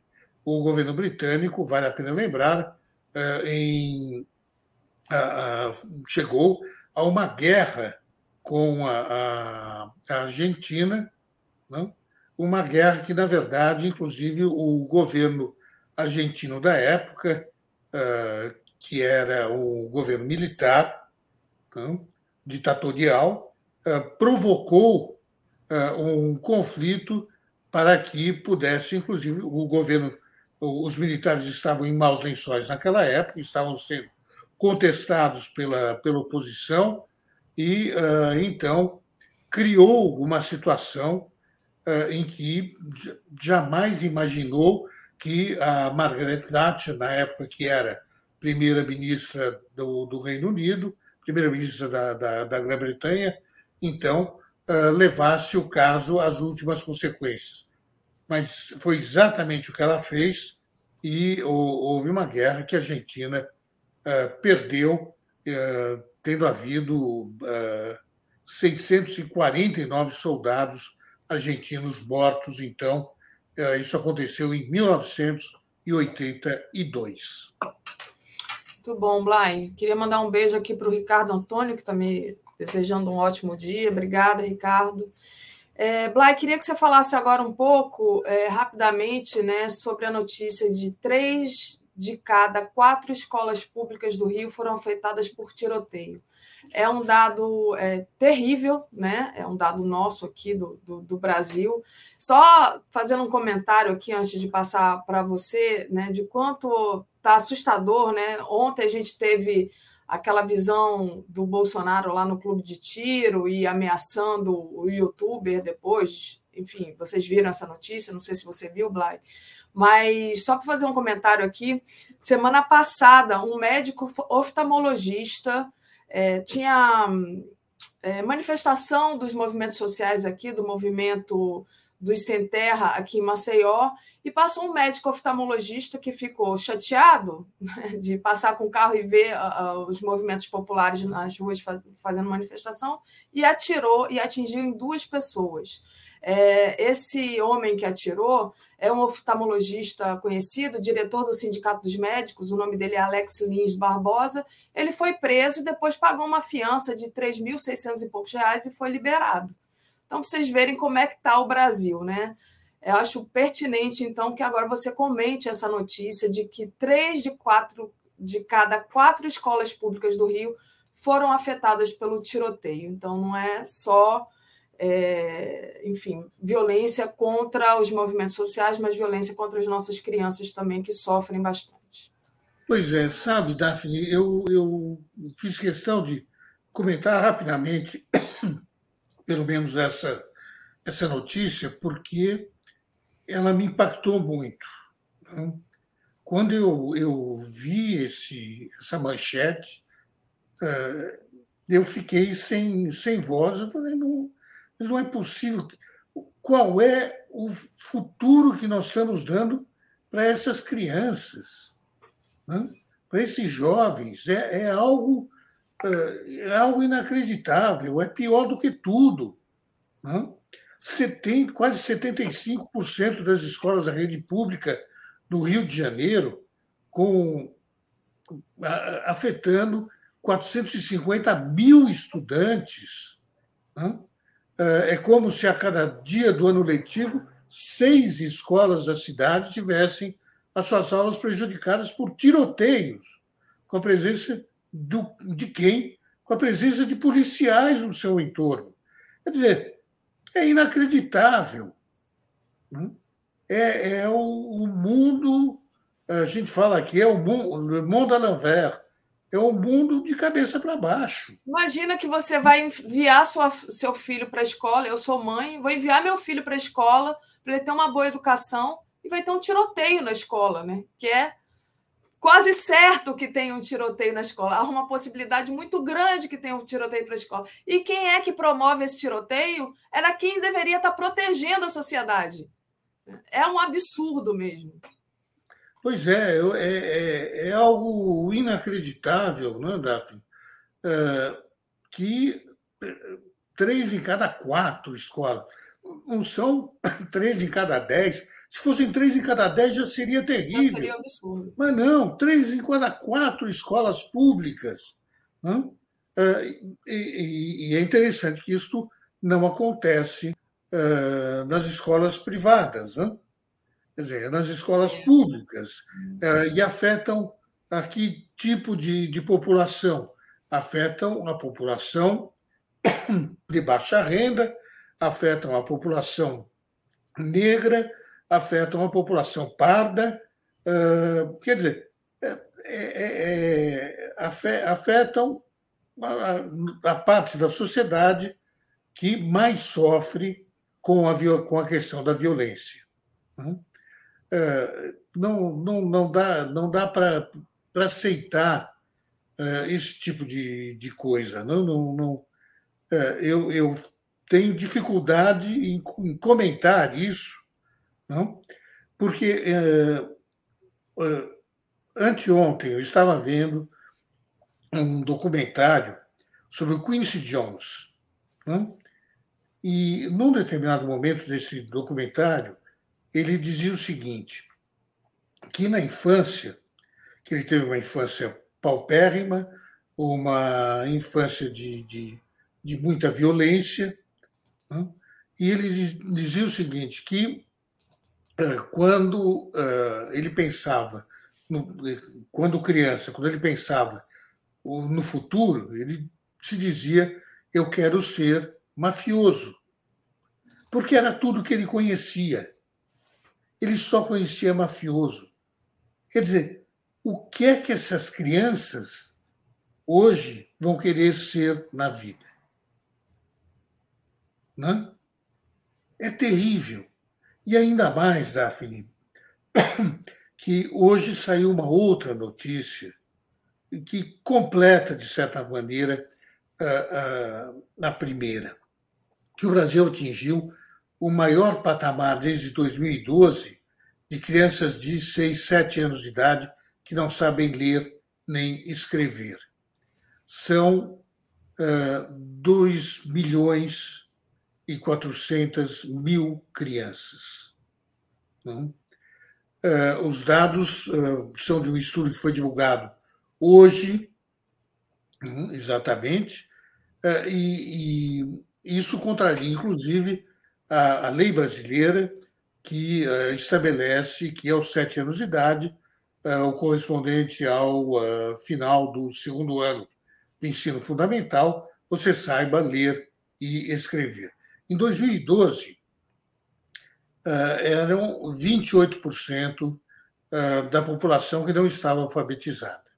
[SPEAKER 7] O governo britânico, vale a pena lembrar, em, chegou a uma guerra com a, a Argentina, não? uma guerra que, na verdade, inclusive, o governo argentino da época, que era o governo militar, ditatorial, provocou um conflito para que pudesse, inclusive, o governo, os militares estavam em maus lençóis naquela época, estavam sendo contestados pela, pela oposição, e então criou uma situação em que jamais imaginou que a Margaret Thatcher, na época que era primeira-ministra do, do, Reino Unido, primeira-ministra da, da, da Grã-Bretanha, então uh, levasse o caso às últimas consequências. Mas foi exatamente o que ela fez e houve uma guerra que a Argentina uh, perdeu, uh, tendo havido 649 soldados argentinos mortos. Então, isso aconteceu em 1982.
[SPEAKER 6] Muito bom, Blay. Queria mandar um beijo aqui para o Ricardo Antônio, que está me desejando um ótimo dia. Obrigada, Ricardo. É, Blay, queria que você falasse agora um pouco, é, rapidamente, né, sobre a notícia de três de cada quatro escolas públicas do Rio foram afetadas por tiroteio é um dado é, terrível, né? É um dado nosso aqui do, do, do, Brasil. Só fazendo um comentário aqui antes de passar para você, né? De quanto está assustador, né? Ontem a gente teve aquela visão do Bolsonaro lá no clube de tiro e ameaçando o youtuber depois. Enfim, vocês viram essa notícia? Não sei se você viu, Blay. Mas só para fazer um comentário aqui, semana passada, um médico oftalmologista é, tinha é, manifestação dos movimentos sociais aqui, do movimento dos Sem Terra aqui em Maceió, e passou um médico oftalmologista que ficou chateado né, de passar com o carro e ver uh, os movimentos populares nas ruas faz, fazendo manifestação, e atirou e atingiu em duas pessoas. É, esse homem que atirou é um oftalmologista conhecido, diretor do Sindicato dos Médicos, o nome dele é Alex Lins Barbosa. Ele foi preso e depois pagou uma fiança de 3.600 e poucos reais e foi liberado. Então, vocês verem como é que está o Brasil, né? Eu acho pertinente, então, que agora você comente essa notícia de que três de quatro de cada quatro escolas públicas do Rio foram afetadas pelo tiroteio. Então, não é só é, enfim, violência contra os movimentos sociais, mas violência contra as nossas crianças também, que sofrem bastante.
[SPEAKER 7] Pois é, sabe, Daphne, eu, eu fiz questão de comentar rapidamente, pelo menos essa, essa notícia, porque ela me impactou muito. Né? Quando eu, eu vi esse, essa manchete, uh, eu fiquei sem, sem voz, eu falei, não, não é possível. Qual é o futuro que nós estamos dando para essas crianças, né? para esses jovens? É, é, algo, é, é algo inacreditável, é pior do que tudo. Né? quase 75% das escolas da rede pública do Rio de Janeiro com, afetando 450 mil estudantes. Né? É como se a cada dia do ano letivo, seis escolas da cidade tivessem as suas aulas prejudicadas por tiroteios, com a presença do, de quem? Com a presença de policiais no seu entorno. Quer dizer, é inacreditável. Né? É, é o, o, mundo, a gente fala aqui, é o mundo, mundo à l'envers, é o mundo de cabeça para baixo.
[SPEAKER 6] Imagina que você vai enviar sua, seu filho para a escola, eu sou mãe, vou enviar meu filho para a escola para ele ter uma boa educação e vai ter um tiroteio na escola, né? Que é quase certo que tem um tiroteio na escola. Há uma possibilidade muito grande que tenha um tiroteio para a escola. E quem é que promove esse tiroteio era quem deveria estar protegendo a sociedade. É um absurdo mesmo.
[SPEAKER 7] Pois é, é, é, é algo inacreditável, né, Daphne? É, que é, três em cada quatro escolas, não são três em cada dez, se fossem três em cada dez, já seria terrível. Já
[SPEAKER 6] seria um absurdo.
[SPEAKER 7] Mas não, três em cada quatro escolas públicas. Né? E, é interessante que isso não acontece nas escolas privadas, né? Quer dizer, nas escolas públicas, eh, e afetam a que tipo de, de população? Afetam a população de baixa renda, afetam a população negra, afetam a população parda, uh, quer dizer, é, afetam a, parte da sociedade que mais sofre com a, questão da violência. Uh, não, não, não dá, não dá para aceitar uh, esse tipo de, de coisa. Não, não, não, uh, eu, eu tenho dificuldade em, em comentar isso não? Porque é, é, anteontem eu estava vendo um documentário sobre o Quincy Jones. Não? E, num determinado momento desse documentário, ele dizia o seguinte: que na infância, que ele teve uma infância paupérrima, uma infância de, de, de muita violência, não? e ele dizia o seguinte: que é, quando uh, ele pensava, no, quando criança, quando ele pensava no futuro, ele se dizia: Eu quero ser mafioso. Porque era tudo que ele conhecia. Ele só conhecia mafioso. Quer dizer, o que é que essas crianças hoje vão querer ser na vida? Não? É terrível. E ainda mais, Daphne, que hoje saiu uma outra notícia que completa, de certa maneira, a, a primeira, que o Brasil atingiu o maior patamar desde 2012 de crianças de 6, 7 anos de idade que não sabem ler nem escrever. São uh, 2 milhões e 400 mil crianças. É, os dados é, são de um estudo que foi divulgado hoje, exatamente, é, e, e isso contraria, inclusive, a, a, lei brasileira que estabelece que aos sete anos de idade, o correspondente ao final do segundo ano do ensino fundamental, você saiba ler e escrever. Em 2012, eh, eram 28% eh, da população que não estava alfabetizada.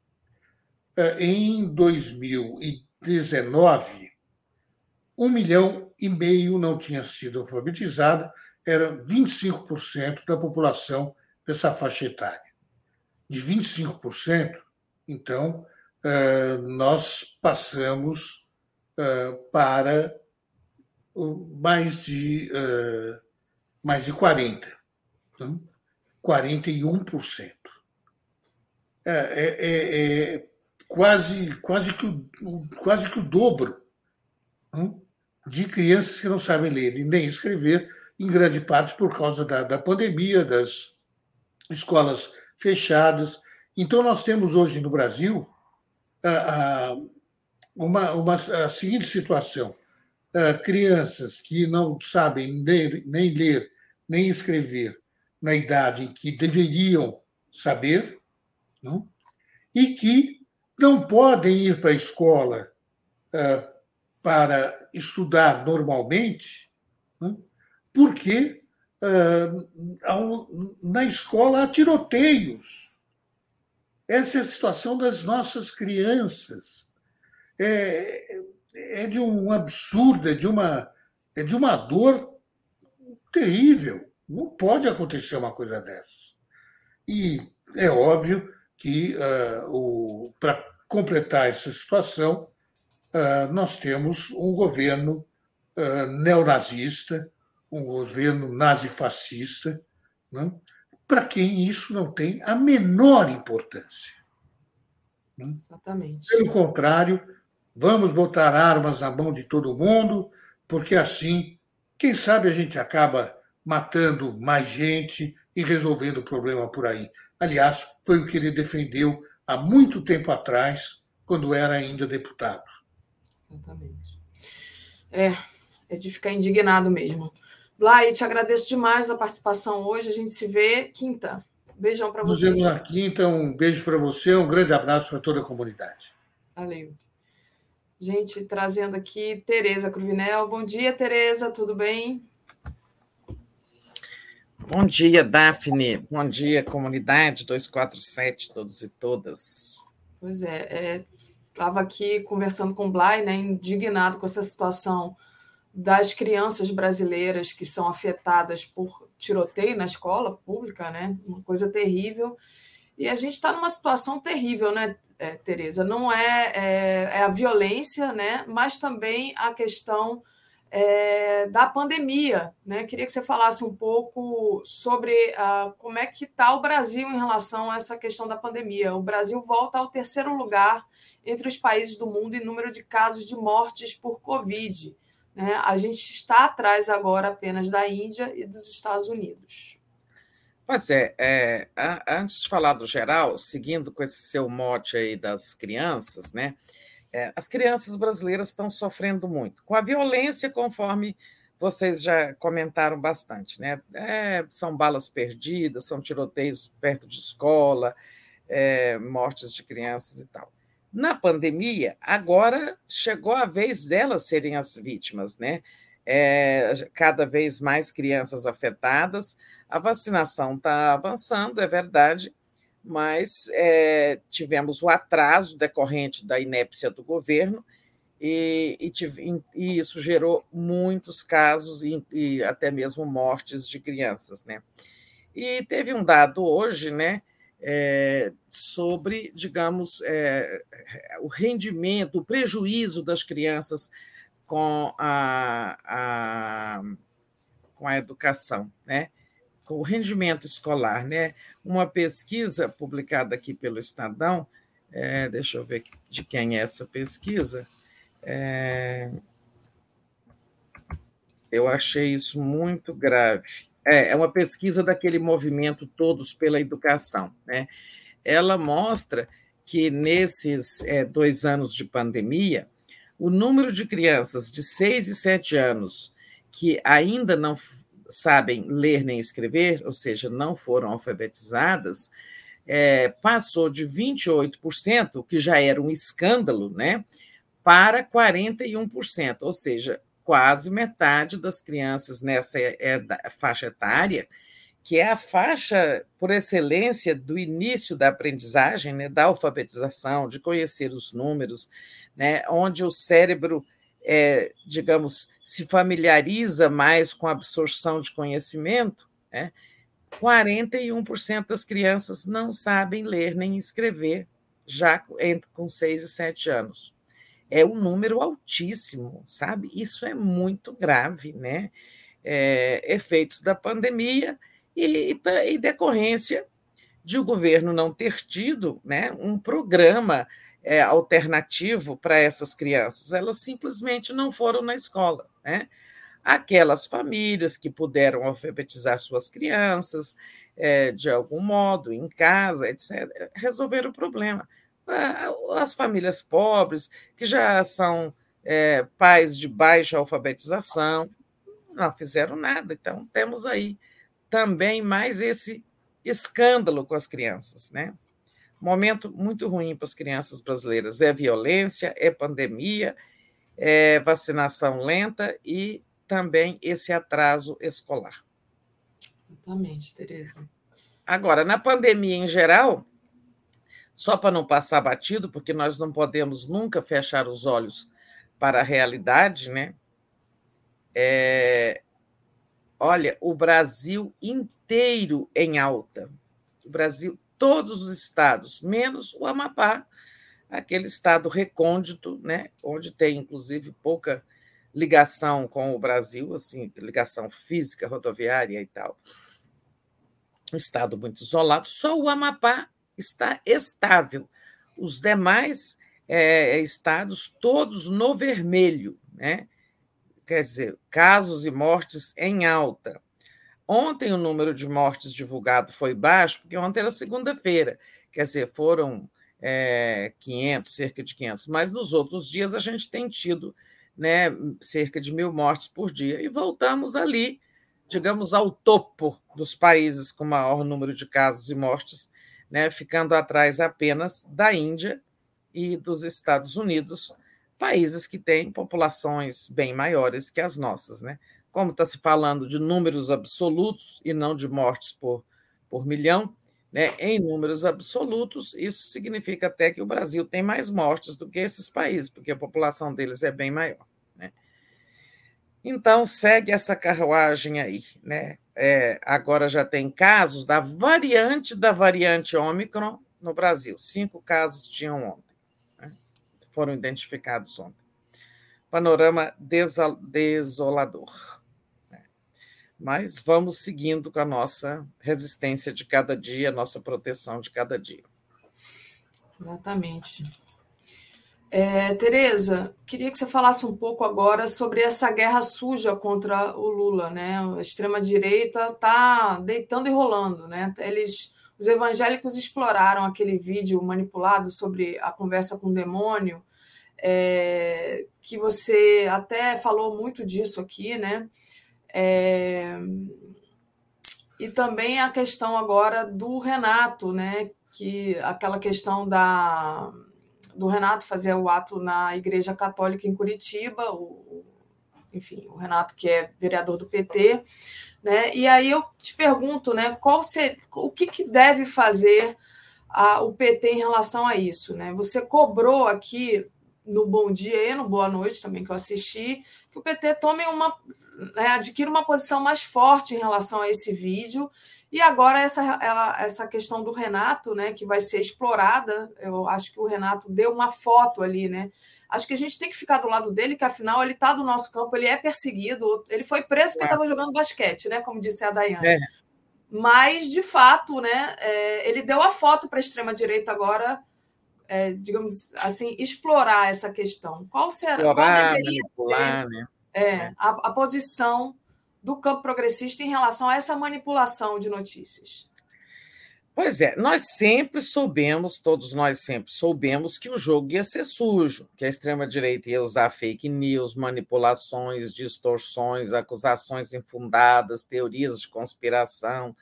[SPEAKER 7] Em 2019, um milhão e meio não tinha sido alfabetizada, era 25% da população dessa faixa etária. De 25%, então, nós passamos para mais de, uh, mais de 40%. Então, 41%. É, é, é, é, quase, quase, que o, quase que o dobro não? De crianças que não sabem ler e nem escrever, em grande parte por causa da, da pandemia, das escolas fechadas. Então, nós temos hoje no Brasil uma, uma a seguinte situação: crianças que não sabem ler, nem ler nem escrever na idade que deveriam saber, não? e que não podem ir para a escola para estudar normalmente, porque na escola há tiroteios. Essa é a situação das nossas crianças. É, é de um absurdo, é de uma, é de uma dor terrível. Não pode acontecer uma coisa dessa. E é óbvio que, uh, para completar essa situação, uh, nós temos um governo uh, neonazista, um governo nazifascista, né? para quem isso não tem a menor importância.
[SPEAKER 6] Né? Exatamente.
[SPEAKER 7] Pelo contrário, vamos botar armas na mão de todo mundo, porque assim, quem sabe a gente acaba matando mais gente e resolvendo o problema por aí. Aliás, foi o que ele defendeu há muito tempo atrás, quando era ainda deputado.
[SPEAKER 6] Exatamente. É, é de ficar indignado mesmo. Blay, te agradeço demais a participação hoje. A gente se vê quinta. Beijão para você.
[SPEAKER 7] Nos vemos na quinta. Um beijo para você, um grande abraço para toda a comunidade.
[SPEAKER 6] Valeu. Gente, trazendo aqui Tereza Cruvinel. Bom dia, Tereza, tudo bem?
[SPEAKER 8] Bom dia, Daphne. Bom dia, comunidade 247, todos e todas.
[SPEAKER 6] Pois é, estava aqui conversando com o Blay, né, indignado com essa situação das crianças brasileiras que são afetadas por tiroteio na escola pública, né? Uma coisa terrível. E a gente está numa situação terrível, né, é, Tereza? Não é, é, é, a violência, né? Mas também a questão é, da pandemia, né? Queria que você falasse um pouco sobre uh, como é que está o Brasil em relação a essa questão da pandemia. O Brasil volta ao terceiro lugar entre os países do mundo em número de casos de mortes por Covid. Né? A gente está atrás agora apenas da Índia e dos Estados Unidos.
[SPEAKER 8] Pois é, é, antes de falar do geral, seguindo com esse seu mote aí das crianças, né? É, as crianças brasileiras estão sofrendo muito com a violência, conforme vocês já comentaram bastante, né? É, são balas perdidas, são tiroteios perto de escola, é, mortes de crianças e tal. Na pandemia, agora chegou a vez delas serem as vítimas, né? É, cada vez mais crianças afetadas. A vacinação está avançando, é verdade, mas é, tivemos o atraso decorrente da inépcia do governo e, e, e isso gerou muitos casos e, e, até mesmo mortes de crianças, né? E teve um dado hoje, né? É, sobre, digamos, é, o rendimento, o prejuízo das crianças com a, a, com a educação, né? com o rendimento escolar. Né? Uma pesquisa publicada aqui pelo Estadão, é, deixa eu ver de quem é essa pesquisa, é, eu achei isso muito grave. É, é uma pesquisa daquele movimento Todos pela Educação. Né? Ela mostra que nesses é, dois anos de pandemia, o número de crianças de 6 e 7 anos que ainda não sabem ler nem escrever, ou seja, não foram alfabetizadas, é, passou de 28%, que já era um escândalo, né, para 41%, ou seja, quase metade das crianças nessa é, faixa etária, que é a faixa por excelência do início da aprendizagem, né, da alfabetização, de conhecer os números, né, onde o cérebro, é, digamos, se familiariza mais com a absorção de conhecimento, né, 41% das crianças não sabem ler nem escrever já entre com 6 e 7 anos é um número altíssimo, sabe? Isso é muito grave, né? É, efeitos da pandemia e, e, decorrência de o governo não ter tido né, um programa é, alternativo para essas crianças. Elas simplesmente não foram na escola. Né? Aquelas famílias que puderam alfabetizar suas crianças é, de algum modo, em casa, etc., resolveram o problema as famílias pobres, que já são é, pais de baixa alfabetização, não fizeram nada. Então, temos aí também mais esse escândalo com as crianças. Né? Momento muito ruim para as crianças brasileiras. É violência, é pandemia, é vacinação lenta e também esse atraso escolar.
[SPEAKER 6] Exatamente, Tereza.
[SPEAKER 8] Agora, na pandemia em geral, só para não passar batido, porque nós não podemos nunca fechar os olhos para a realidade, né? É, olha, o Brasil inteiro em alta. O Brasil, todos os estados, menos o Amapá, aquele estado recôndito, né, onde tem inclusive pouca ligação com o Brasil, assim, ligação física, rodoviária e tal. Um estado muito isolado. Só o Amapá está estável. Os demais é, estados, todos no vermelho, né? Quer dizer, casos e mortes em alta. Ontem o número de mortes divulgado foi baixo, porque ontem era segunda-feira, quer dizer, foram é, 500, cerca de 500, mas nos outros dias a gente tem tido né, cerca de mil mortes por dia. E voltamos ali, digamos, ao topo dos países com maior número de casos e mortes, né, ficando atrás apenas da Índia e dos Estados Unidos, países que têm populações bem maiores que as nossas. Né? Como está se falando de números absolutos e não de mortes por, por milhão, né, em números absolutos, isso significa até que o Brasil tem mais mortes do que esses países, porque a população deles é bem maior. Né? Então, segue essa carruagem aí. Né? É, agora já tem casos da variante da variante Ômicron no Brasil. Cinco casos tinham ontem. Né? Foram identificados ontem. Panorama desolador mas vamos seguindo com a nossa resistência de cada dia, nossa proteção de cada dia.
[SPEAKER 6] Exatamente. É, Tereza, queria que você falasse um pouco agora sobre essa guerra suja contra o Lula, né? A extrema-direita está deitando e rolando, né? Eles, os evangélicos exploraram aquele vídeo manipulado sobre a conversa com o demônio, é, que você até falou muito disso aqui, né? É... E também a questão agora do Renato, né? Que aquela questão da do Renato fazer o ato na Igreja Católica em Curitiba, o, enfim, o Renato que é vereador do PT, né? E aí eu te pergunto, né? Qual ser, o que, que deve fazer a, o PT em relação a isso, né? Você cobrou aqui no Bom Dia e no Boa Noite também que eu assisti que o PT tome uma, né, adquira uma posição mais forte em relação a esse vídeo. E agora essa, ela, essa questão do Renato, né, que vai ser explorada, eu acho que o Renato deu uma foto ali, né? Acho que a gente tem que ficar do lado dele, que afinal ele está do nosso campo, ele é perseguido, ele foi preso porque estava é. jogando basquete, né? Como disse a Dayane. É. Mas, de fato, né, é, ele deu a foto para a extrema-direita agora é, digamos assim, explorar essa questão. Qual será explorar, qual deveria ser né? é, é. A, a posição do campo progressista em relação a essa manipulação de notícias?
[SPEAKER 8] Pois é, nós sempre soubemos, todos nós sempre soubemos que o jogo ia ser sujo, que a extrema-direita ia usar fake news, manipulações, distorções, acusações infundadas, teorias de conspiração,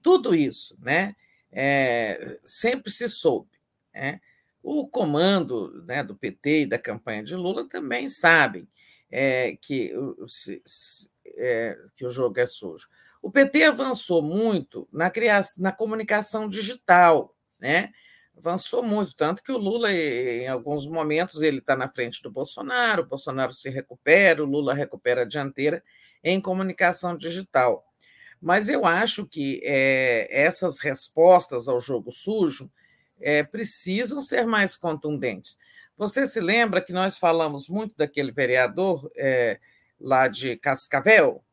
[SPEAKER 8] tudo isso, né? É, sempre se soube. Né? O comando né, do PT e da campanha de Lula também sabem é, que, se, é, que o jogo é sujo. O PT avançou muito na, criação, na comunicação digital, né? avançou muito, tanto que o Lula, em alguns momentos, ele está na frente do Bolsonaro, o Bolsonaro se recupera, o Lula recupera a dianteira em comunicação digital. Mas eu acho que é, essas respostas ao jogo sujo é, precisam ser mais contundentes. Você se lembra que nós falamos muito daquele vereador é, lá de Cascavel,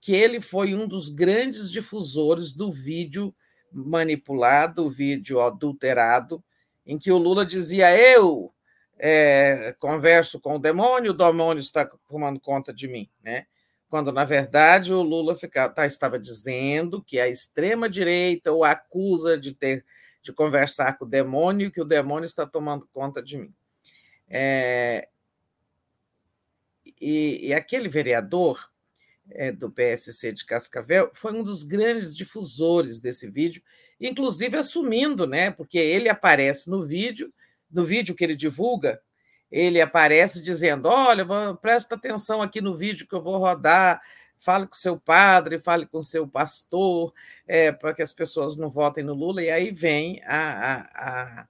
[SPEAKER 8] que ele foi um dos grandes difusores do vídeo manipulado, o vídeo adulterado, em que o Lula dizia: Eu é, converso com o demônio, o demônio está tomando conta de mim, né? Quando, na verdade, o Lula ficava, tá, estava dizendo que a extrema-direita o acusa de ter de conversar com o demônio, que o demônio está tomando conta de mim. É, e, e, aquele vereador é, do PSC de Cascavel foi um dos grandes difusores desse vídeo, inclusive assumindo, né? Porque ele aparece no vídeo, no vídeo que ele divulga, ele aparece dizendo: Olha, presta atenção aqui no vídeo que eu vou rodar, fale com seu padre, fale com seu pastor, é, para que as pessoas não votem no Lula, e aí vem a, a, a,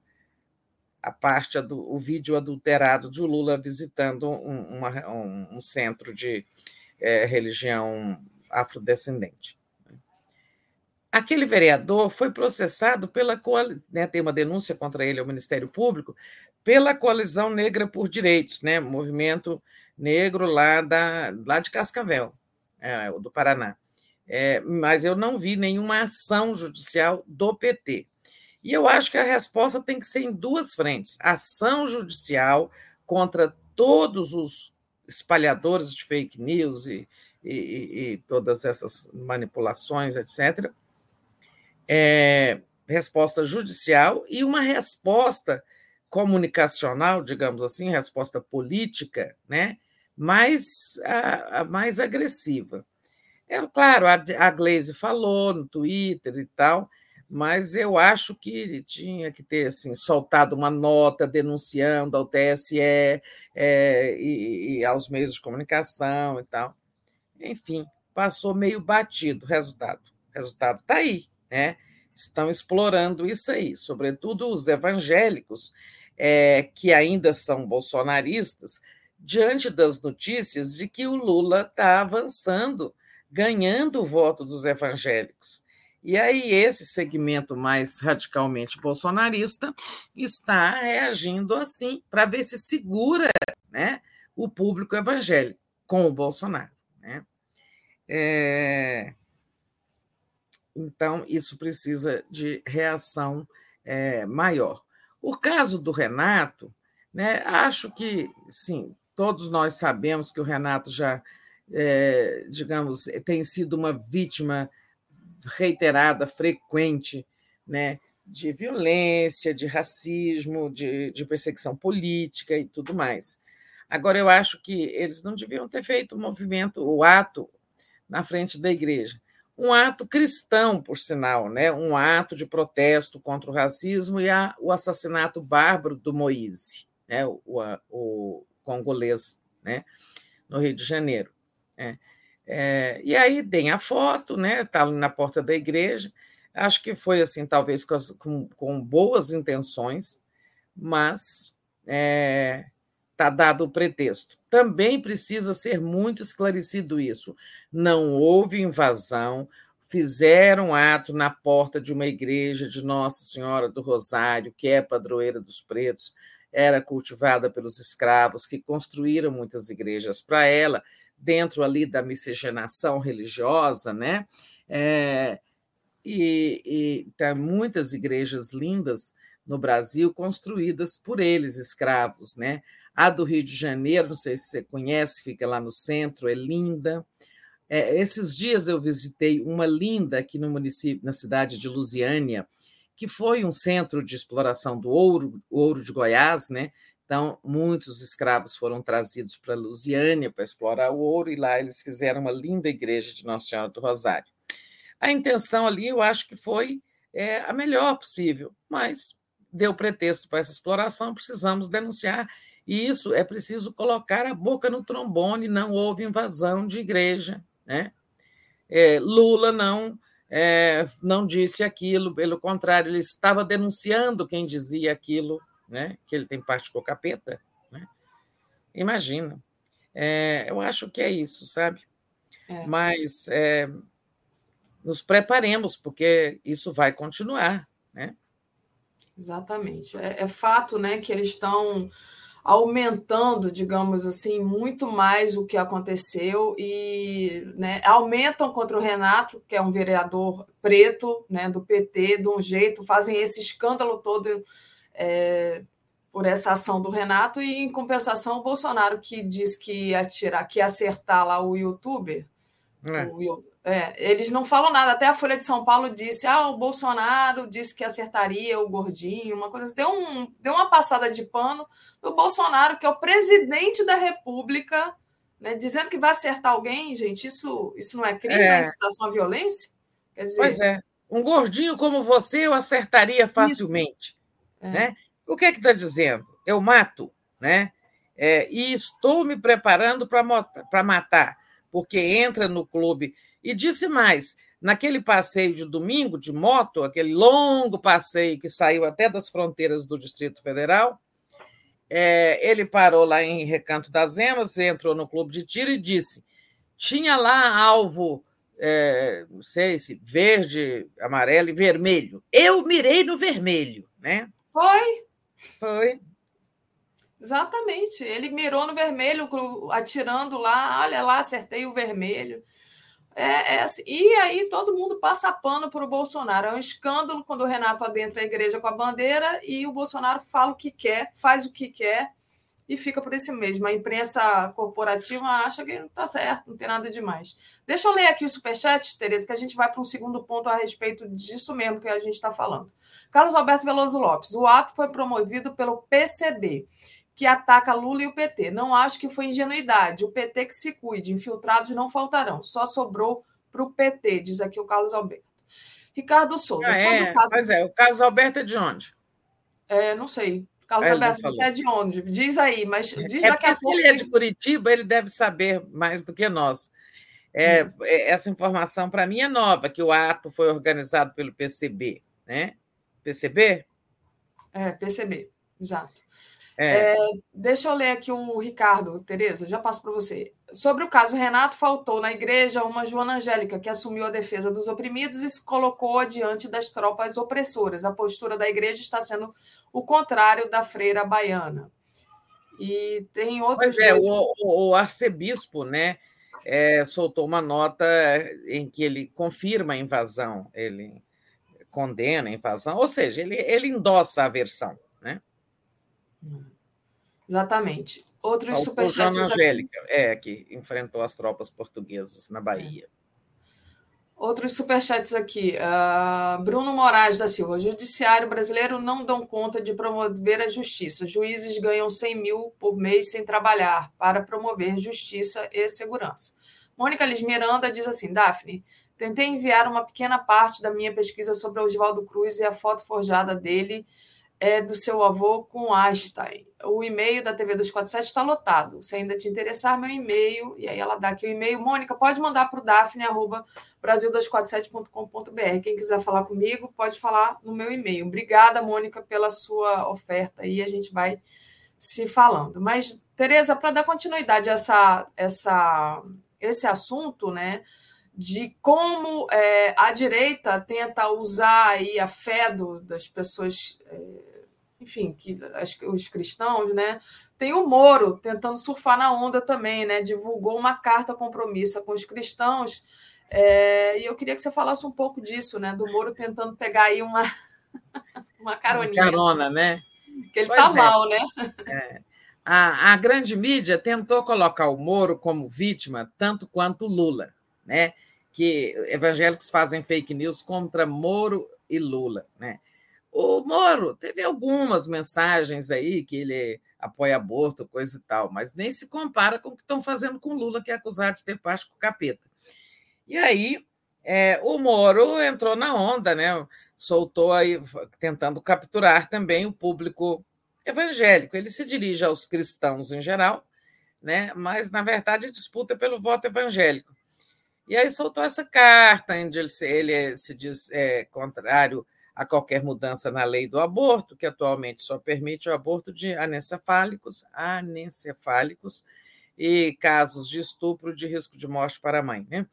[SPEAKER 8] parte do o vídeo adulterado de Lula visitando um, uma, um, centro de é, religião afrodescendente. Aquele vereador foi processado pela né, tem uma denúncia contra ele ao Ministério Público pela Coalizão Negra por Direitos, né, movimento negro lá, da, lá de Cascavel, é, do Paraná. É, mas eu não vi nenhuma ação judicial do PT. E eu acho que a resposta tem que ser em duas frentes: ação judicial contra todos os espalhadores de fake news e, e, e todas essas manipulações, etc é, resposta judicial e uma resposta comunicacional, digamos assim, resposta política, né, mais, a, a mais agressiva. É claro, a, a Glaze falou no Twitter e tal, mas eu acho que tinha que ter assim, soltado uma nota denunciando ao TSE é, e, e, aos meios de comunicação e tal. Enfim, passou meio batido. Resultado, resultado está aí né? estão explorando isso aí, sobretudo os evangélicos, é, que ainda são bolsonaristas, diante das notícias de que o Lula está avançando, ganhando o voto dos evangélicos. E aí, esse segmento mais radicalmente bolsonarista está reagindo assim, para ver se segura né, o público evangélico com o Bolsonaro. Né? É... Então, isso precisa de reação é, maior. O caso do Renato, né, acho que, sim, todos nós sabemos que o Renato já, é, digamos, tem sido uma vítima reiterada, frequente, né, de violência, de racismo, de, de perseguição política e tudo mais. Agora, eu acho que eles não deviam ter feito o movimento, o ato na frente da igreja um ato cristão, por sinal, né? um ato de protesto contra o racismo e a, o assassinato bárbaro do Moise, né? o, o, o congolês, né? no Rio de Janeiro. Né? É, e aí tem a foto, né? Está na porta da igreja. Acho que foi assim, talvez com, com, com boas intenções, mas é, está dado o pretexto. Também precisa ser muito esclarecido isso. Não houve invasão, fizeram ato na porta de uma igreja de Nossa Senhora do Rosário, que é padroeira dos pretos, era cultivada pelos escravos que construíram muitas igrejas para ela, dentro ali da miscigenação religiosa, né? É, e, e tem muitas igrejas lindas no Brasil construídas por eles, escravos, né? A do Rio de Janeiro, não sei se você conhece, fica lá no centro, é linda. É, esses dias eu visitei uma linda aqui no município, na cidade de Lusiânia, que foi um centro de exploração do ouro, ouro de Goiás, né? Então, muitos escravos foram trazidos para Lusiânia para explorar o ouro, e lá eles fizeram uma linda igreja de Nossa Senhora do Rosário. A intenção ali, eu acho que foi é, a melhor possível, mas deu pretexto para essa exploração, precisamos denunciar e isso é preciso colocar a boca no trombone, não houve invasão de igreja. Né? É, Lula não, é, não disse aquilo, pelo contrário, ele estava denunciando quem dizia aquilo, né? que ele tem parte com o capeta. Né? Imagina. É, eu acho que é isso, sabe? É. Mas é, nos preparemos, porque isso vai continuar. Né?
[SPEAKER 6] Exatamente. É, é fato né, que eles estão aumentando, digamos assim, muito mais o que aconteceu e né, aumentam contra o Renato, que é um vereador preto né, do PT, de um jeito, fazem esse escândalo todo é, por essa ação do Renato, e em compensação, o Bolsonaro, que diz que ia tirar, que ia acertar lá o youtuber, é. o, É, eles não falam nada. Até a Folha de São Paulo disse: ah, o Bolsonaro disse que acertaria o gordinho, uma coisa assim. Deu, um, deu uma passada de pano do Bolsonaro, que é o presidente da República, né, dizendo que vai acertar alguém, gente. Isso, isso não é crime, é, é incitação à violência?
[SPEAKER 8] Quer dizer, pois é. Um gordinho como você eu acertaria facilmente. É. Né? O que é que está dizendo? Eu mato, né? É, e estou me preparando para matar, porque entra no clube e disse mais: naquele passeio de domingo de moto, aquele longo passeio que saiu até das fronteiras do Distrito Federal, é, ele parou lá em Recanto das Emas, entrou no clube de tiro e disse: tinha lá alvo, é, não sei se verde, amarelo e vermelho. Eu mirei no vermelho, né?
[SPEAKER 6] Foi.
[SPEAKER 8] Foi.
[SPEAKER 6] Exatamente. Ele mirou no vermelho, atirando lá. Olha lá, acertei o vermelho. É, é assim. E aí todo mundo passa pano para o Bolsonaro. É um escândalo quando o Renato adentra a igreja com a bandeira e o Bolsonaro fala o que quer, faz o que quer e fica por esse mesmo. A imprensa corporativa acha que não está certo, não tem nada demais. Deixa eu ler aqui o superchat, Tereza, que a gente vai para um segundo ponto a respeito disso mesmo que a gente está falando. Carlos Alberto Veloso Lopes. O ato foi promovido pelo PCB que ataca Lula e o PT. Não acho que foi ingenuidade. O PT que se cuide, infiltrados não faltarão. Só sobrou para o PT, diz aqui o Carlos Alberto. Ricardo Souza.
[SPEAKER 8] Ah, é, caso... Pois é, o Carlos Alberto é de onde?
[SPEAKER 6] É, não sei. Carlos é, Alberto, você é de onde? Diz aí, mas diz é daqui a pouco.
[SPEAKER 8] Se ele é de Curitiba, ele deve saber mais do que nós. É, hum. é essa informação para mim é nova, que o ato foi organizado pelo PCB, né? PCB?
[SPEAKER 6] É, PCB, exato. É. É, deixa eu ler aqui o Ricardo, Tereza, já passo para você. Sobre o caso Renato, faltou na igreja uma Joana Angélica, que assumiu a defesa dos oprimidos e se colocou adiante das tropas opressoras. A postura da igreja está sendo o contrário da freira baiana. E tem outros.
[SPEAKER 8] Pois é, dois... o, o, arcebispo né, é, soltou uma nota em que ele confirma a invasão, ele condena a invasão, ou seja, ele, ele endossa a versão.
[SPEAKER 6] Exatamente. Outros superchats.
[SPEAKER 8] Angélica, é, que enfrentou as tropas portuguesas na Bahia.
[SPEAKER 6] Outros superchats aqui. Uh, Bruno Moraes da Silva. O judiciário brasileiro não dão conta de promover a justiça. Juízes ganham 100 mil por mês sem trabalhar para promover justiça e segurança. Mônica Liz Miranda diz assim: Daphne, tentei enviar uma pequena parte da minha pesquisa sobre Oswaldo Cruz e a foto forjada dele é do seu avô com Einstein. O e-mail da TV 247 está lotado. Se ainda te interessar, meu e-mail, e aí ela dá aqui o e-mail. Mônica, pode mandar para o Daphne, brasil247.com.br. Quem quiser falar comigo, pode falar no meu e-mail. Obrigada, Mônica, pela sua oferta e a gente vai se falando. Mas, Tereza, para dar continuidade a essa, essa, esse assunto, né? De como é, a direita tenta usar aí a fé do, das pessoas, é, enfim, que as, os cristãos, né? Tem o Moro tentando surfar na onda também, né? Divulgou uma carta compromissa com os cristãos. É, e eu queria que você falasse um pouco disso, né? Do Moro tentando pegar aí uma, uma caroninha.
[SPEAKER 8] Carona, né?
[SPEAKER 6] Que ele está é. mal, né?
[SPEAKER 8] É. A, a grande mídia tentou colocar o Moro como vítima tanto quanto o Lula, né? Que evangélicos fazem fake news contra Moro e Lula. Né? O Moro teve algumas mensagens aí que ele apoia aborto, coisa e tal, mas nem se compara com o que estão fazendo com Lula, que é acusado de ter parte com o capeta. E aí é, o Moro entrou na onda, né? soltou aí, tentando capturar também o público evangélico. Ele se dirige aos cristãos em geral, né? mas, na verdade, disputa pelo voto evangélico. E aí soltou essa carta, onde ele se, ele se diz é, contrário a qualquer mudança na lei do aborto, que atualmente só permite o aborto de anencefálicos, anencefálicos e casos de estupro de risco de morte para a mãe. Né?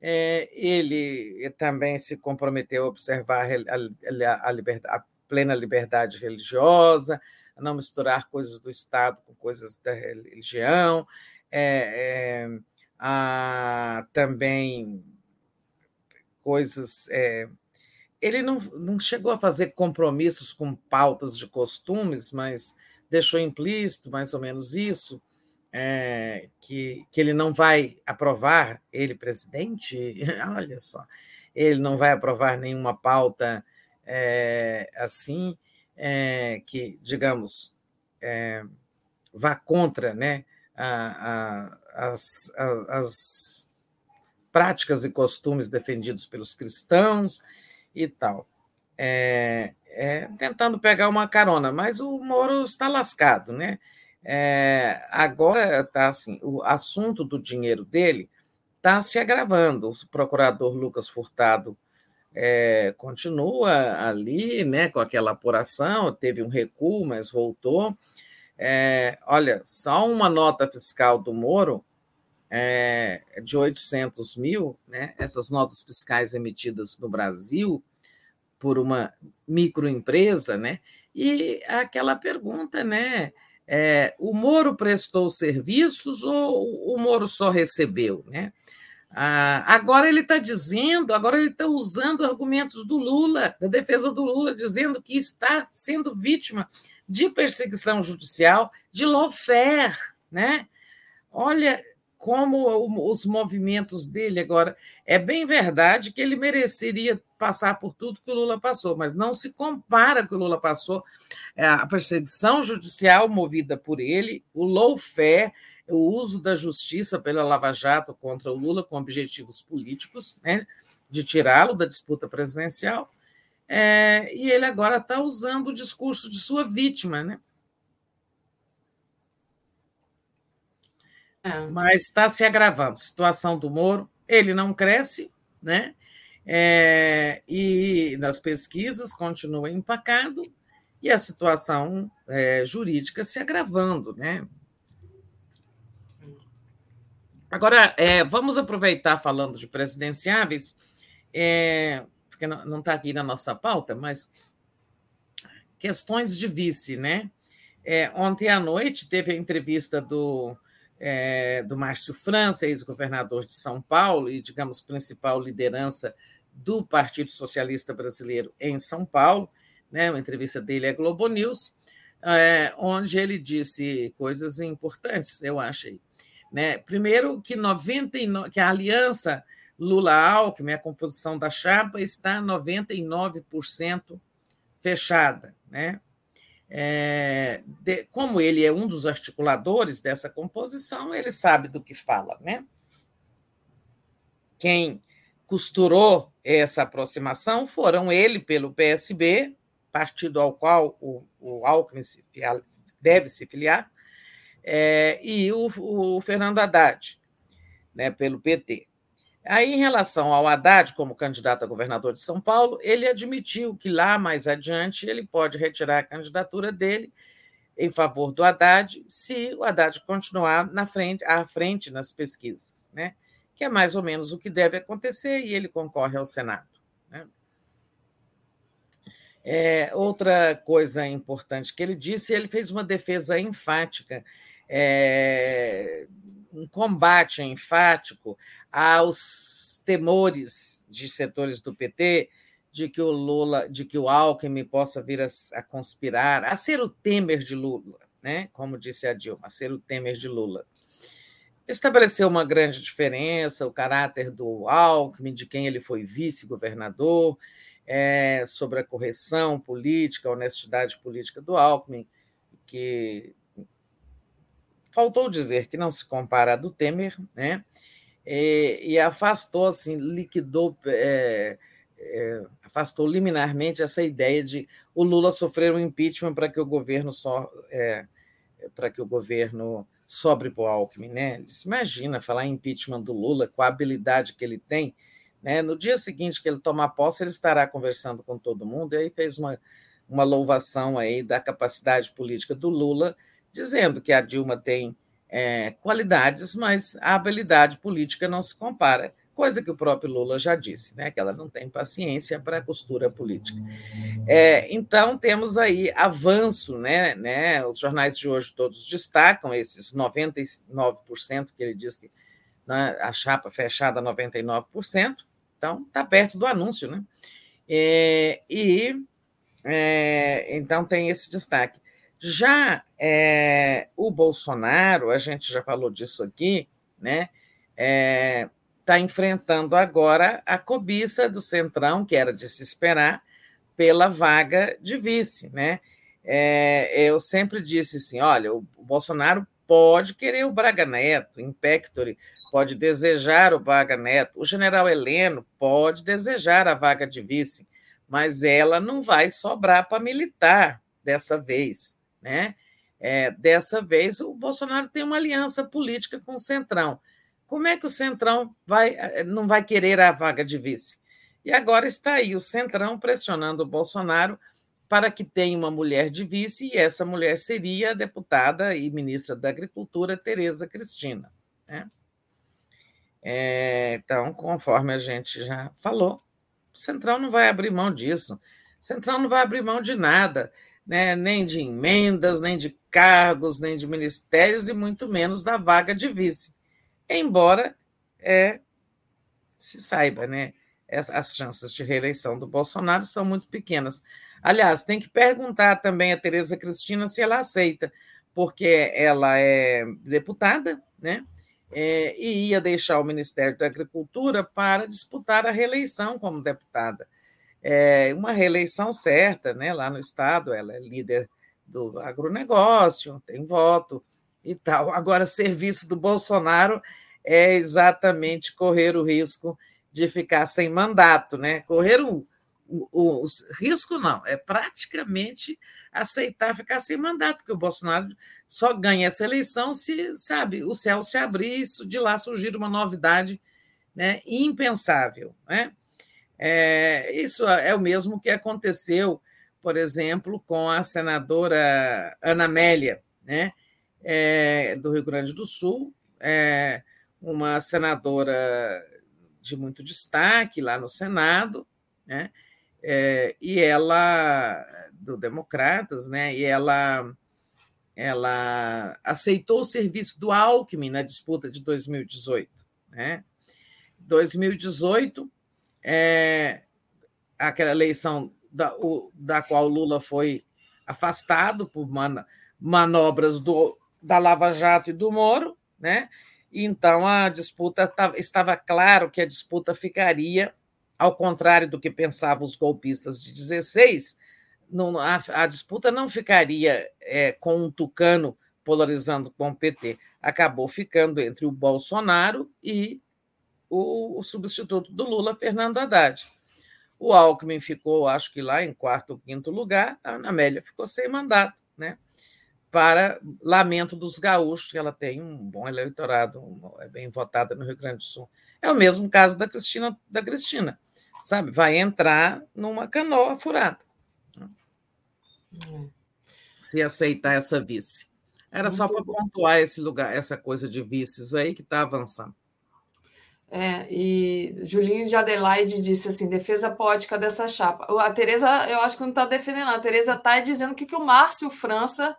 [SPEAKER 8] É, ele também se comprometeu a observar a, a, liberdade, a plena liberdade religiosa, a não misturar coisas do Estado com coisas da religião. É, é, ah, também coisas. É, ele não, não chegou a fazer compromissos com pautas de costumes, mas deixou implícito mais ou menos isso, é, que, que ele não vai aprovar, ele presidente, olha só, ele não vai aprovar nenhuma pauta é, assim, é, que, digamos, é, vá contra né, a, a, as, as práticas e costumes defendidos pelos cristãos e tal. É, é, tentando pegar uma carona, mas o Moro está lascado, né? É, agora está assim, o assunto do dinheiro dele está se agravando. O procurador Lucas Furtado é, continua ali, né, com aquela apuração, teve um recuo, mas voltou. É, olha, só uma nota fiscal do Moro é, de 800 mil, né, essas notas fiscais emitidas no Brasil por uma microempresa, né, e aquela pergunta, né, é, o Moro prestou serviços ou o Moro só recebeu, né? Ah, agora ele está dizendo, agora ele está usando argumentos do Lula, da defesa do Lula, dizendo que está sendo vítima de perseguição judicial, de lawfare, né? Olha como os movimentos dele agora. É bem verdade que ele mereceria passar por tudo que o Lula passou, mas não se compara com o que o Lula passou. É, a perseguição judicial movida por ele, o lawfare, o uso da justiça pela Lava Jato contra o Lula com objetivos políticos, né, de tirá-lo da disputa presidencial, é, e ele agora está usando o discurso de sua vítima, né? É. Mas está se agravando. Situação do Moro, ele não cresce, né? É, e nas pesquisas continua empacado e a situação é, jurídica se agravando, né? Agora, é, vamos aproveitar falando de presidenciáveis, é, porque não está aqui na nossa pauta, mas questões de vice, né? É, ontem à noite teve a entrevista do, é, do Márcio França, ex-governador de São Paulo e, digamos, principal liderança do Partido Socialista Brasileiro em São Paulo, né? Uma entrevista dele à Globo News, é, onde ele disse coisas importantes, eu achei. Né? Primeiro, que, 99, que a aliança Lula-Alckmin, a composição da chapa, está 99% fechada. Né? É, de, como ele é um dos articuladores dessa composição, ele sabe do que fala. Né? Quem costurou essa aproximação foram ele pelo PSB, partido ao qual o, o Alckmin se, deve se filiar, é, e o, o, Fernando Haddad, né, pelo PT. Aí, em relação ao Haddad, como candidato a governador de São Paulo, ele admitiu que lá mais adiante ele pode retirar a candidatura dele em favor do Haddad, se o Haddad continuar na frente, à frente nas pesquisas, né? que é mais ou menos o que deve acontecer, e ele concorre ao Senado. Né? É, outra coisa importante que ele disse, ele fez uma defesa enfática é, um combate enfático aos temores de setores do PT de que o Lula, de que o Alckmin possa vir a, a, conspirar, a ser o Temer de Lula, né? Como disse a Dilma, a ser o Temer de Lula. Estabeleceu uma grande diferença, o caráter do Alckmin, de quem ele foi vice-governador, é, sobre a correção política, a honestidade política do Alckmin, que faltou dizer que não se compara a do Temer, né? E, e afastou, assim, liquidou, é, é, afastou liminarmente essa ideia de o Lula sofrer um impeachment para que o governo só é, para que o governo sobre para o Alckmin, né? Disse, imagina falar em impeachment do Lula com a habilidade que ele tem, né? No dia seguinte que ele tomar posse, ele estará conversando com todo mundo. E aí fez uma, uma louvação aí da capacidade política do Lula dizendo que a Dilma tem é, qualidades, mas a habilidade política não se compara, coisa que o próprio Lula já disse, né, que ela não tem paciência para a costura política. É, então, temos aí avanço, né, né, os jornais de hoje todos destacam esses 99% que ele diz que né, a chapa fechada 99%, então está perto do anúncio, né? É, e é, então tem esse destaque. Já é, o Bolsonaro, a gente já falou disso aqui, né? Está enfrentando agora a cobiça do Centrão, que era de se esperar, pela vaga de vice. Né? É, eu sempre disse assim: olha, o Bolsonaro pode querer o Braga Neto, in pectore, pode desejar o Braga Neto, o general Heleno pode desejar a vaga de vice, mas ela não vai sobrar para militar dessa vez. Né? É, dessa vez, o Bolsonaro tem uma aliança política com o Centrão. Como é que o Centrão vai, eh, não vai querer a vaga de vice? E agora está aí o Centrão pressionando o Bolsonaro para que tenha uma mulher de vice, e essa mulher seria a deputada e ministra da Agricultura, Tereza Cristina. Né? É, então, conforme a gente já falou, o Centrão não vai abrir mão disso. O Centrão não vai abrir mão de nada, né? nem de emendas, nem de cargos, nem de ministérios, e muito menos da vaga de vice embora é, se saiba, né? As chances de reeleição do Bolsonaro são muito pequenas. Aliás, tem que perguntar também a Tereza Cristina se ela aceita, porque ela é deputada, né? É, e ia deixar o Ministério da Agricultura para disputar a reeleição como deputada. É uma reeleição certa, né? Lá no Estado, ela é líder do agronegócio, tem voto e tal. Agora, serviço do Bolsonaro é exatamente correr o risco de ficar sem mandato, né? Correr o, o, o, risco não, é praticamente aceitar ficar sem mandato, porque o Bolsonaro só ganha essa eleição se, sabe, o céu se abrir, de lá surgir uma novidade né, impensável. Né? É, isso é o mesmo que aconteceu, por exemplo, com a senadora Ana Amélia, né, é, do Rio Grande do Sul, é, uma senadora de muito destaque lá no Senado, né? É, e ela do Democratas, né? E ela ela aceitou o serviço do Alckmin na disputa de 2018, né? 2018 é aquela eleição da, o, da qual Lula foi afastado por man, manobras do, da Lava Jato e do Moro, né? Então, a disputa estava claro que a disputa ficaria, ao contrário do que pensavam os golpistas de 16, não, a, a, disputa não ficaria é, com um tucano polarizando com o PT, acabou ficando entre o Bolsonaro e o, o substituto do Lula, Fernando Haddad. O Alckmin ficou, acho que lá em quarto ou quinto lugar, a Ana Amélia ficou sem mandato, né? para lamento dos gaúchos, que ela tem um bom eleitorado, é bem votada no Rio Grande do Sul. É o mesmo caso da Cristina, da Cristina, sabe? Vai entrar numa canoa furada. Hum. Se aceitar essa vice. Era Muito só para pontuar esse lugar, essa coisa de vices aí que está avançando.
[SPEAKER 6] É, e Julinho de Adelaide disse assim: defesa poética dessa chapa. A Tereza, eu acho que não está defendendo, a Tereza está dizendo que, que o Márcio França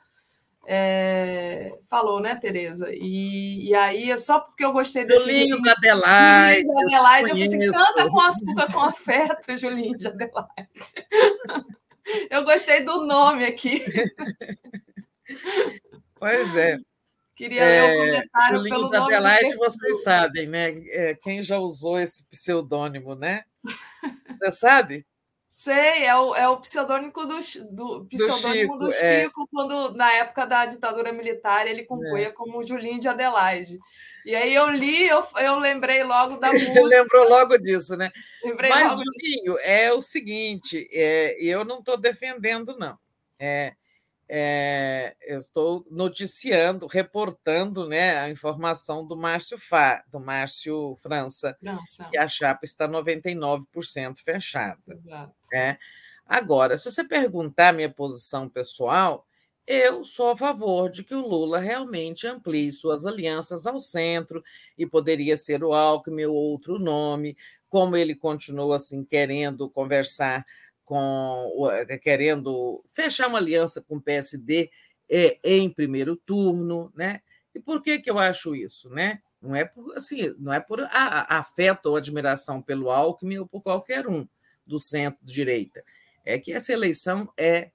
[SPEAKER 6] é, falou, né, Tereza? E, e aí, só porque eu gostei desse.
[SPEAKER 8] Julinho de Adelaide. Julinho
[SPEAKER 6] de Adelaide, eu, eu falei assim: canta com açúcar com afeto, Julinho de Adelaide. Eu gostei do nome aqui.
[SPEAKER 8] Pois é.
[SPEAKER 6] Queria é, ler o um comentário
[SPEAKER 8] Julinho pelo da Adelaide, vocês sabem, né? É, quem já usou esse pseudônimo, né? Você sabe?
[SPEAKER 6] Sei, é o, é o pseudônimo do, do, pseudônimo do Chico, do Chico é. quando, na época da ditadura militar, ele compunha é. como Julinho de Adelaide. E aí eu li, eu, eu lembrei logo da música.
[SPEAKER 8] Lembrou logo disso, né? Lembrei Mas, Julinho, disso. é o seguinte, é, eu não estou defendendo, não. É, é, eu estou noticiando, reportando né, a informação do Márcio Fá, do Márcio França, França. que a chapa está 99% fechada. Exato. É. Agora, se você perguntar minha posição pessoal, eu sou a favor de que o Lula realmente amplie suas alianças ao centro e poderia ser o Alckmin ou outro nome, como ele continua assim querendo conversar com eh, querendo fechar uma aliança com o PSD é, em primeiro turno, né? E por que, que eu acho isso, né? Não é por assim, não é por afeto ou admiração pelo Alckmin ou por qualquer um do centro-direita. É que essa eleição é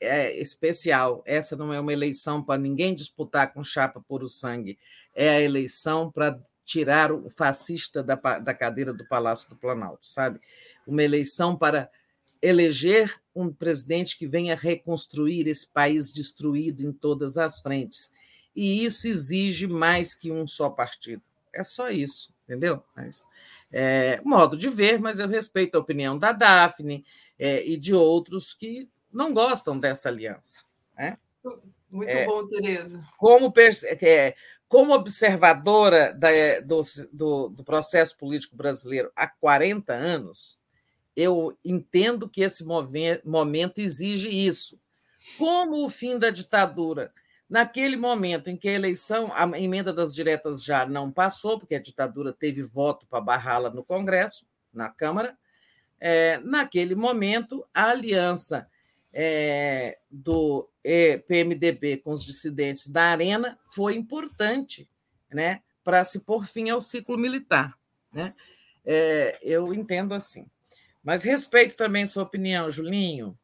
[SPEAKER 8] é especial. Essa não é uma eleição para ninguém disputar com chapa por o sangue. É a eleição para tirar o fascista da, da cadeira do Palácio do Planalto, sabe? Uma eleição para eleger um presidente que venha reconstruir esse país destruído em todas as frentes. E isso exige mais que um só partido. É só isso, entendeu? Mas, é, modo de ver, mas eu respeito a opinião da Daphne é, e de outros que não gostam dessa aliança. Né?
[SPEAKER 6] Muito é, bom, Tereza.
[SPEAKER 8] Como, é, como observadora da, do, do, do processo político brasileiro há 40 anos, eu entendo que esse momento exige isso. Como o fim da ditadura, naquele momento em que a eleição, a emenda das diretas já não passou, porque a ditadura teve voto para barrá-la no Congresso, na Câmara, é, naquele momento, a aliança é, do PMDB com os dissidentes da Arena foi importante né, para se pôr fim ao ciclo militar. Né? É, eu entendo assim. Mas respeito também sua opinião, Julinho.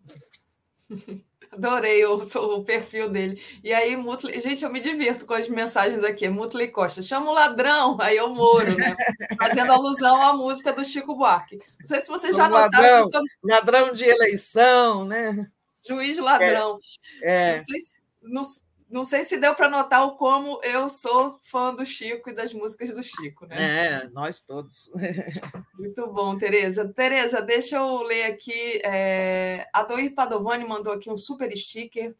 [SPEAKER 6] Adorei o, o, perfil dele. E aí, Mutley, gente, eu me divirto com as mensagens aqui. Mutley Costa, chama o ladrão, aí eu moro, né? Fazendo alusão à música do Chico Buarque. Não sei se vocês já notaram.
[SPEAKER 8] Ladrão, ladrão de eleição, né?
[SPEAKER 6] Juiz ladrão. É, é. Não, sei, não, não sei se deu para notar o como eu sou fã do Chico e das músicas do Chico, né?
[SPEAKER 8] É, nós todos.
[SPEAKER 6] Muito bom, Tereza. Tereza, deixa eu ler aqui. É... A Doir Padovani mandou aqui um super sticker.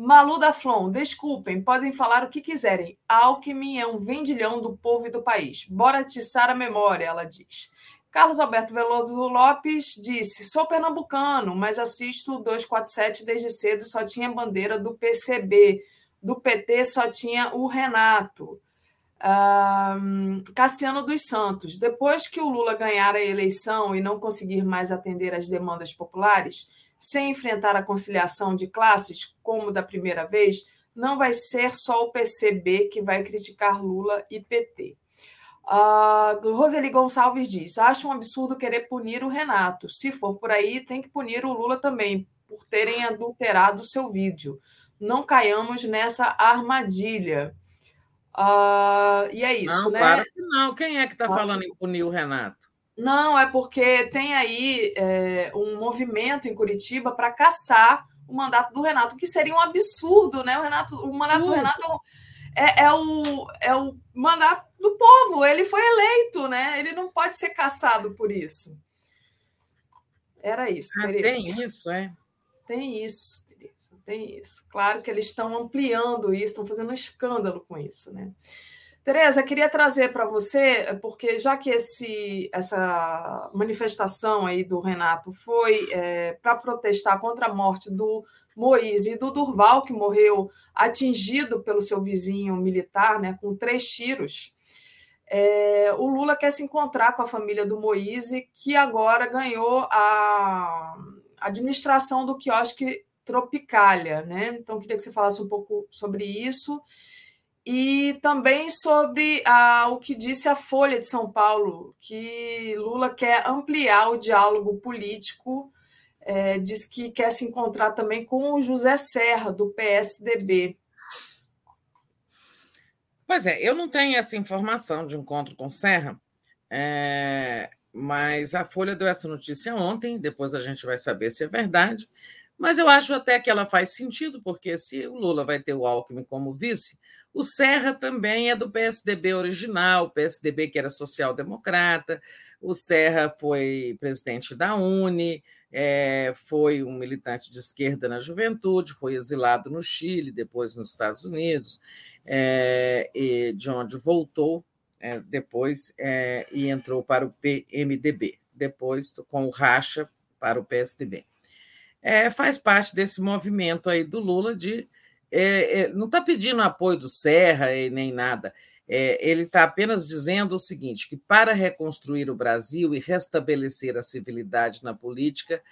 [SPEAKER 6] Malu da Flon, desculpem, podem falar o que quiserem. Alckmin é um vendilhão do povo e do país. Bora atiçar a memória, ela diz. Carlos Alberto Veloso Lopes disse: Sou pernambucano, mas assisto 247 desde cedo, só tinha bandeira do PCB. Do PT só tinha o Renato. Um, Cassiano dos Santos. Depois que o Lula ganhar a eleição e não conseguir mais atender às demandas populares, sem enfrentar a conciliação de classes, como da primeira vez, não vai ser só o PCB que vai criticar Lula e PT. Uh, Roseli Gonçalves diz: acho um absurdo querer punir o Renato. Se for por aí, tem que punir o Lula também, por terem adulterado o seu vídeo. Não caiamos nessa armadilha. Uh, e é isso,
[SPEAKER 8] não,
[SPEAKER 6] né?
[SPEAKER 8] Claro que não. Quem é que está ah, falando em punir o Renato?
[SPEAKER 6] Não, é porque tem aí é, um movimento em Curitiba para caçar o mandato do Renato, que seria um absurdo, né? O, Renato, o mandato do Renato é, é, o, é o mandato do povo, ele foi eleito, né? Ele não pode ser caçado por isso. Era isso,
[SPEAKER 8] ah, Tem isso, é?
[SPEAKER 6] Tem isso, Tereza, tem isso. Claro que eles estão ampliando isso, estão fazendo um escândalo com isso, né? Tereza, queria trazer para você, porque já que esse, essa manifestação aí do Renato foi é, para protestar contra a morte do Moise e do Durval, que morreu atingido pelo seu vizinho militar, né, com três tiros, é, o Lula quer se encontrar com a família do Moise, que agora ganhou a administração do quiosque Tropicália. Né? Então, queria que você falasse um pouco sobre isso e também sobre a, o que disse a Folha de São Paulo, que Lula quer ampliar o diálogo político, é, diz que quer se encontrar também com o José Serra, do PSDB.
[SPEAKER 8] Pois é, eu não tenho essa informação de encontro com Serra, é, mas a Folha deu essa notícia ontem, depois a gente vai saber se é verdade. Mas eu acho até que ela faz sentido, porque se o Lula vai ter o Alckmin como vice, o Serra também é do PSDB original, o PSDB que era social-democrata, o Serra foi presidente da Uni, é, foi um militante de esquerda na juventude, foi exilado no Chile, depois nos Estados Unidos, é, de onde voltou é, depois e entrou para o PMDB, depois com o racha para o PSDB. Faz parte desse movimento aí do Lula de não está pedindo apoio do Serra e nem nada. É, ele está apenas dizendo o seguinte: que para reconstruir o Brasil e restabelecer a civilidade na política,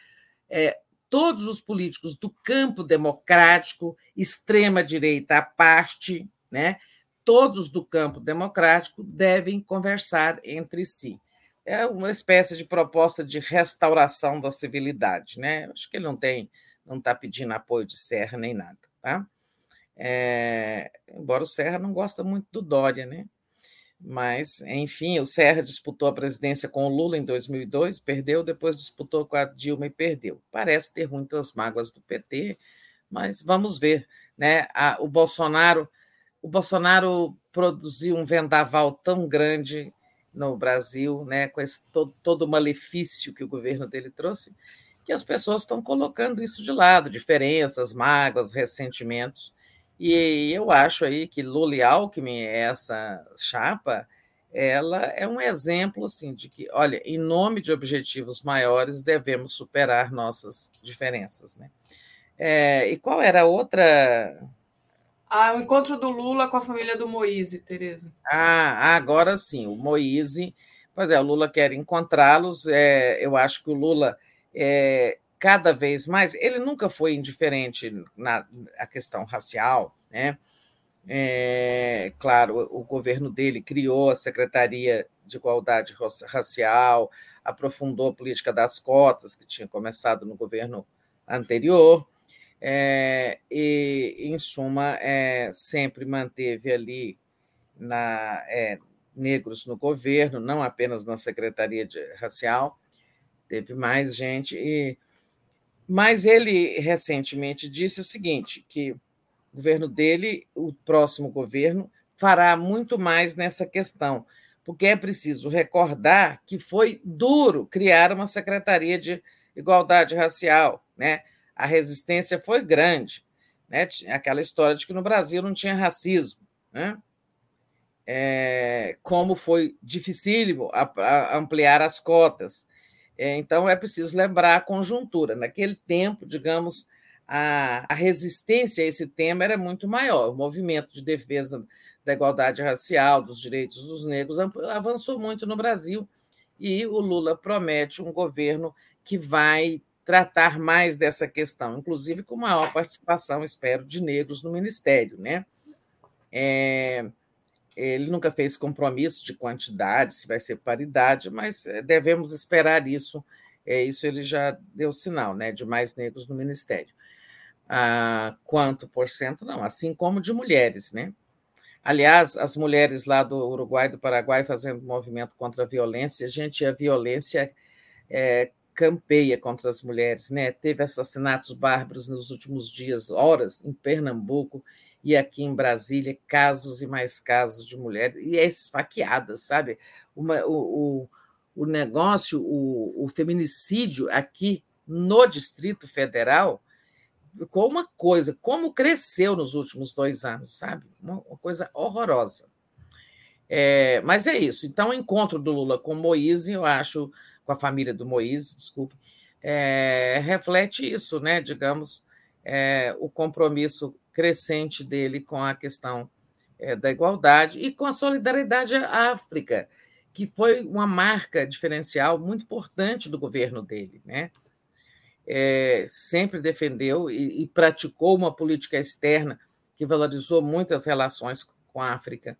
[SPEAKER 8] é, todos os políticos do campo democrático, extrema-direita à parte, né, todos do campo democrático devem conversar entre si. É uma espécie de proposta de restauração da civilidade. Né? Acho que ele não tem não está pedindo apoio de Serra nem nada, tá? É, embora o Serra não gosta muito do Dória, né? Mas, enfim, o Serra disputou a presidência com o Lula em 2002, perdeu, depois disputou com a Dilma e perdeu. Parece ter muitas mágoas do PT, mas vamos ver, né? A, o Bolsonaro, o Bolsonaro produziu um vendaval tão grande no Brasil, né, com esse todo, todo o malefício que o governo dele trouxe, que as pessoas estão colocando isso de lado, diferenças, mágoas, ressentimentos. E eu acho aí que Lula e Alckmin, essa chapa, ela é um exemplo assim de que, olha, em nome de objetivos maiores, devemos superar nossas diferenças, né? É, e qual era a outra?
[SPEAKER 6] Ah, o encontro do Lula com a família do Moise, Tereza.
[SPEAKER 8] Ah, agora sim, o Moise. Pois é, o Lula quer encontrá-los. É, eu acho que o Lula é, cada vez mais. Ele nunca foi indiferente na questão racial, né? É, claro, o governo dele criou a Secretaria de Igualdade Racial, aprofundou a política das cotas, que tinha começado no governo anterior, é, e, em suma, é, sempre manteve ali na, é, negros no governo, não apenas na Secretaria de Racial, teve mais gente. E, mas ele recentemente disse o seguinte: que o governo dele, o próximo governo, fará muito mais nessa questão, porque é preciso recordar que foi duro criar uma Secretaria de Igualdade Racial, né? a resistência foi grande. Né? Aquela história de que no Brasil não tinha racismo. Né? É, como foi dificílimo ampliar as cotas. É, então, é preciso lembrar a conjuntura. Naquele tempo, digamos, a, a, resistência a esse tema era muito maior. O movimento de defesa da igualdade racial, dos direitos dos negros, avançou muito no Brasil e o Lula promete um governo que vai tratar mais dessa questão, inclusive com maior participação, espero, de negros no Ministério. Né? É, ele nunca fez compromisso de quantidade, se vai ser paridade, mas é, devemos esperar isso. É, isso ele já deu sinal né, de mais negros no Ministério. Ah, quanto por cento? Não, assim como de mulheres. Né? Aliás, as mulheres lá do Uruguai e do Paraguai fazendo movimento contra a violência, gente, a violência é, campeia contra as mulheres, né? Teve assassinatos bárbaros nos últimos dias, horas, em Pernambuco e aqui em Brasília, casos e mais casos de mulheres, e é esfaqueadas, sabe? Uma, o, o, o negócio, o, o feminicídio aqui no Distrito Federal ficou uma coisa, como cresceu nos últimos dois anos, sabe? Uma, uma coisa horrorosa. É, mas é isso. Então, o encontro do Lula com Moise, eu acho com a família do Moisés, desculpe, é, reflete isso, né? digamos, é, o compromisso crescente dele com a questão é, da igualdade e com a solidariedade à África, que foi uma marca diferencial muito importante do governo dele. Né? É, sempre defendeu e, e praticou uma política externa que valorizou muito as relações com a África.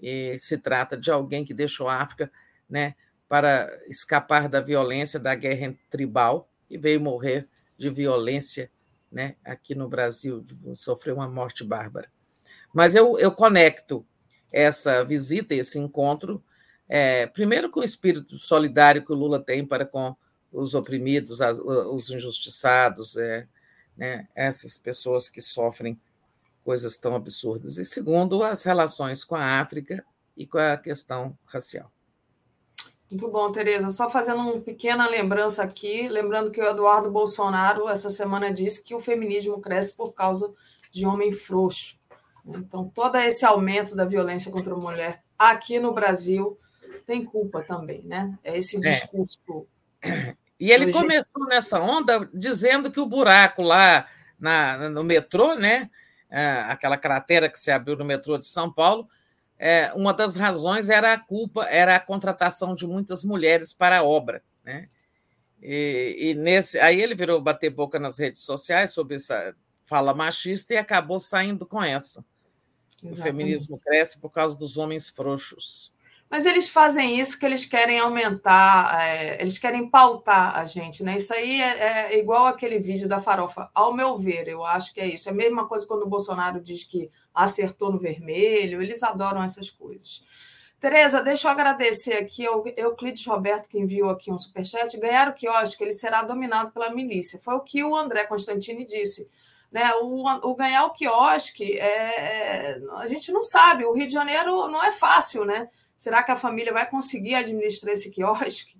[SPEAKER 8] E se trata de alguém que deixou a África né, para escapar da violência da guerra tribal e veio morrer de violência né, aqui no Brasil, sofreu uma morte bárbara. Mas eu, eu conecto essa visita, esse encontro, é, primeiro com o espírito solidário que o Lula tem para com os oprimidos, os injustiçados, é, né, essas pessoas que sofrem coisas tão absurdas. E segundo, as relações com a África e com a questão racial.
[SPEAKER 6] Muito bom, Tereza. Só fazendo uma pequena lembrança aqui, lembrando que o Eduardo Bolsonaro, essa semana, disse que o feminismo cresce por causa de homem frouxo. Então, todo esse aumento da violência contra a mulher aqui no Brasil tem culpa também, né? É esse é. discurso.
[SPEAKER 8] É. E ele começou nessa onda dizendo que o buraco lá na, no metrô, né? É, aquela cratera que se abriu no metrô de São Paulo, é, uma das razões era a culpa, era a contratação de muitas mulheres para a obra. Né? E, e nesse, aí ele virou bater boca nas redes sociais sobre essa fala machista e acabou saindo com essa. Exatamente. O feminismo cresce por causa dos homens frouxos.
[SPEAKER 6] Mas eles fazem isso que eles querem aumentar, é, eles querem pautar a gente, né? Isso aí é, é, igual aquele vídeo da farofa. Ao meu ver, eu acho que é isso. É a mesma coisa quando o Bolsonaro diz que acertou no vermelho, eles adoram essas coisas. Tereza, deixa eu agradecer aqui ao Euclides Roberto, que enviou aqui um superchat. Ganhar o quiosque, ele será dominado pela milícia. Foi o que o André Constantini disse. Né? O, o ganhar o quiosque, é, é, a gente não sabe. O Rio de Janeiro não é fácil, né? Será que a família vai conseguir administrar esse quiosque?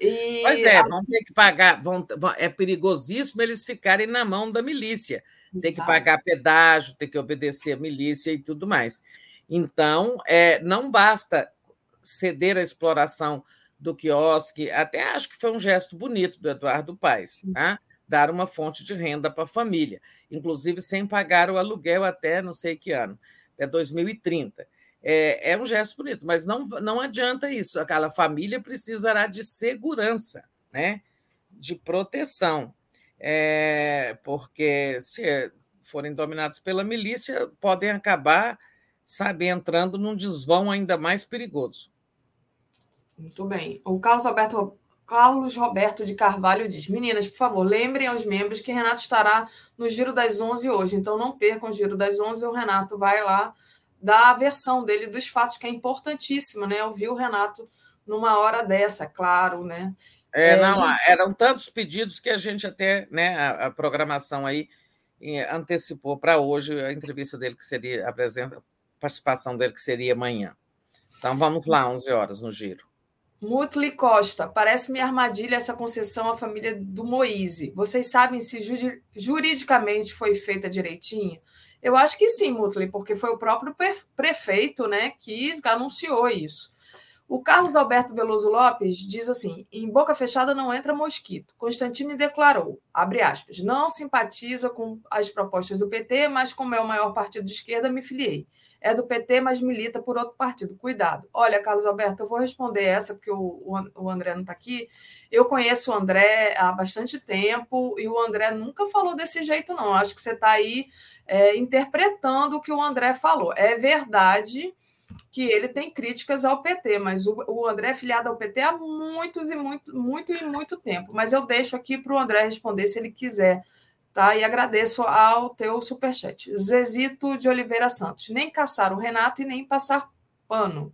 [SPEAKER 8] E... Pois é, vão ter que pagar, vão, é perigosíssimo eles ficarem na mão da milícia. Tem que pagar pedágio, tem que obedecer a milícia e tudo mais. Então, é, não basta ceder a exploração do quiosque, até acho que foi um gesto bonito do Eduardo Paes, tá? dar uma fonte de renda para a família, inclusive sem pagar o aluguel até não sei que ano, até 2030 é, é um gesto bonito, mas não, não adianta isso. Aquela família precisará de segurança, né? de proteção, é, porque se forem dominados pela milícia, podem acabar, sabe, entrando num desvão ainda mais perigoso.
[SPEAKER 6] Muito bem. O Carlos Alberto Carlos Roberto de Carvalho diz: Meninas, por favor, lembrem aos membros que Renato estará no Giro das 11 hoje. Então não percam o Giro das 11. O Renato vai lá da versão dele dos fatos, que é importantíssima, né? Ouvir o Renato numa hora dessa, claro, né?
[SPEAKER 8] É, é não, gente... eram tantos pedidos que a gente até, né, a, a programação aí antecipou para hoje a entrevista dele, que seria a presença, a participação dele, que seria amanhã. Então vamos lá, 11 horas no giro.
[SPEAKER 6] Mutli Costa, parece-me armadilha essa concessão à família do Moise. Vocês sabem se juridicamente foi feita direitinho? Eu acho que sim, Mutley, porque foi o próprio prefeito né, que anunciou isso. O Carlos Alberto Veloso Lopes diz assim: em boca fechada não entra mosquito. Constantini declarou, abre aspas, não simpatiza com as propostas do PT, mas como é o maior partido de esquerda, me filiei. É do PT, mas milita por outro partido. Cuidado. Olha, Carlos Alberto, eu vou responder essa, porque o, o André não está aqui. Eu conheço o André há bastante tempo e o André nunca falou desse jeito, não. Acho que você está aí é, interpretando o que o André falou. É verdade que ele tem críticas ao PT, mas o, o André é filiado ao PT há muitos e muito, muito e muito tempo. Mas eu deixo aqui para o André responder se ele quiser, tá? E agradeço ao teu superchat. Zezito de Oliveira Santos. Nem caçar o Renato e nem passar pano.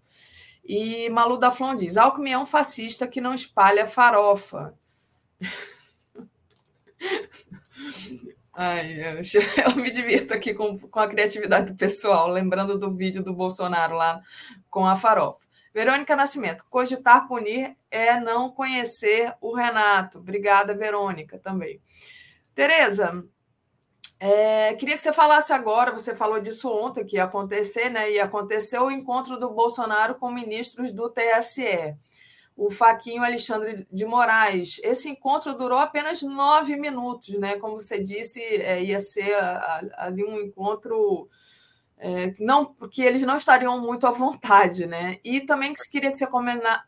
[SPEAKER 6] E Malu da Flon diz: Alckmin é um fascista que não espalha farofa. Ai, eu, eu, me divirto aqui com, com a criatividade do pessoal, lembrando do vídeo do Bolsonaro lá com a farofa. Verônica Nascimento, cogitar punir é não conhecer o Renato. Obrigada, Verônica, também. Tereza, é, queria que você falasse agora, você falou disso ontem, que ia acontecer, né? E aconteceu o encontro do Bolsonaro com ministros do TSE o Faquinho Alexandre de Moraes. Esse encontro durou apenas nove minutos, né? Como você disse, é, ia ser ali um encontro é, não porque eles não estariam muito à vontade, né? E também queria que você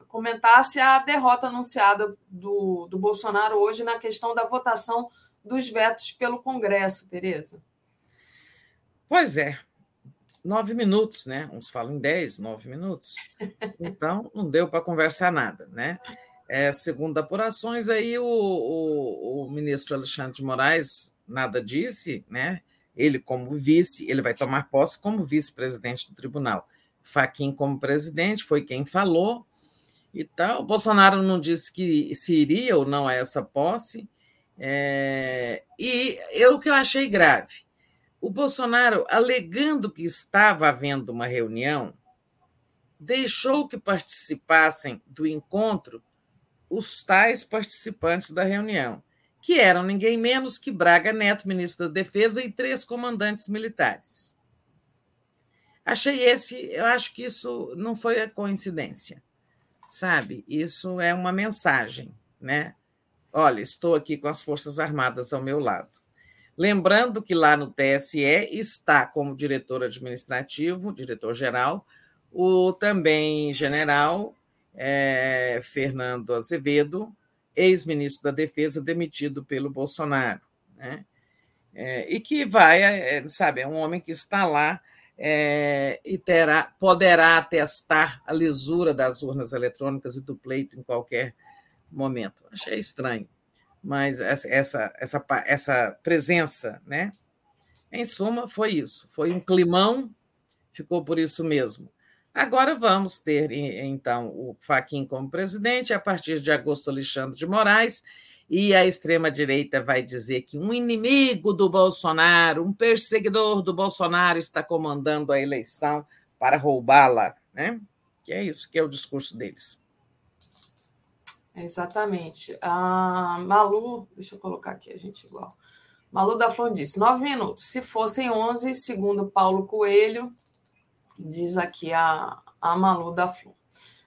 [SPEAKER 6] comentasse a derrota anunciada do, do Bolsonaro hoje na questão da votação dos vetos pelo Congresso, Tereza.
[SPEAKER 8] Pois é, nove minutos, né? Uns falam em dez, nove minutos. Então, não deu para conversar nada, né? É, segundo apurações, aí o, o, o, ministro Alexandre de Moraes nada disse, né? Ele, como vice, ele vai tomar posse como vice-presidente do tribunal. Faquim, como presidente, foi quem falou e tal. O Bolsonaro não disse que se iria ou não a essa posse. É, e eu que eu achei grave o Bolsonaro, alegando que estava havendo uma reunião, deixou que participassem do encontro os tais participantes da reunião, que eram ninguém menos que Braga Neto, ministro da Defesa, e três comandantes militares. Achei esse, eu acho que isso não foi coincidência, sabe? Isso é uma mensagem, né? Olha, estou aqui com as Forças Armadas ao meu lado. Lembrando que lá no TSE está como diretor administrativo, diretor-geral, o também general é, Fernando Azevedo, ex-ministro da Defesa, demitido pelo Bolsonaro. Né? É, e que vai, é, sabe, é um homem que está lá é, e terá, poderá atestar a lisura das urnas eletrônicas e do pleito em qualquer momento. Achei estranho, mas essa, essa, essa, essa presença, né? Em suma, foi isso. Foi um climão, ficou por isso mesmo. Agora vamos ter, então, o Faquin como presidente, a partir de agosto, Alexandre de Moraes, e a extrema-direita vai dizer que um inimigo do Bolsonaro, um perseguidor do Bolsonaro está comandando a eleição para roubá-la, né? Que é isso que é o discurso deles.
[SPEAKER 6] Exatamente. A Malu, deixa eu colocar aqui a gente igual. Malu da Flor disse: nove minutos. Se fossem onze, segundo Paulo Coelho, diz aqui a, a Malu da Flor.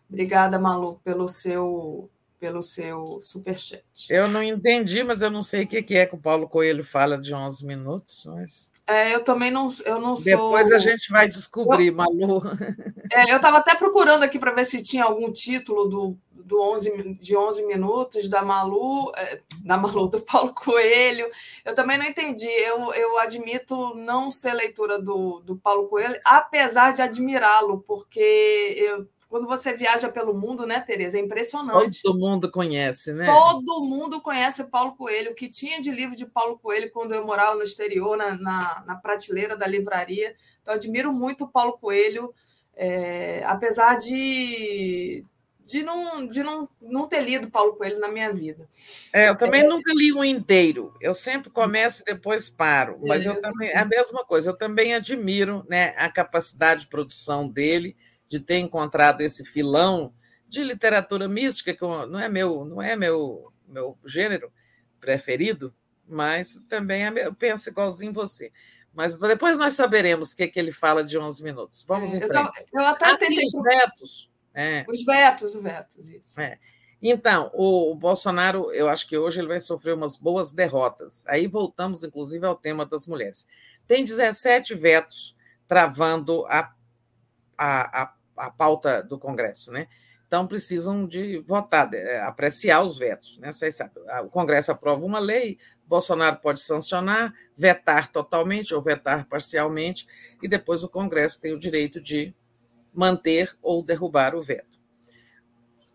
[SPEAKER 6] Obrigada, Malu, pelo seu pelo seu superchat.
[SPEAKER 8] Eu não entendi, mas eu não sei o que é que o Paulo Coelho fala de 11 minutos. Mas...
[SPEAKER 6] É, eu também não, eu não
[SPEAKER 8] sou. Depois a gente vai descobrir, eu... Malu.
[SPEAKER 6] É, eu estava até procurando aqui para ver se tinha algum título do, do 11, de 11 minutos da Malu, é, da Malu, do Paulo Coelho. Eu também não entendi. Eu, eu admito não ser leitura do, do Paulo Coelho, apesar de admirá-lo, porque eu quando você viaja pelo mundo, né, Tereza? É impressionante.
[SPEAKER 8] Todo mundo conhece, né?
[SPEAKER 6] Todo mundo conhece Paulo Coelho. O que tinha de livro de Paulo Coelho quando eu morava no exterior, na, na, na prateleira da livraria. Então, admiro muito o Paulo Coelho, é, apesar de, de, não, de não, não ter lido Paulo Coelho na minha vida.
[SPEAKER 8] É, eu também é, nunca li um inteiro. Eu sempre começo e depois paro. Mas é, eu também, é a mesma coisa, eu também admiro né, a capacidade de produção dele de ter encontrado esse filão de literatura mística, que não é meu, não é meu, meu gênero preferido, mas também é meu, eu penso igualzinho você. Mas depois nós saberemos o que, é que ele fala de 11 minutos. Vamos é, em frente.
[SPEAKER 6] Eu, eu até assim,
[SPEAKER 8] os vetos.
[SPEAKER 6] É. Os vetos, os vetos, isso.
[SPEAKER 8] É. Então, o, o, Bolsonaro, eu acho que hoje ele vai sofrer umas boas derrotas. Aí voltamos, inclusive, ao tema das mulheres. Tem 17 vetos travando a, a, a a pauta do Congresso, né? Então precisam de votar, de, é, apreciar os vetos, né? Vocês sabem, o Congresso aprova uma lei, Bolsonaro pode sancionar, vetar totalmente ou vetar parcialmente, e depois o Congresso tem o direito de manter ou derrubar o veto.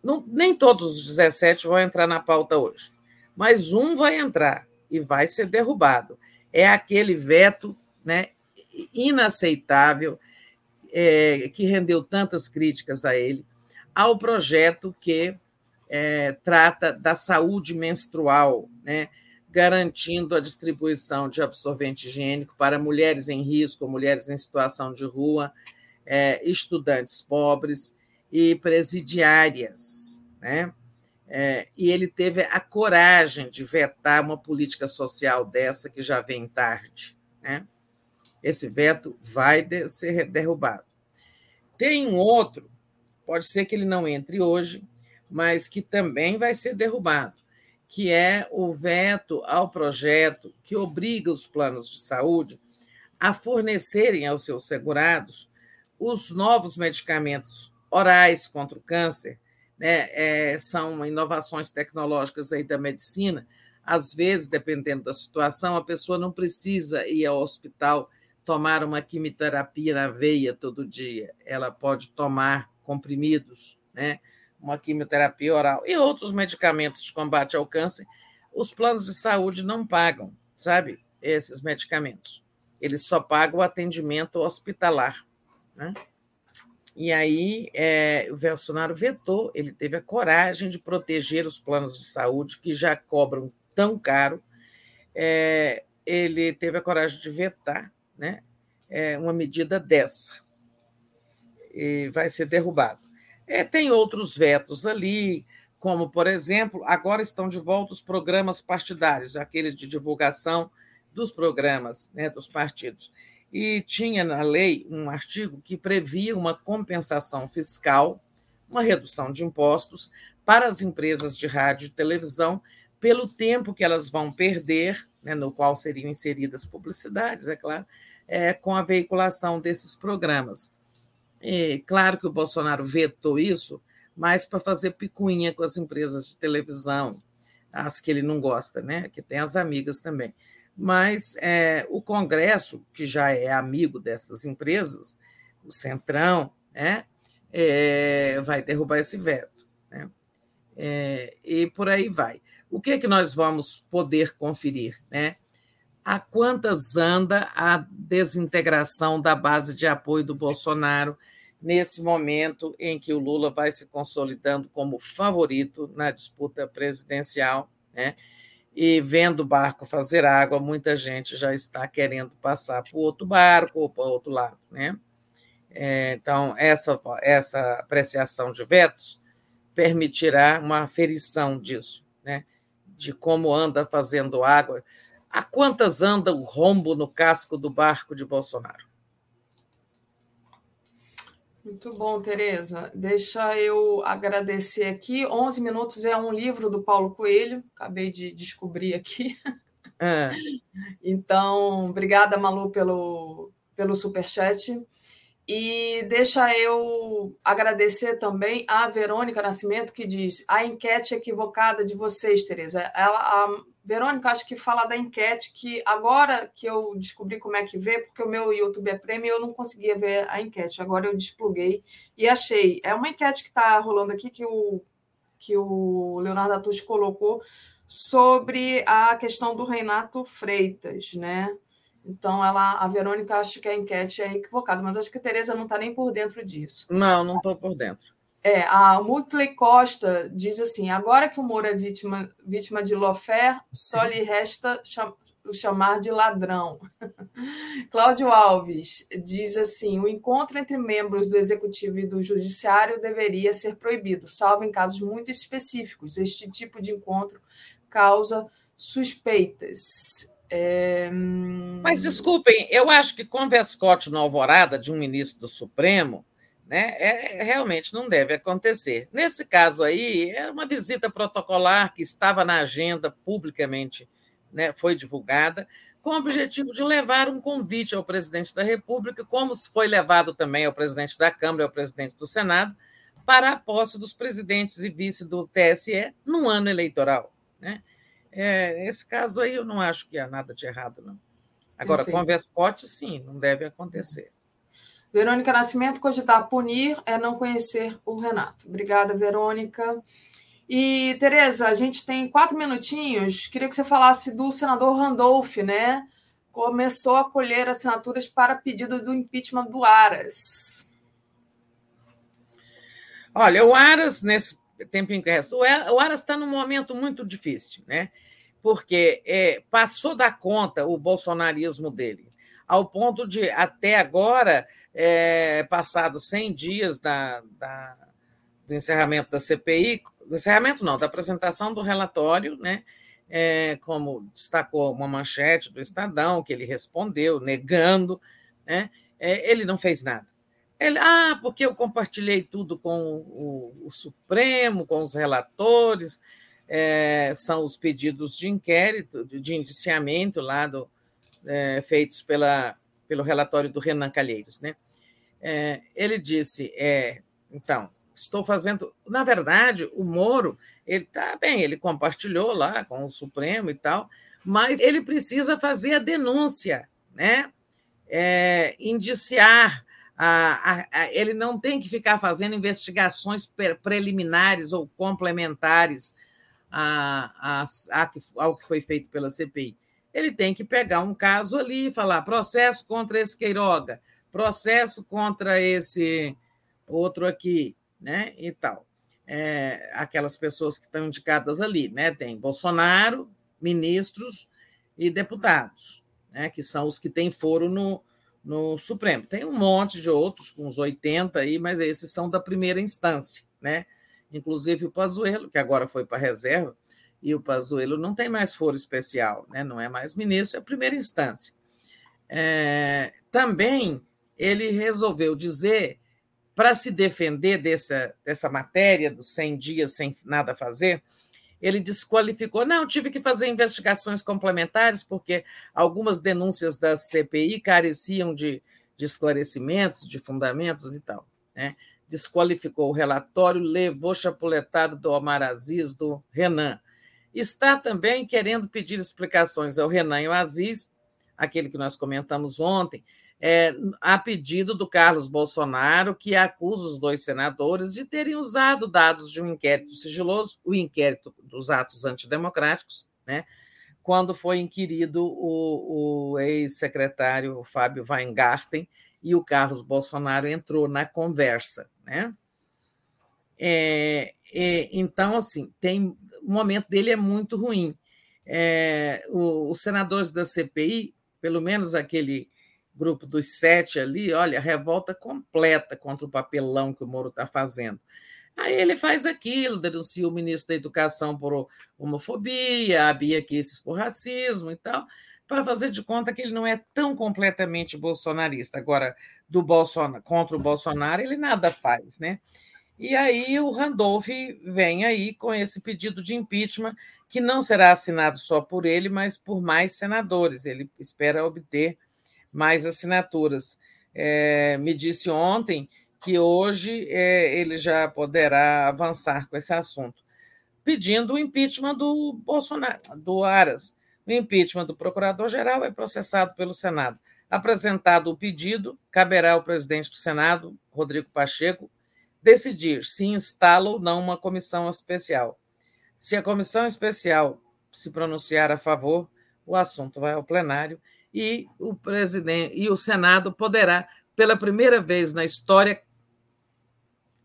[SPEAKER 8] Não, nem todos os 17 vão entrar na pauta hoje, mas um vai entrar e vai ser derrubado. É aquele veto né, inaceitável é, que rendeu tantas críticas a ele, ao projeto que é, trata da saúde menstrual, né, garantindo a distribuição de absorvente higiênico para mulheres em risco, mulheres em situação de rua, é, estudantes pobres e presidiárias. Né? É, e ele teve a coragem de vetar uma política social dessa que já vem tarde. Né? esse veto vai ser derrubado. Tem um outro, pode ser que ele não entre hoje, mas que também vai ser derrubado, que é o veto ao projeto que obriga os planos de saúde a fornecerem aos seus segurados os novos medicamentos orais contra o câncer, né? É, são inovações tecnológicas aí da medicina. Às vezes, dependendo da situação, a pessoa não precisa ir ao hospital tomar uma quimioterapia na veia todo dia, ela pode tomar comprimidos, né? uma quimioterapia oral e outros medicamentos de combate ao câncer. Os planos de saúde não pagam, sabe, esses medicamentos. Eles só pagam o atendimento hospitalar. Né? E aí é, o Bolsonaro vetou, ele teve a coragem de proteger os planos de saúde que já cobram tão caro. É, ele teve a coragem de vetar né, é uma medida dessa. E vai ser derrubado. É, tem outros vetos ali, como, por exemplo, agora estão de volta os programas partidários, aqueles de divulgação dos programas né, dos partidos. E tinha na lei um artigo que previa uma compensação fiscal, uma redução de impostos para as empresas de rádio e televisão pelo tempo que elas vão perder, né, no qual seriam inseridas publicidades, é claro, é, com a veiculação desses programas. E, claro que o Bolsonaro vetou isso, mas para fazer picuinha com as empresas de televisão, as que ele não gosta, né? que tem as amigas também. Mas é, o Congresso, que já é amigo dessas empresas, o Centrão, né, é, vai derrubar esse veto. Né? É, e por aí vai. O que é que nós vamos poder conferir? Né? A quantas anda a desintegração da base de apoio do Bolsonaro nesse momento em que o Lula vai se consolidando como favorito na disputa presidencial, né? E vendo o barco fazer água, muita gente já está querendo passar para o outro barco ou para o outro lado, né? É, então, essa, essa apreciação de vetos permitirá uma aferição disso, né? de como anda fazendo água. A quantas anda o rombo no casco do barco de Bolsonaro?
[SPEAKER 6] Muito bom, Tereza. Deixa eu agradecer aqui. 11 minutos é um livro do Paulo Coelho, acabei de descobrir aqui. É. Então, obrigada, Malu, pelo, pelo superchat. E deixa eu agradecer também a Verônica Nascimento, que diz a enquete equivocada de vocês, Tereza. Ela, a Verônica, acho que fala da enquete que agora que eu descobri como é que vê, porque o meu YouTube é prêmio, eu não conseguia ver a enquete. Agora eu despluguei e achei. É uma enquete que está rolando aqui que o, que o Leonardo Atucci colocou sobre a questão do Renato Freitas, né? Então, ela, a Verônica acha que a enquete é equivocada, mas acho que a Tereza não está nem por dentro disso.
[SPEAKER 8] Não, não estou por dentro.
[SPEAKER 6] É, a Mutley Costa diz assim: agora que o Moro é vítima, vítima de Lofer, só lhe resta cham o chamar de ladrão. Cláudio Alves diz assim: o encontro entre membros do executivo e do judiciário deveria ser proibido, salvo em casos muito específicos. Este tipo de encontro causa suspeitas. É...
[SPEAKER 8] Mas desculpem, eu acho que com Vescote na alvorada de um ministro do Supremo, né, é, realmente não deve acontecer. Nesse caso aí, era uma visita protocolar que estava na agenda publicamente, né, foi divulgada, com o objetivo de levar um convite ao presidente da República, como foi levado também ao presidente da Câmara e ao presidente do Senado, para a posse dos presidentes e vice do TSE no ano eleitoral. Né? É, esse caso aí eu não acho que há nada de errado, não. Agora, Perfeito. com Vescote, sim, não deve acontecer.
[SPEAKER 6] Verônica Nascimento, cogitar punir é não conhecer o Renato. Obrigada, Verônica. E, Tereza, a gente tem quatro minutinhos. Queria que você falasse do senador Randolph, né? Começou a colher assinaturas para pedido do impeachment do Aras.
[SPEAKER 8] Olha, o Aras, nesse tempinho que resta. O Aras está num momento muito difícil, né? porque é, passou da conta o bolsonarismo dele, ao ponto de, até agora, é, passados 100 dias da, da, do encerramento da CPI, do encerramento não, da apresentação do relatório, né? É, como destacou uma manchete do Estadão, que ele respondeu, negando, né? É, ele não fez nada. Ele, ah, porque eu compartilhei tudo com o, o Supremo, com os relatores, é, são os pedidos de inquérito, de indiciamento lá do, é, feitos pela, pelo relatório do Renan Calheiros. Né? É, ele disse, é, então, estou fazendo. Na verdade, o Moro, ele está bem, ele compartilhou lá com o Supremo e tal, mas ele precisa fazer a denúncia, né? É, indiciar a, a, a, ele não tem que ficar fazendo investigações preliminares ou complementares a, ao que foi feito pela CPI. Ele tem que pegar um caso ali e falar processo contra esse Queiroga, processo contra esse outro aqui, né? E tal. É, aquelas pessoas que estão indicadas ali, né? Tem Bolsonaro, ministros e deputados, né? Que são os que têm foro no, no Supremo. Tem um monte de outros, com uns 80 aí, mas esses são da primeira instância, né? Inclusive o Pazuello, que agora foi para a reserva, e o Pazuello não tem mais foro especial, né? não é mais ministro, é primeira instância. É, também ele resolveu dizer, para se defender dessa, dessa matéria dos 100 dias sem nada fazer, ele desqualificou. Não, tive que fazer investigações complementares, porque algumas denúncias da CPI careciam de, de esclarecimentos, de fundamentos e tal. Né? Desqualificou o relatório, levou chapuletado do Omar Aziz, do Renan. Está também querendo pedir explicações ao Renan e ao Aziz, aquele que nós comentamos ontem, é, a pedido do Carlos Bolsonaro, que acusa os dois senadores de terem usado dados de um inquérito sigiloso, o inquérito dos atos antidemocráticos, né, quando foi inquirido o, o ex-secretário Fábio Weingarten e o Carlos Bolsonaro entrou na conversa. Né? É, é, então, assim, tem o momento dele é muito ruim. É, os senadores da CPI, pelo menos aquele grupo dos sete ali, olha, revolta completa contra o papelão que o Moro está fazendo. Aí ele faz aquilo, denuncia o ministro da Educação por homofobia, a Bia Kisses por racismo e tal, para fazer de conta que ele não é tão completamente bolsonarista. Agora, do Bolsonaro, contra o Bolsonaro, ele nada faz, né? E aí o Randolph vem aí com esse pedido de impeachment, que não será assinado só por ele, mas por mais senadores. Ele espera obter mais assinaturas. É, me disse ontem que hoje é, ele já poderá avançar com esse assunto, pedindo o impeachment do Bolsonaro, do Aras. O impeachment do procurador-geral é processado pelo Senado. Apresentado o pedido, caberá ao presidente do Senado, Rodrigo Pacheco, decidir se instala ou não uma comissão especial. Se a comissão especial se pronunciar a favor, o assunto vai ao plenário e o presidente e o Senado poderá, pela primeira vez na história,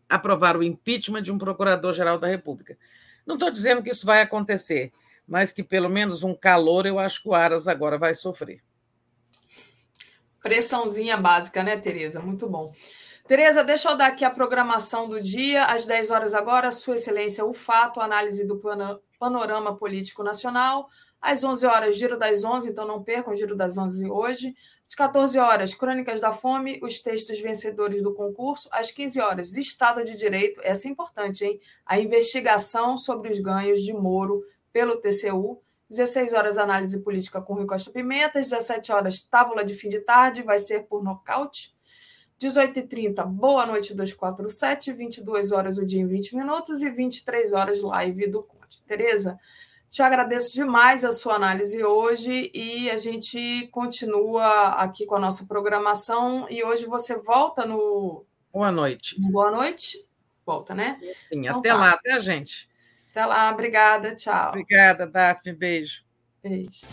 [SPEAKER 8] aprovar o impeachment de um procurador-geral da República. Não estou dizendo que isso vai acontecer, mas que pelo menos um calor eu acho que o Aras agora vai sofrer.
[SPEAKER 6] Pressãozinha básica, né, Tereza? Muito bom. Tereza, deixa eu dar aqui a programação do dia. Às 10 horas agora, Sua Excelência, o fato, análise do panorama político nacional. Às 11 horas, Giro das 11, então não percam o Giro das 11 hoje. Às 14 horas, Crônicas da Fome, os textos vencedores do concurso. Às 15 horas, Estado de Direito, essa é importante, hein? A investigação sobre os ganhos de Moro pelo TCU. 16 horas, análise política com Rui Costa Pimenta. 17 horas, tábula de fim de tarde, vai ser por nocaute. 18h30, Boa Noite 247, 22 horas o dia em 20 minutos e 23 horas live do Conte. Tereza, te agradeço demais a sua análise hoje e a gente continua aqui com a nossa programação e hoje você volta no
[SPEAKER 8] Boa noite.
[SPEAKER 6] Boa noite. Volta, né?
[SPEAKER 8] Sim, então, até tá. lá, até a gente.
[SPEAKER 6] Até lá, obrigada, tchau.
[SPEAKER 8] Obrigada, Daphne, beijo.
[SPEAKER 6] Beijo.